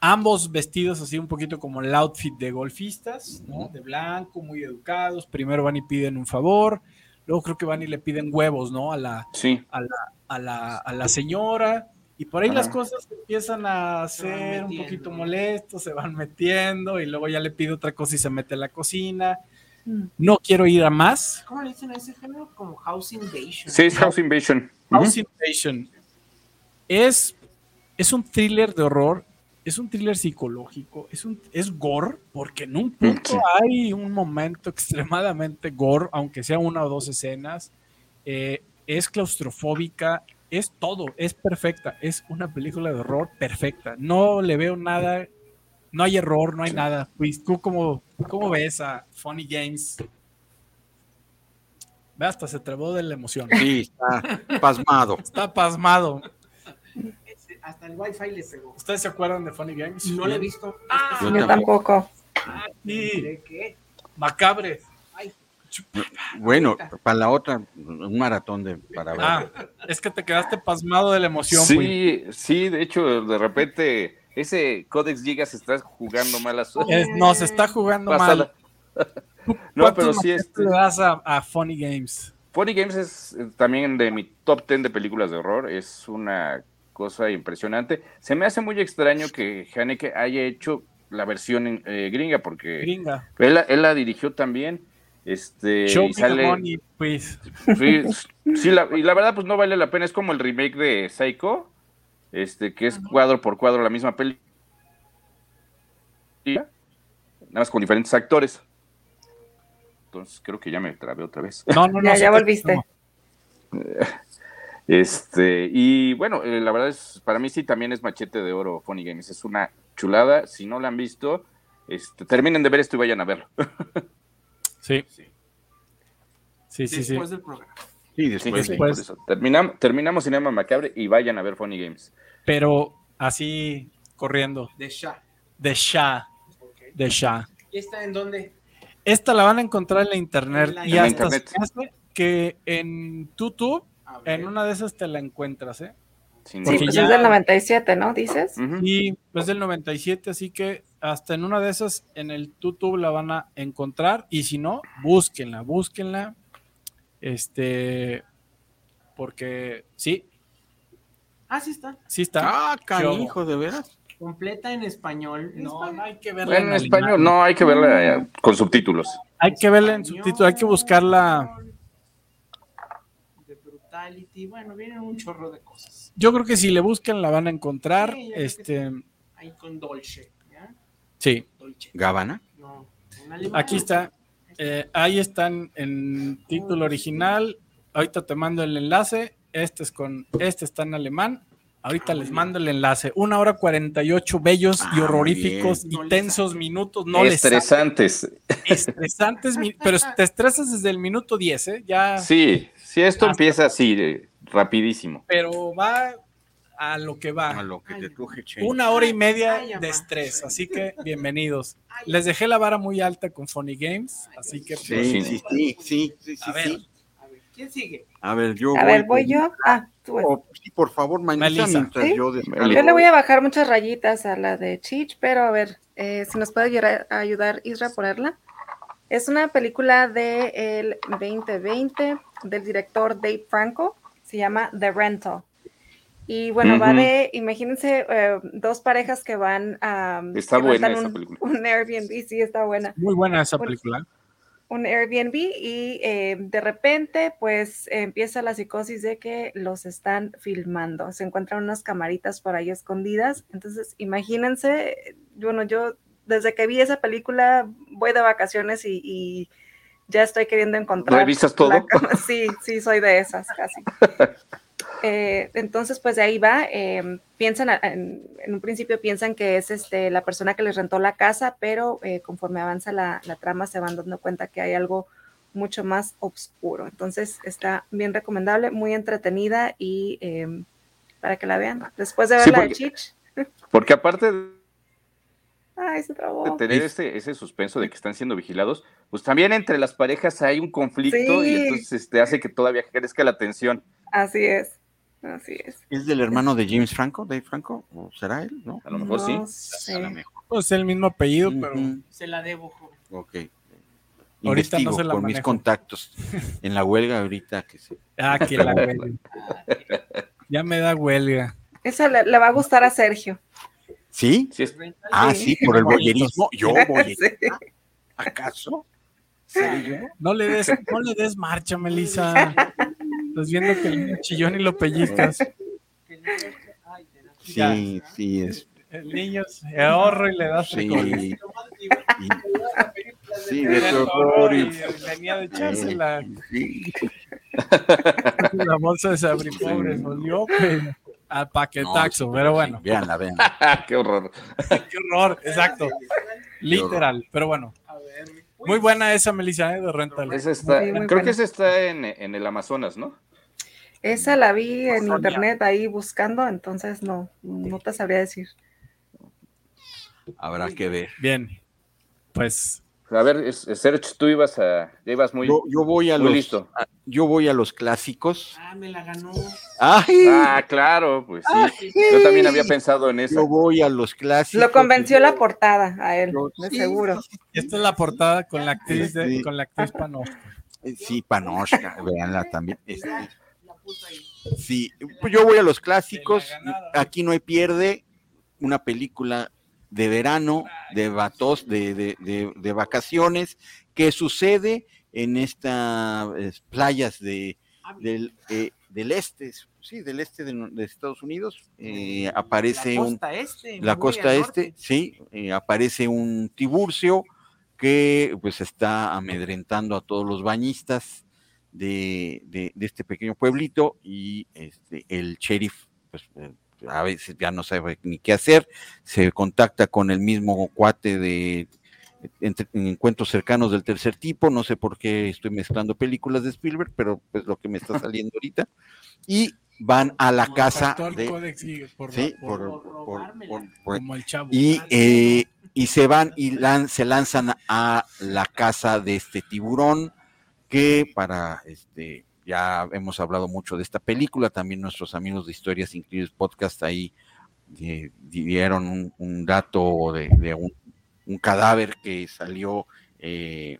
Ambos vestidos así un poquito como el outfit de golfistas, ¿no? De blanco, muy educados. Primero van y piden un favor, luego creo que van y le piden huevos, ¿no? A la, Sí. a la, a la, a la señora. Y por ahí Ajá. las cosas empiezan a ser un poquito molestos, se van metiendo y luego ya le pide otra cosa y se mete a la cocina. Mm. No quiero ir a más. ¿Cómo le dicen a ese género? Como House Invasion. Sí, es House Invasion. House Invasion. Es, es un thriller de horror, es un thriller psicológico, es, un, es gore, porque en un punto Sí. hay un momento extremadamente gore, aunque sea una o dos escenas. Eh, es claustrofóbica, es todo, es perfecta, es una película de horror perfecta. No le veo nada, no hay error, no hay nada. Luis, ¿tú cómo, cómo ves a Funny Games? Ve, hasta se trabó de la emoción. Sí, está pasmado. Está pasmado. Hasta el Wi-Fi le pegó. ¿Ustedes se acuerdan de Funny Games? No lo he visto. Ah, Yo tampoco. sí. ¿De qué? Macabre. Ay, Bueno, para la otra, un maratón de para ver. Ah, es que te quedaste pasmado de la emoción. Sí, sí, de hecho, de repente ese Codex Gigas está jugando malas Es- nos está jugando pasada. mal. No, ¿Cuántos pero sí, este, le das a, a Funny Games? Funny Games es eh, también de mi top 10 de películas de horror. Es una cosa impresionante. Se me hace muy extraño que Haneke haya hecho la versión eh, gringa, porque Gringa. él, la- él la dirigió también. Este, Show y me sale, the money, please. Sí, sí, la- y la verdad, pues no vale la pena. Es como el remake de Psycho, este, que es cuadro por cuadro la misma película. Nada más con diferentes actores. Entonces creo que ya me trabé otra vez. No, no, no. Ya, volviste. no. Este, y bueno, eh, la verdad es, para mí sí también es machete de oro Funny Games. Es una chulada. Si no la han visto, este, terminen de ver esto y vayan a verlo. Sí. Sí, sí, sí. después del programa. Sí, Sí, después. sí, Después. por eso. Terminam- terminamos Cinema Macabre y vayan a ver Funny Games. Pero así corriendo. De Shah. De Shah. Ok. De Shah. ¿Y está en dónde? Esta la van a encontrar en la internet En la y hasta internet. se hace que en YouTube, A ver. en una de esas te la encuentras, ¿eh? Sin Sí, pues ya- es del 97, ¿no? ¿Dices? Ujú. Y es del 97, así que hasta en una de esas en el YouTube la van a encontrar y si no, búsquenla, búsquenla. Este, porque sí, Ah, sí está. sí está. Ah, canijo, de veras. Completa en español. En No, no hay que verla en alemán. español no, hay que verla eh, con subtítulos. Hay que verla en subtítulo, hay que buscarla. De Brutality. Bueno, vienen un chorro de cosas. Yo creo que si le buscan la van a encontrar. Sí, Este, Ahí con Dolce. ¿ya? sí, Dolce. Gabana. No, aquí está. Eh, ahí están en título original. Ahorita te mando el enlace. Este es con, este está en alemán. Ahorita les mando el enlace. Una hora 48 bellos y Ah, horroríficos bien. y tensos minutos. No les. Estresantes. estresantes, mi- pero te estresas desde el minuto 10, ¿eh? Ya, Sí, sí, esto Hasta- empieza así, eh, rapidísimo. pero va a lo que A va. lo que te truje, che. Una hora y media de estrés, así que bienvenidos. Les dejé la vara muy alta con Funny Games, así que pues, Sí, sí, sí, sí, sí, sí, a ver, sí. A ¿Quién sigue? A ver, yo A voy ver, voy con- yo. Ah, tú. Oh, sí, por favor, Manisa, Melissa. mientras ¿Sí? yo descargo. Yo le voy a bajar muchas rayitas a la de Chich, pero a ver, eh, si nos puede ayudar, ayudar Isra a ponerla. Es una película del 2020 del director Dave Franco, se llama The Rental. Y bueno, va Ujú. de, imagínense, eh, dos parejas que van a... Está buena esa un, película. Un Airbnb, sí, está buena Muy buena esa película. un Airbnb y eh, de repente pues empieza la psicosis de que los están filmando. Se encuentran unas camaritas por ahí escondidas. Entonces, imagínense, bueno, yo desde que vi esa película voy de vacaciones y, y ya estoy queriendo encontrar. ¿Revisas todo? la cama. Sí, sí, soy de esas casi. Eh, entonces, pues de ahí va. eh, piensan, en, en un principio piensan que es este, la persona que les rentó la casa, pero eh, conforme avanza la, la trama se van dando cuenta que hay algo mucho más oscuro. Entonces, está bien recomendable, muy entretenida y eh, para que la vean. Después de Sí, ver la de Chich, Porque aparte ay, se trabó. tener ese, ese suspenso de que están siendo vigilados, pues también entre las parejas hay un conflicto y Sí. entonces este, hace que todavía crezca la tensión. Así es, así es. ¿Es del hermano de James Franco, Dave Franco? ¿O será él? ¿No? A lo mejor sí. A lo mejor. Pues el mismo apellido, pero Se la debo, joven. Ok. Ahorita no se la con mis contactos en la huelga ahorita que se... ah, que la huelga. Ya me da huelga. Esa le, le va a gustar a Sergio. ¿Sí? Sí, es- Ah, Sí. por el boyerismo. Yo, boyerista. Sí. ¿Acaso? ¿Serio? No le des, no le des marcha, Melissa. Estás viendo que el niño chillón y lo pellizcas. Sí, sí, es. El niño se ahorra y le das Sí, y- sí, de terror y... Venía de echarse la, Sí. la bolsa de Sabri Pobre, olió pero al paquetaxo, No, pero sí, bueno, Véanla, véanla. Ah, qué horror. qué horror, exacto, literal, pero bueno, muy buena esa Melissa ¿eh? de Rental. Esa está, Sí, muy creo buena. que esa está en, en el Amazonas, ¿no? Esa la vi en internet ahí buscando, entonces no, no te sabría decir. Habrá que ver. Bien, pues A ver, Serge, tú ibas a, ya ibas muy, Yo, yo voy a muy los, listo. a- yo voy a los clásicos. Ah, me la ganó. ¡Ay! Ah, claro, pues sí. Yo también había pensado en eso. Yo voy a los clásicos. Lo convenció la portada a él, Yo- de sí, seguro. esta es la portada con la actriz, de- Sí. con la actriz Pano. Eh, Sí, Panoshka, véanla también. Este, sí, yo voy a los clásicos. Aquí no hay pierde. Una película de verano, de vatos, de, de, de- de vacaciones, que sucede en estas playas de, del, eh, del este, sí, del este de, de Estados Unidos. Eh, aparece la un, costa este. la costa este, norte. sí, eh, aparece un tiburcio que pues está amedrentando a todos los bañistas de, de- de este pequeño pueblito y este, el sheriff pues eh, a veces ya no sabe ni qué hacer, se contacta con el mismo cuate de entre- en encuentros cercanos del tercer tipo, no sé por qué estoy mezclando películas de Spielberg, pero pues lo que me está saliendo ahorita, y van a la Como casa de... sí, por- Sí, por- por, por por- robármela. por- por- como el chavo. y, eh, y se van y lan- se lanzan a la casa de este tiburón, que para este ya hemos hablado mucho de esta película, también nuestros amigos de Historias Increíbles Podcast ahí eh, dieron un, un dato de, un cadáver que salió eh,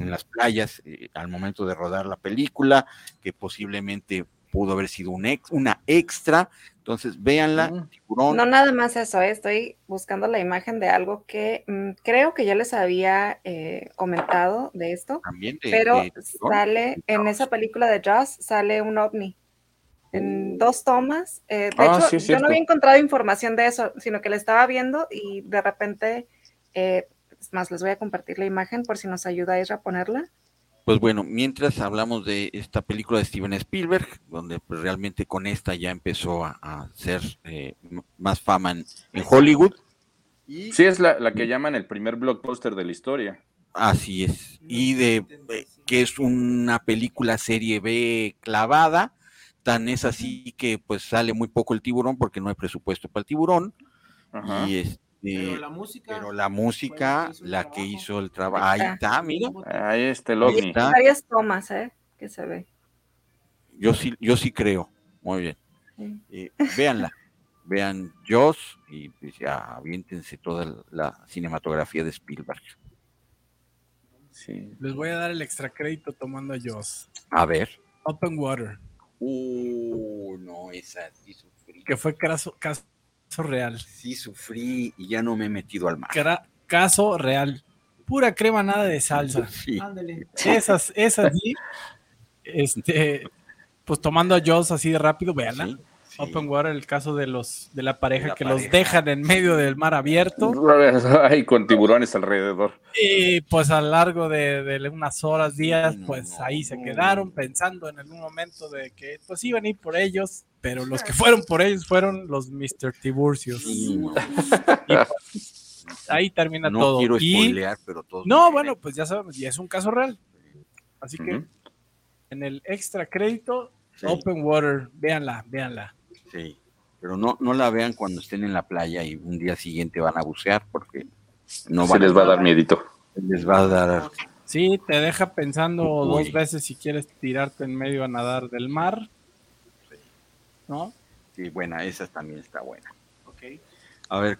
en las playas eh, al momento de rodar la película, que posiblemente pudo haber sido un ex, una extra. Entonces, véanla, Mm. tiburón. No nada más eso, eh, estoy buscando la imagen de algo que mm, creo que ya les había eh, comentado de esto, también de- pero de sale en esa película de Jaws, sale un ovni en dos tomas. eh, de Ah, hecho, sí, yo no había encontrado información de eso, sino que la estaba viendo y de repente, eh, es más, les voy a compartir la imagen por si nos ayuda a ir a ponerla. Pues bueno, mientras hablamos de esta película de Steven Spielberg, donde pues, realmente con esta ya empezó a, a hacer eh, más fama en, en Hollywood. Y Sí, es la, la que llaman el primer blockbuster de la historia. así es. Y de eh, que es una película serie B clavada, tan es así que pues sale muy poco el tiburón porque no hay presupuesto para el tiburón. Ajá. Y este, Pero la música. pero la música, la que hizo el trabajo, ahí está, mira. Ahí está el ovni. está. Varias tomas, ¿eh? Que se ve. yo sí, yo sí creo. Muy bien. Eh, véanla, vean Joss y pues ya aviéntense toda la cinematografía de Spielberg. Sí. Les voy a dar el extra crédito tomando a Joss. A ver. Open Water. Uh, no, esa sí sufrí. Que fue caso, caso real. Sí sufrí y ya no me he metido al mar. Caso real. Pura crema, nada de salsa. Sí. Ándale. Esas, esas sí. Este, pues tomando a Joss así de rápido, véanla. Sí. Open Water, el caso de los de la pareja La que los dejan en medio del mar abierto Ay, con tiburones alrededor. y pues a lo largo de, de unas horas, días, No, pues no, ahí se quedaron pensando en algún momento de que pues iban a ir por ellos, pero los que fueron por ellos fueron los Mr. Tiburcios. Sí, no, Y, pues, ahí termina no todo. quiero Y- spoilear, pero todos. no, bueno, pues ya sabemos, y es un caso real. Así que en el extra crédito, Sí. Open Water, véanla, véanla. Sí, pero no, no la vean cuando estén en la playa y un día siguiente van a bucear porque no Se van les va a dar miedito. les va a dar Sí, te deja pensando Uy. dos veces si quieres tirarte en medio a nadar del mar. ¿No? sí, buena, esa también está buena. Ok. A ver,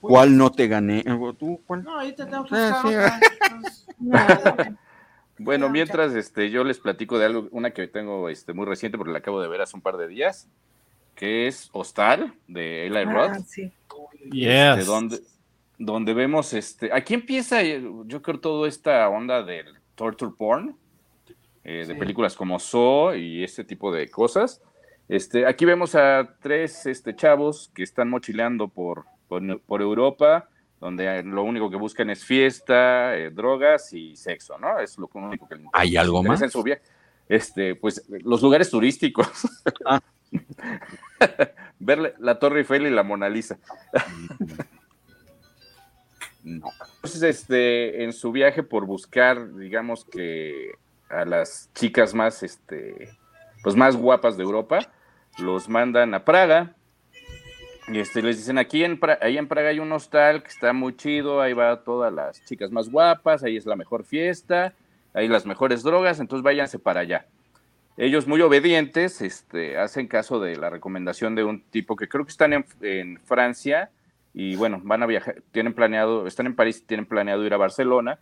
¿cuál no te gané? ¿Tú cuál? No, ahorita tengo que Ah, sí. Bueno, mientras este, yo les platico de algo, una que tengo este, muy reciente porque la acabo de ver hace un par de días, que es Hostal de Eli Roth. Ah, sí. este, donde, donde vemos, este, aquí empieza, eh, yo creo, toda esta onda del torture porn, eh, de Sí. películas como Saw y este tipo de cosas. Este, aquí vemos a tres este, chavos que están mochileando por, por, por Europa, donde lo único que buscan es fiesta, eh, drogas y sexo, ¿no? Es lo único que les ¿Hay algo más? en su viaje. Este, pues los lugares turísticos. Ah. Ver la- Torre Eiffel y la Mona Lisa. No. Entonces, este, en su viaje por buscar, digamos que a las chicas más, este, pues más guapas de Europa, los mandan a Praga. Y este, les dicen, aquí en, Pra- ahí en Praga hay un hostal que está muy chido, ahí va todas las chicas más guapas, ahí es la mejor fiesta, ahí las mejores drogas, entonces váyanse para allá. Ellos muy obedientes, este, hacen caso de la recomendación de un tipo que creo que están en, Francia, y bueno, van a viajar, tienen planeado, están en París, tienen planeado ir a Barcelona,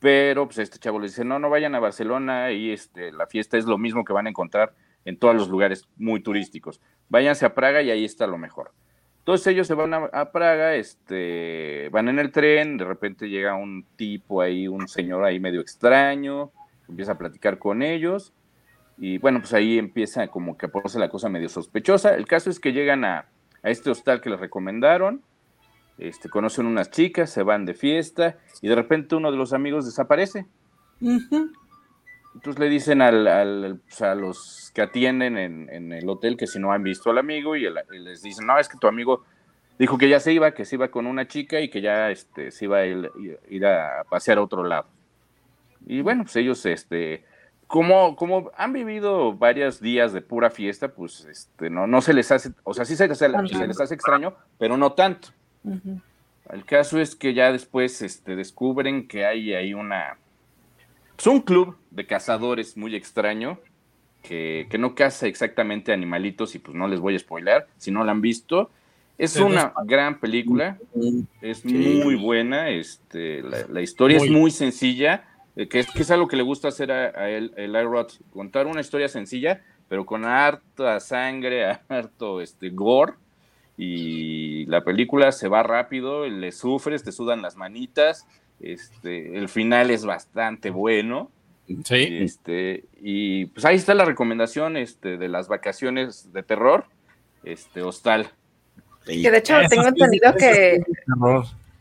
pero pues este chavo les dice, no, no vayan a Barcelona y este, la fiesta es lo mismo que van a encontrar en todos los lugares muy turísticos. Váyanse a Praga y ahí está lo mejor. Entonces ellos se van a, a Praga, este, van en el tren, de repente llega un tipo ahí, un señor ahí medio extraño, empieza a platicar con ellos y bueno, pues ahí empieza como que a ponerse la cosa medio sospechosa. El caso es que llegan a, a este hostal que les recomendaron, este, conocen unas chicas, se van de fiesta y de repente uno de los amigos desaparece. Entonces le dicen al, al- pues, a los que atienden en, en el hotel que si no han visto al amigo y, el- y les dicen, no, es que tu amigo dijo que ya se iba, que se iba con una chica y que ya este, se iba a ir, ir a pasear a otro lado. Y bueno, pues ellos, este, como, como han vivido varios días de pura fiesta, pues este, no, no se les hace, o sea, sí se, les- se les hace extraño, pero no tanto. El caso es que ya después este, descubren que hay ahí una. Es un club de cazadores muy extraño que, que no caza exactamente animalitos y pues no les voy a spoiler si no la han visto. Es una gran película, es Sí. muy buena, este, la, la historia Muy. es muy sencilla, que es, que es algo que le gusta hacer a, a él, el contar una historia sencilla, pero con harta sangre, harto este, gore, y la película se va rápido, le sufres, te sudan las manitas, este, el final es bastante bueno, Sí. este, y pues ahí está la recomendación este, de las vacaciones de terror, este, Hostal. Que de hecho tengo entendido que.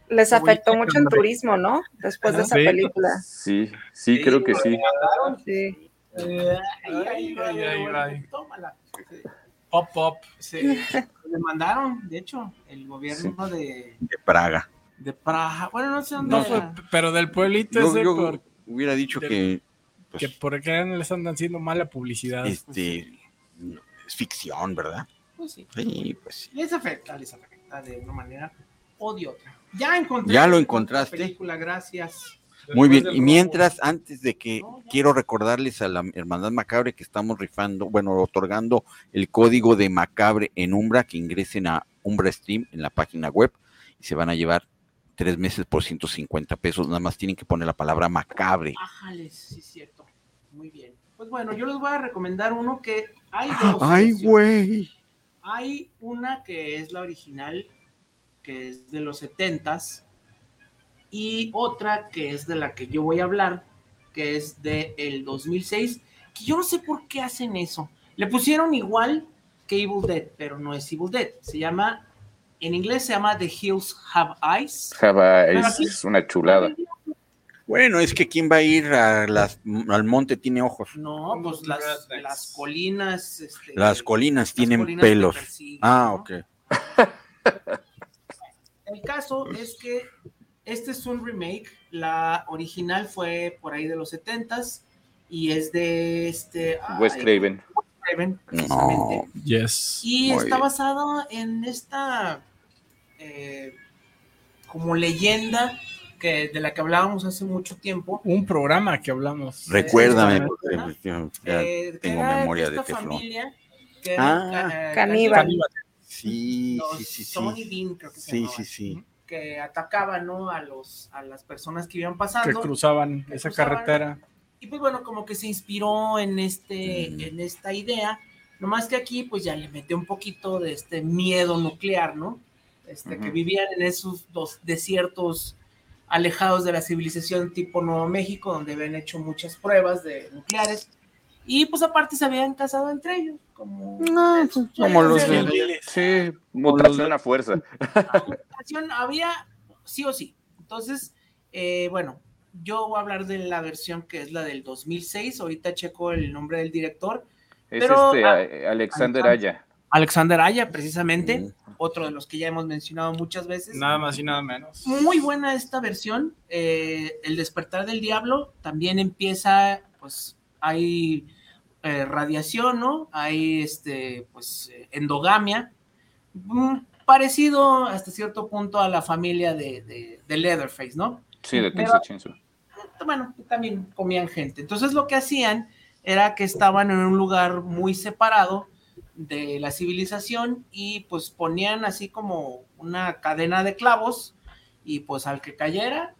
Les afectó mucho en hombre. turismo, ¿no? Después de esa Sí. película. Sí, sí, creo que sí. Sí. Ay, ay, ay. tómala. Pop, pop. Se le mandaron, de hecho, el gobierno de, de Praga. de Praga. Bueno, no sé dónde No fue, era. pero del pueblito Yo, ese, yo por- hubiera dicho del- que, pues, que por acá les andan haciendo mala publicidad. este, es ficción, ¿verdad? Pues sí. Sí, pues sí. Les afecta, les afecta de una manera o de otra. Ya encontré. Ya lo encontraste. película, gracias. Muy Después bien, y robo. mientras, antes de que quiero recordarles a la Hermandad Macabre que estamos rifando, bueno, otorgando el código de Macabre en Umbra, que ingresen a Umbra Stream en la página web y se van a llevar tres meses por 150 pesos, nada más tienen que poner la palabra Macabre. Ájales, sí, es cierto. Muy bien. Pues bueno, yo les voy a recomendar uno que hay dos. Ay, güey. Hay una que es la original, que es de los 70s, y otra que es de la que yo voy a hablar, que es de el 2006, que yo no sé por qué hacen eso. Le pusieron igual que Evil Dead, pero no es Evil Dead. Se llama, en inglés se llama The Hills Have Eyes. Java Pero es, aquí- es una chulada. Bueno, es que quien va a ir a las, al monte tiene ojos. No, pues las, las colinas. este, Las colinas tienen colinas pelos. Ah, ¿no? El caso es que este es un remake. La original fue por ahí de los 70s y es de este. Wes ay, Craven. Wes Craven, precisamente. No. Yes. Y Muy está bien. basado en esta eh, como leyenda que de la que hablábamos hace mucho tiempo. Un programa que hablamos. Recuérdame, Ajá. porque pues, eh, tengo memoria de esta teflón. familia que era, Ah. eh, Caníbal. Sí, los sí, sí, sí. Bean, creo que se Sí, llamaban, sí, sí. que atacaban ¿no? a, los, a las personas que iban Que pasando. cruzaban Que esa cruzaban. carretera. Y pues bueno, como que se inspiró en, este, Mm. en esta idea, nomás que aquí pues ya le metió un poquito de este miedo nuclear, ¿no? Este, Que vivían en esos dos desiertos alejados de la civilización tipo Nuevo México, donde habían hecho muchas pruebas de nucleares, y pues aparte se habían casado entre ellos, como... Como los Sí, de- Sí, mutación a fuerza. ocasión había sí o sí. Entonces, eh, bueno, yo voy a hablar de la versión que es la del 2006. Ahorita checo el nombre del director. Es Pero, este ah, eh, Alexander Aya. Alexander Aya, precisamente, otro de los que ya hemos mencionado muchas veces. Nada más y nada menos. Muy buena esta versión. eh, el despertar del diablo también empieza, pues hay eh, radiación, ¿no? Hay este, pues, eh, endogamia. Mm, parecido hasta cierto punto a la familia de, de- de Leatherface, ¿no? Sí, de Texas Chainsaw. bueno, también comían gente. Entonces lo que hacían era que estaban en un lugar muy separado de la civilización y pues ponían así como una cadena de clavos y pues al que cayera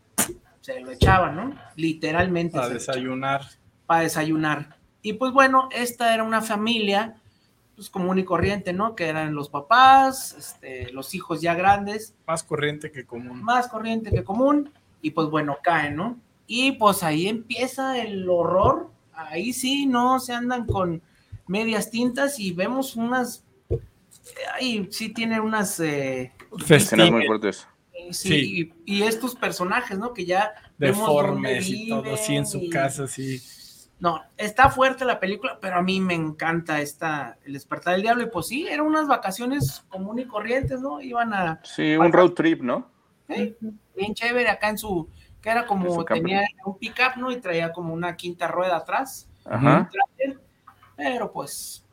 se lo echaban, ¿no? Literalmente. Para desayunar. para desayunar. Y pues bueno, esta era una familia pues común y corriente, ¿no? Que eran los papás, este, los hijos ya grandes, Más corriente que común. más corriente que común, y pues bueno, caen, ¿no? Y pues ahí empieza el horror, ahí sí, no se andan con medias tintas y vemos unas, ahí sí tiene unas, eh, Escenas muy fuertes. sí, Y, y estos personajes, ¿no? Que ya vemos Deformes y todo así en su y- casa, así. No, está fuerte la película, pero a mí me encanta esta, El despertar del diablo. Y pues sí, eran unas vacaciones común y corrientes, ¿no? Iban a, Sí, un road trip, ¿no? ¿eh? bien chévere acá en su, que era como, tenía un pick-up, ¿no? Y traía como una quinta rueda atrás. Ajá. Pero pues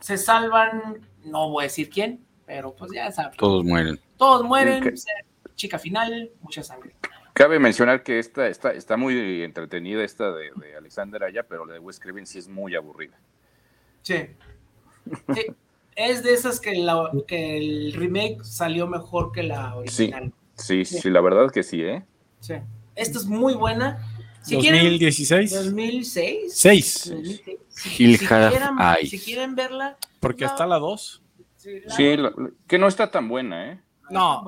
se salvan, no voy a decir quién, pero pues ya saben. Todos mueren. Todos mueren, chica final, mucha sangre. Cabe mencionar que esta está, está muy entretenida esta de, de Alexander Aya, pero la de Wes Craven sí es muy aburrida. Sí. Sí, Es de esas que, la- que el remake salió mejor que la Sí, original. sí, sí, la verdad que sí, ¿eh? Sí. Esta es muy buena. Si quieren- 2016. 2006. Seis. 2006. Si, si quieren, Eyes. si quieren verla, Porque No. está la 2. sí, la- Sí, la- la- que no está tan buena, ¿eh? No.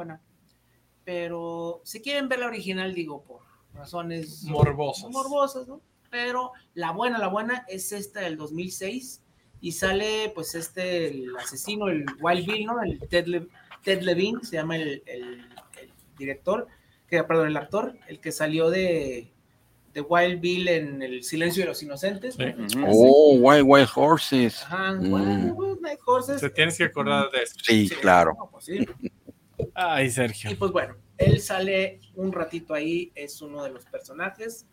Pero si quieren ver la original, digo, por razones Morbosas. morbosas, ¿no? Pero la buena, la buena es esta del 2006 y sale pues este, el asesino, el Wild Bill, ¿no? El Ted, Le- Ted Levine, se llama el, el- el director, que, perdón, el actor, el que salió de, de Wild Bill en El Silencio de los Inocentes. Sí. ¿no? Ujú. Oh, Wild Wild Horses. Ajá, Mm. Wild Horses. Se tienes que acordar de eso. Sí, claro. no, pues sí. Ay, Sergio. Y pues bueno, él sale un ratito ahí, es uno de los personajes.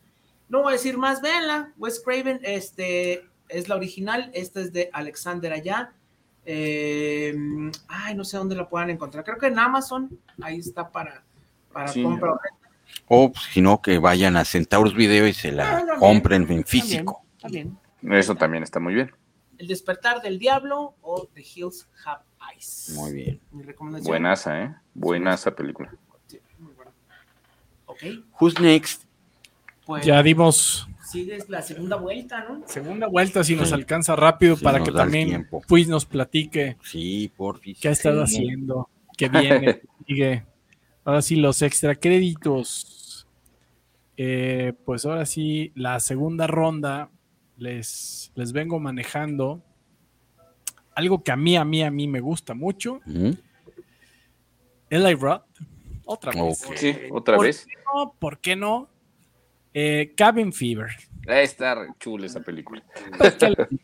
No voy a decir más, véanla. Wes Craven, este es la original, esta es de Alexander Allá. Eh, ay, no sé dónde la puedan encontrar. Creo que en Amazon, ahí está para, para Sí. compra. O pues, si no, que vayan a Centauros Video y se la Ah, también, compren en físico. También. Eso también está muy bien. El despertar del diablo o The Hills Have Muy bien. Mi recomendación. Buenaza, ¿eh? Buenaza película. Sí, muy buena. Ok, Who's next? pues Ya dimos sigues la segunda vuelta, ¿no? segunda vuelta si nos alcanza rápido Sí, para que también. Puis nos platique Sí, porfis. qué ha estado Sí. haciendo, qué viene, sigue. Ahora sí, los extra créditos. Eh, pues ahora sí, la segunda ronda les, les vengo manejando algo que a mí, a mí, a mí me gusta mucho. Ujú. Eli Roth, otra vez. Sí, otra ¿Por vez. qué no? ¿Por qué no? Eh, Cabin Fever. Está chula esa película. ¿Qué les digo?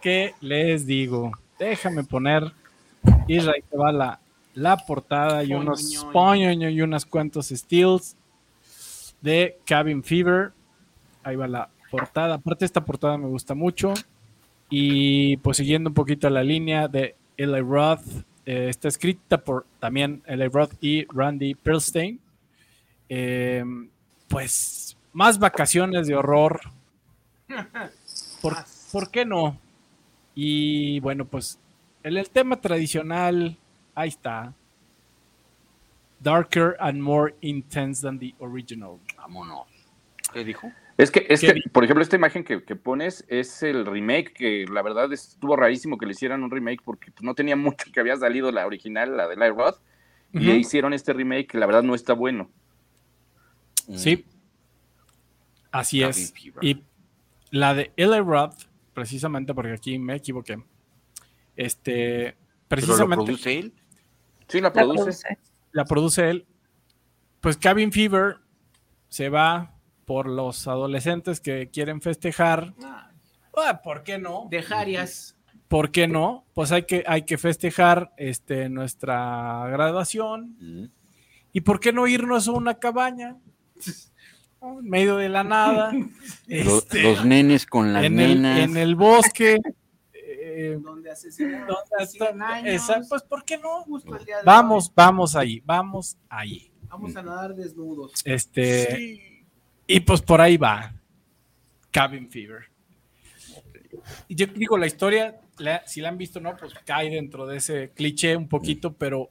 ¿Qué les digo? Déjame poner Israel que va la, la portada y unos Poñoño. y unas cuantos steals de Cabin Fever. Ahí va la portada. Aparte, esta portada me gusta mucho. Y pues siguiendo un poquito la línea de Eli Roth, eh, está escrita por también Eli Roth y Randy Perlstein. Eh, pues más vacaciones de horror. ¿Por, por qué no? Y bueno, pues el, el tema tradicional, ahí está. Darker and more intense than the original. Vámonos. ¿Qué dijo? Es que, por ejemplo, esta imagen que, que pones es el remake, que la verdad estuvo rarísimo que le hicieran un remake porque pues, no tenía mucho que había salido la original, la de Light Roth, y Ujú. hicieron este remake que la verdad no está bueno. Sí. Así es. Y la de Eli Roth, precisamente porque aquí me equivoqué. Este, ¿Pero lo precisamente produce él? Sí, la produce. la produce él. Pues Cabin Fever se va por los adolescentes que quieren festejar. Ah, ¿Por qué no? Dejarias. ¿Por qué no? Pues hay que, hay que festejar este, nuestra graduación. Ujú. ¿Y por qué no irnos a una cabaña? En medio de la nada. Este, los nenes con las en, el, nenas. en el bosque. eh, Donde asesinaron ¿dónde a está? 100 años. Exacto, pues ¿por qué no? Justo el día de Vamos, hoy. vamos ahí, vamos ahí. Vamos a nadar desnudos. Este, y pues por ahí va. Cabin Fever. Y yo digo, la historia, la- si la han visto no, pues cae dentro de ese cliché un poquito, pero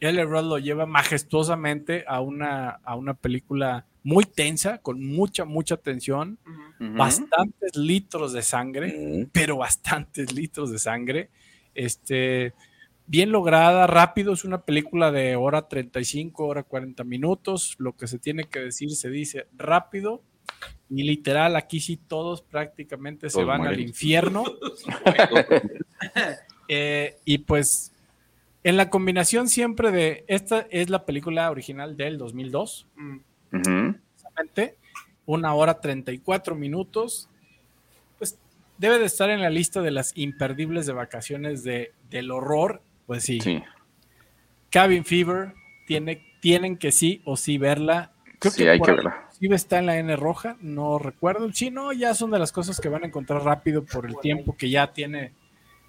Eli Roth lo lleva majestuosamente a una, a una película muy tensa, con mucha, mucha tensión, bastantes litros de sangre Ujú. pero bastantes litros de sangre. Este, bien lograda, rápido, es una película de hora 35, hora 40 minutos. Lo que se tiene que decir se dice rápido. Y literal, aquí sí todos prácticamente se van al infierno. Eh, y pues, en la combinación siempre de. Esta es la película original del 2002 Mm. Ujú. precisamente, una hora 34 minutos, pues debe de estar en la lista de las imperdibles de vacaciones de, del horror, pues sí. Sí. Cabin Fever, tiene, tienen que sí o sí verla. Creo Sí, hay por que verla. inclusive está en la N roja, no recuerdo. Sí, no, ya son de las cosas que van a encontrar rápido por el tiempo que ya tiene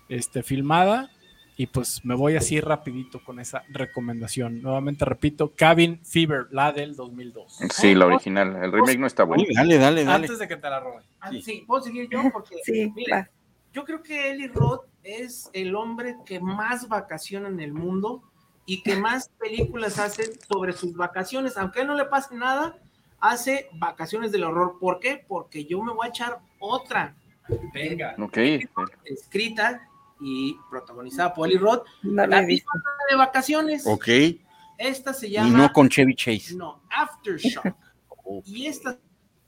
este, filmada. Y pues me voy así rapidito con esa recomendación. Nuevamente repito, Cabin Fever, la del 2002. Sí, la original. El remake no está bueno. Dale, dale, dale. Antes de que te la roben. Ah, Sí. sí. ¿puedo seguir yo? Porque, Sí, mire, va. Yo creo que Eli Roth es el hombre que más vacaciona en el mundo y que más películas hace sobre sus vacaciones. Aunque a él no le pase nada, hace vacaciones del horror. ¿Por qué? Porque yo me voy a echar otra. Venga. Ok. Escrita y protagonizada por Eli Roth. No La misma de vacaciones. Ok. Esta se Y llama... no con Chevy Chase. No, Aftershock. y esta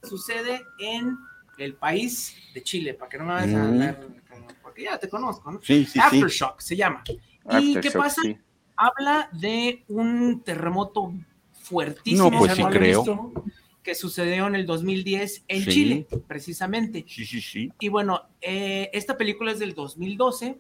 sucede en el país de Chile, para que no me vayas a Mm. ver, porque ya te conozco, ¿no? Sí, sí, sí. Aftershock se llama. ¿Y qué Aftershock, pasa? sí. Habla de un terremoto fuertísimo. No, pues sí creo. visto, Que sucedió en el 2010 en Sí. Chile, precisamente. Sí, sí, sí. Y bueno, eh, esta película es del 2012,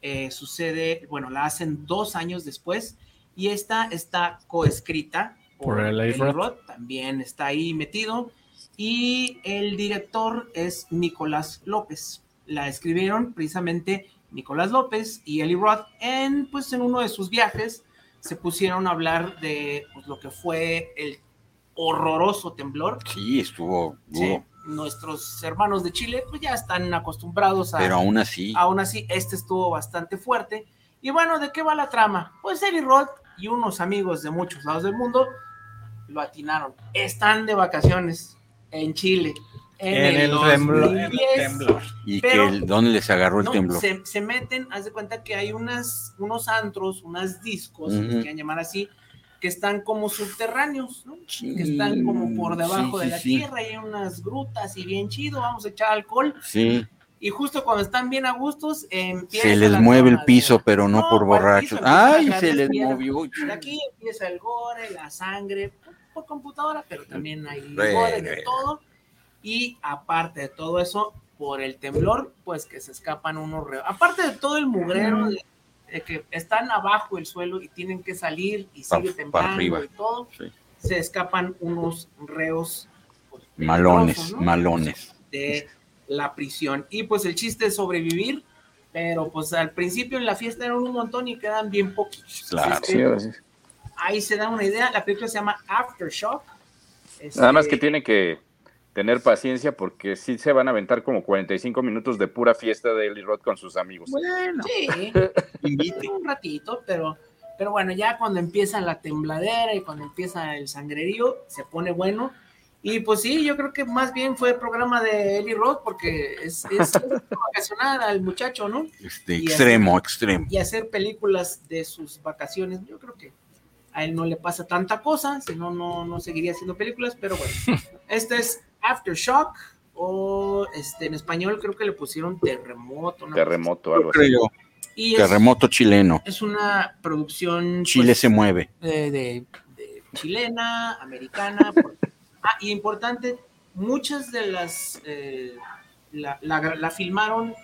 eh, sucede, bueno, la hacen dos años después, y esta está coescrita Por Eli Roth. Roth, también está ahí metido, y el director es Nicolás López. La escribieron precisamente Nicolás López y Eli Roth en, pues, en uno de sus viajes, se pusieron a hablar de pues, lo que fue el horroroso temblor. Sí, estuvo Sí, duro. Nuestros hermanos de Chile pues ya están acostumbrados a... Pero aún así. Aún así, este estuvo bastante fuerte. Y bueno, ¿de qué va la trama? Pues Eli Roth y unos amigos de muchos lados del mundo lo atinaron. Están de vacaciones en Chile. En, En el temblor, en el 2010, temblor. ¿Y pero- que el- dónde les agarró el no, temblor? Se, se meten, haz de cuenta que hay unas, unos antros, unas discos, si les Ujú. quieren llamar así, que están como subterráneos, ¿no? que están como por debajo Sí, de sí, la sí. tierra y hay unas grutas y bien chido, vamos a echar alcohol. Sí, Y justo cuando están bien a gustos, empieza se les la mueve el piso, pero no, No, por ¿cuál borrachos. piso? Ay, se de les movió. De aquí empieza el gore, la sangre, por, computadora, pero también hay de todo. Y aparte de todo eso, por el temblor, pues que se escapan unos reos. Aparte de todo el mugrero de, de que están abajo del suelo y tienen que salir y Pa- sigue pa' temblando arriba. y todo, Sí. se escapan unos reos pues, Malones, ¿no? malones. de la prisión. Y pues el chiste es sobrevivir, pero pues al principio en la fiesta eran un montón y quedan bien poquitos. Claro. Sí, sí. Ahí se da una idea. La película se llama Aftershock. Este, Nada más que tiene que tener paciencia porque sí se van a aventar como 45 minutos de pura fiesta de Eli Roth con sus amigos. Bueno, Sí, un ratito, pero, pero bueno, ya cuando empieza la tembladera y cuando empieza el sangrerío, se pone bueno. Y pues sí, yo creo que más bien fue el programa de Eli Roth porque es, es vacacionar al muchacho, ¿no? este, Y extremo, hacer- extremo. Y hacer películas de sus vacaciones. Yo creo que a él no le pasa tanta cosa, si no, no, no seguiría haciendo películas, pero bueno. este es Aftershock, o este, en español creo que le pusieron Terremoto. ¿no? Terremoto, algo Creo así. yo. Y es, Terremoto chileno. es una producción Chile pues, se mueve. de, de- de chilena, americana. por- ah, y importante, muchas de las eh, la, la- la filmaron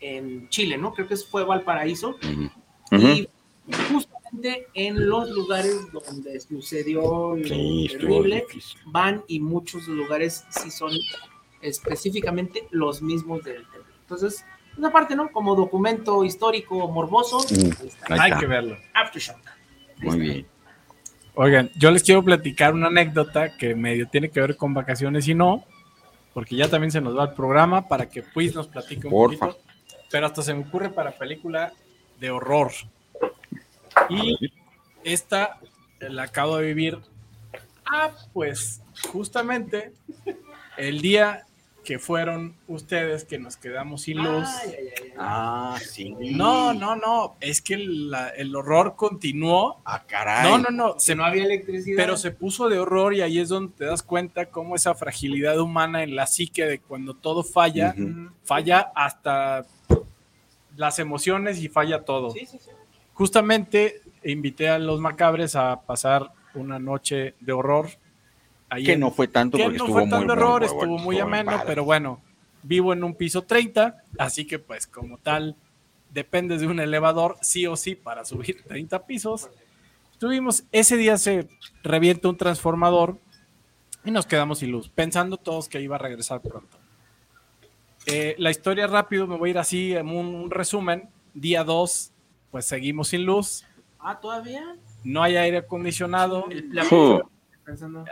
en Chile, ¿no? Creo que fue Valparaíso. Y justamente en los lugares donde sucedió lo Sí, terrible, van y muchos lugares sí son específicamente los mismos del temblor. Entonces, una parte, ¿no? Como documento histórico morboso, Mm, Hay que verlo. Aftershock. Muy bien. Oigan, yo les quiero platicar una anécdota que medio tiene que ver con vacaciones y no, porque ya también se nos va el programa para que pues nos platique un Porfa. poquito. Pero hasta se me ocurre para película de horror. Y esta la acabo de vivir. Ah, pues justamente el día que fueron ustedes que nos quedamos sin luz. Ay, ay, ay, ay. Ah, sí. No, no, no. Es que la- el horror continuó. Ah, caray. No, no, no. Se Se no había electricidad. pero se puso de horror y ahí es donde te das cuenta cómo esa fragilidad humana en la psique de cuando todo falla, falla hasta las emociones y falla todo. Sí, sí, sí. Justamente invité a los macabres a pasar una noche de horror. Ahí Que en- no fue tanto que porque no estuvo fue muy horror, estuvo muy ameno, padre. pero bueno, vivo en un piso 30, así que pues como tal, dependes de un elevador sí o sí para subir 30 pisos. Tuvimos, ese día se revienta un transformador y nos quedamos sin luz, pensando todos que iba a regresar pronto. Eh, la historia rápido, me voy a ir así en un, un resumen. Día 2, pues seguimos sin luz, Ah, todavía. no hay aire acondicionado, El-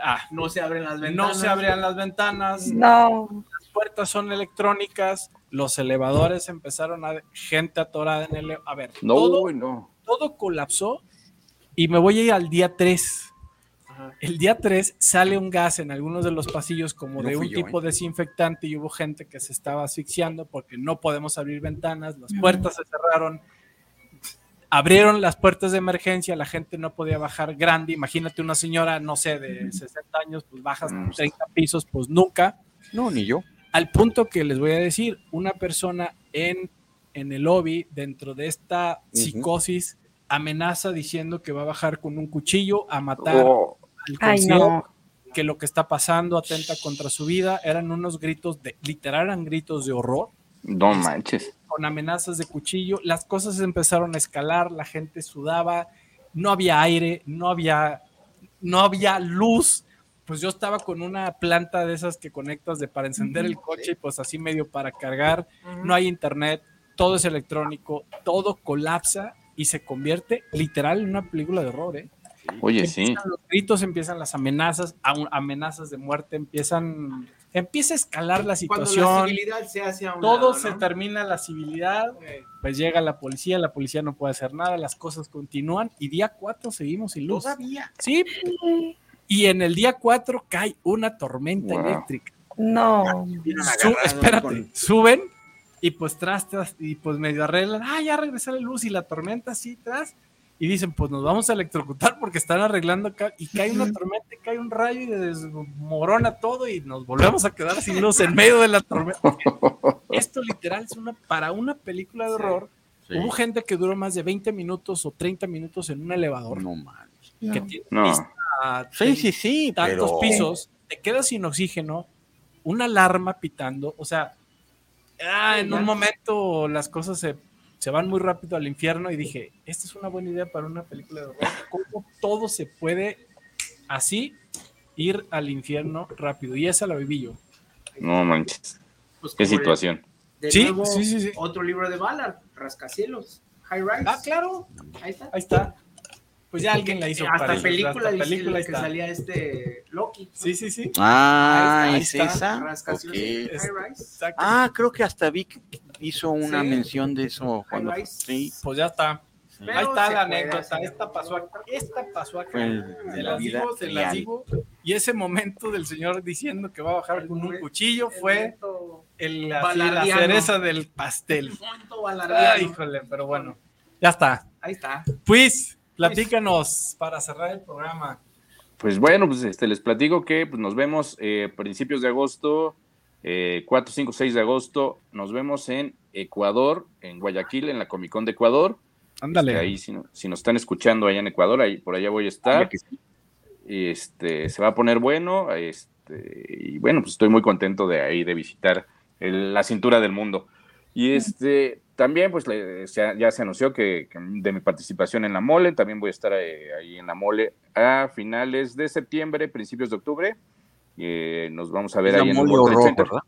ah, no se abren las ventanas. no se abrían las ventanas, No. las puertas son electrónicas, los elevadores empezaron a gente atorada en el a ver, No, todo, no. todo colapsó y me voy a ir al día 3. Ajá. El día 3 sale un gas en algunos de los pasillos como No de un yo, tipo ¿eh? desinfectante y hubo gente que se estaba asfixiando porque no podemos abrir ventanas, las puertas se cerraron. Abrieron las puertas de emergencia, la gente no podía bajar grande. Imagínate una señora, no sé, de 60 años, pues bajas Mm. 30 pisos, pues nunca No, ni yo. al punto que les voy a decir, una persona en, en el lobby, dentro de esta psicosis, amenaza diciendo que va a bajar con un cuchillo a matar Oh, al no. que lo que está pasando atenta contra su vida. Eran unos gritos de, literal eran gritos de horror, no manches. Con amenazas de cuchillo. Las cosas empezaron a escalar, la gente sudaba, no había aire, no había, no había luz. Pues yo estaba con una planta de esas que conectas de para encender el coche y pues así medio para cargar. No hay internet, todo es electrónico, todo colapsa y se convierte literal en una película de horror, ¿eh? Oye, sí. Empiezan los gritos, empiezan las amenazas, aun- amenazas de muerte, empiezan, empieza a escalar la Cuando situación. la civilidad se hace a un todo lado, se ¿no? termina la civilidad, pues llega la policía, la policía no puede hacer nada, las cosas continúan y día 4 seguimos sin luz. Todavía. Sí. Y en el día 4 cae una tormenta Wow. eléctrica. No. Su- espérate, suben y pues tras, tras, y pues medio arreglan, ah, ya regresó la luz y la tormenta así tras, y dicen, pues nos vamos a electrocutar porque están arreglando acá, y cae una tormenta, y cae un rayo y desmorona todo y nos volvemos a quedar sin luz en medio de la tormenta. Esto literal es una, para una película de horror, Sí. hubo gente que duró más de 20 minutos o 30 minutos en un elevador No mames. que tiene No. Sí, sí, sí. tantos pero- pisos, te quedas sin oxígeno, una alarma pitando, o sea, ah, en un momento las cosas se, se van muy rápido al infierno y dije, esta es una buena idea para una película de horror, cómo todo se puede así ir al infierno rápido, y esa la viví yo. No manches. Pues Qué situación. De Sí, nuevo, sí, sí, sí. otro libro de Ballard, Rascacielos, High Rise. Ah, claro, Ahí está. ahí está. Pues ya alguien la hizo. Hasta para- película, hasta dice película que salía este Loki. Sí, sí, sí. Ah, Ahí ¿es está, ahí esa? está, Rascacielos, Ok. High Rise. Exacto. Ah, creo que hasta Vic hizo una Sí. mención de eso. Cuando, sí, Pues ya está. Pero Ahí está la anécdota. Esta pasó acá. Esta pasó acá. Fue Se la las vida digo, se las digo. Y ese momento del señor diciendo que va a bajar con un cuchillo El fue el, así, la cereza del pastel. Ay, híjole, pero bueno. Ya está. Ahí está. Pues, platícanos para cerrar el programa. Pues bueno, pues este, les platico que pues, nos vemos eh, principios de agosto, eh, 4, 5, 6 de agosto. Nos vemos en Ecuador, en Guayaquil, en la Comic Con de Ecuador. Ándale. Este, ahí, si, no- si nos están escuchando allá en Ecuador, ahí, por allá voy a estar. Y este, se va a poner bueno. Este, y bueno, pues estoy muy contento de ahí de visitar el- la cintura del mundo. Y este, también, pues le- se ha- ya se anunció que, que de mi participación en la mole, también voy a estar eh, ahí en la mole a finales de septiembre, principios de octubre. Eh, nos vamos a ver Es ahí en el horror, Center. ¿verdad?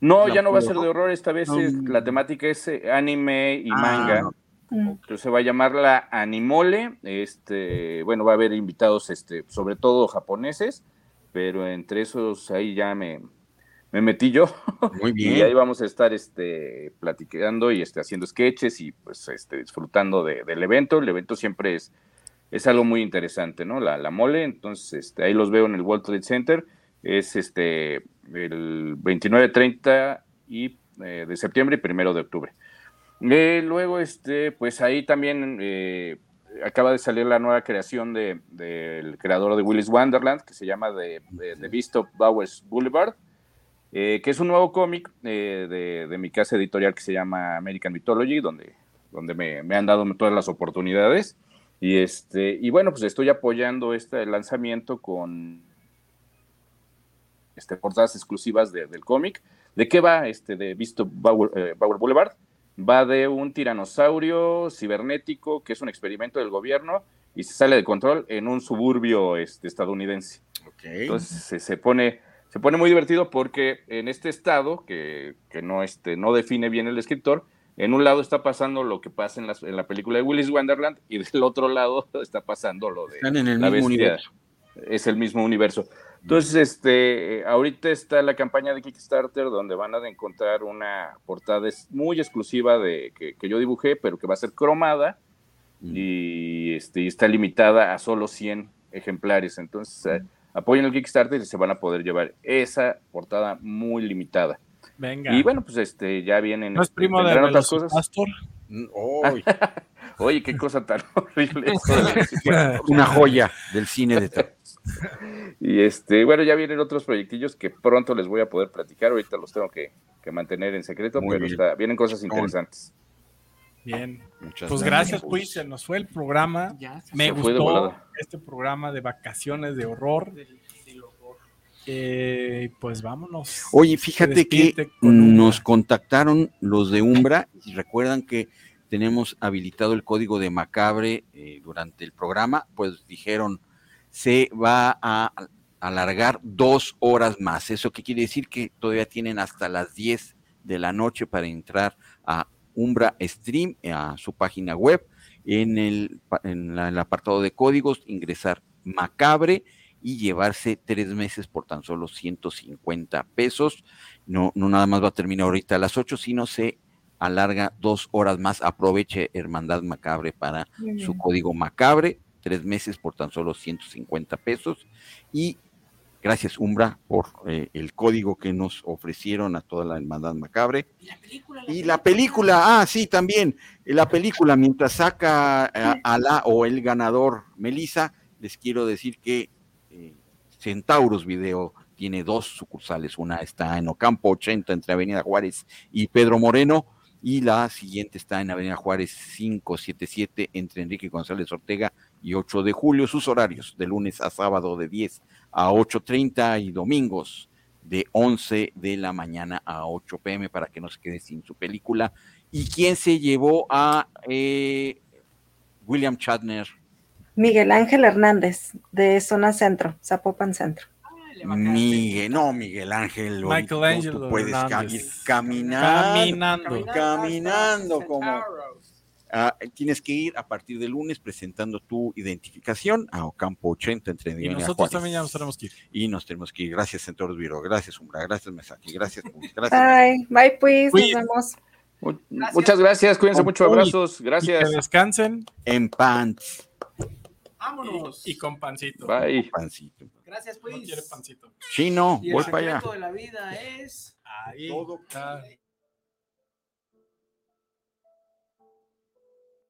No, La ya no va a ser de horror. esta vez No. es- la temática es eh, anime y Ah, manga. no. Entonces se va a llamar la Animole. Este, bueno, va a haber invitados, este, sobre todo japoneses, pero entre esos ahí ya me, me metí yo. Muy Y ahí bien. vamos a estar este, platicando y este, haciendo sketches y pues este, disfrutando de- del evento. El evento siempre es, es algo muy interesante, ¿no? La, la mole. Entonces, este, ahí los veo en el World Trade Center. Es este el 29, 30 y, eh, de septiembre y primero de octubre. Eh, luego, este, pues ahí también eh, acaba de salir la nueva creación de- del creador de Willis Wonderland, que se llama The, The- The Beast of Bowers Boulevard, eh, que es un nuevo cómic eh, de, de mi casa editorial que se llama American Mythology, donde, donde me, me han dado todas las oportunidades. Y, este, y bueno, pues estoy apoyando este lanzamiento con este, portadas exclusivas de- del cómic. ¿De qué va este de Visto Bauer, eh, Bauer Boulevard? Va de un tiranosaurio cibernético que es un experimento del gobierno y se sale de control en un suburbio este, estadounidense. Entonces se, se pone, se pone muy divertido porque en este estado, que, que no, este, no define bien el escritor, en un lado está pasando lo que pasa en, las- en la película de Willis Wonderland y del otro lado está pasando lo de Están en el la mismo bestia. universo. Es el mismo universo. Entonces, este, ahorita está la campaña de Kickstarter donde van a encontrar una portada muy exclusiva de que, que yo dibujé, pero que va a ser cromada y, este, está limitada a solo 100 ejemplares. Entonces, eh, apoyen el Kickstarter y se van a poder llevar esa portada muy limitada. Venga. Y bueno, pues este, ya vienen. ¿No es primo de otras cosas. Velocipastor? Uy, Oye, qué cosa tan horrible. una joya del cine de terror. Y este, bueno, ya vienen otros proyectillos que pronto les voy a poder platicar. Ahorita los tengo que, que mantener en secreto, Muy pero está- vienen cosas interesantes. Bien. Muchas Pues gracias, pues. Se nos fue el programa. Ya, se Me Se fue de gustó este programa de vacaciones de horror. Eh, pues vámonos. Oye, fíjate que con nos contactaron los de Umbra y recuerdan que tenemos habilitado el código de Macabre eh, durante el programa, pues dijeron se va a alargar dos horas más. ¿Eso qué quiere decir? Que todavía tienen hasta las 10 de la noche para entrar a Umbra Stream, a su página web, en el, en la- el apartado de códigos, ingresar macabre y llevarse tres meses por tan solo 150 pesos. No, no nada más va a terminar ahorita a las 8, sino se alarga dos horas más. Aproveche Hermandad Macabre para su código macabre, tres meses por tan solo 150 pesos. Y gracias, Umbra, por eh, el código que nos ofrecieron a toda la Hermandad Macabre. Y la película, ah, sí, también, eh, la película, mientras saca a, a la o el ganador Melissa, les quiero decir que eh, Centauros Video tiene dos sucursales, una está en Ocampo 80 entre Avenida Juárez y Pedro Moreno, y la siguiente está en Avenida Juárez 577 entre Enrique González Ortega y 8 de julio, sus horarios de lunes a sábado de 10 a 8.30 y domingos de 11 de la mañana a 8 pm para que no se quede sin su película. ¿Y quién se llevó a eh, William Shatner? Miguel Ángel Hernández, de Zona Centro, Zapopan Centro. Miguel, no, Miguel Ángel. ahorita Michelangelo Tú puedes ca- Hernández. ir caminando. Caminando. Caminando como. Ah, tienes que ir a partir de lunes presentando tu identificación a Ocampo 80 entre Y nosotros Juárez. también ya nos tenemos que ir. Y nos tenemos que ir. Gracias, Centauros Viro. Gracias, Umbra. Gracias, Mesaki. Gracias, Pus, gracias. Bye, bye pues, nos vemos. Muchas gracias, cuídense mucho, abrazos, Y gracias. que descansen. En pants. Vámonos. Y con pancito. Bye. Pancito. Gracias, No pues. quiere pancito. Chino, Y el voy para allá. secreto de la vida es. Ahí. Todo. está.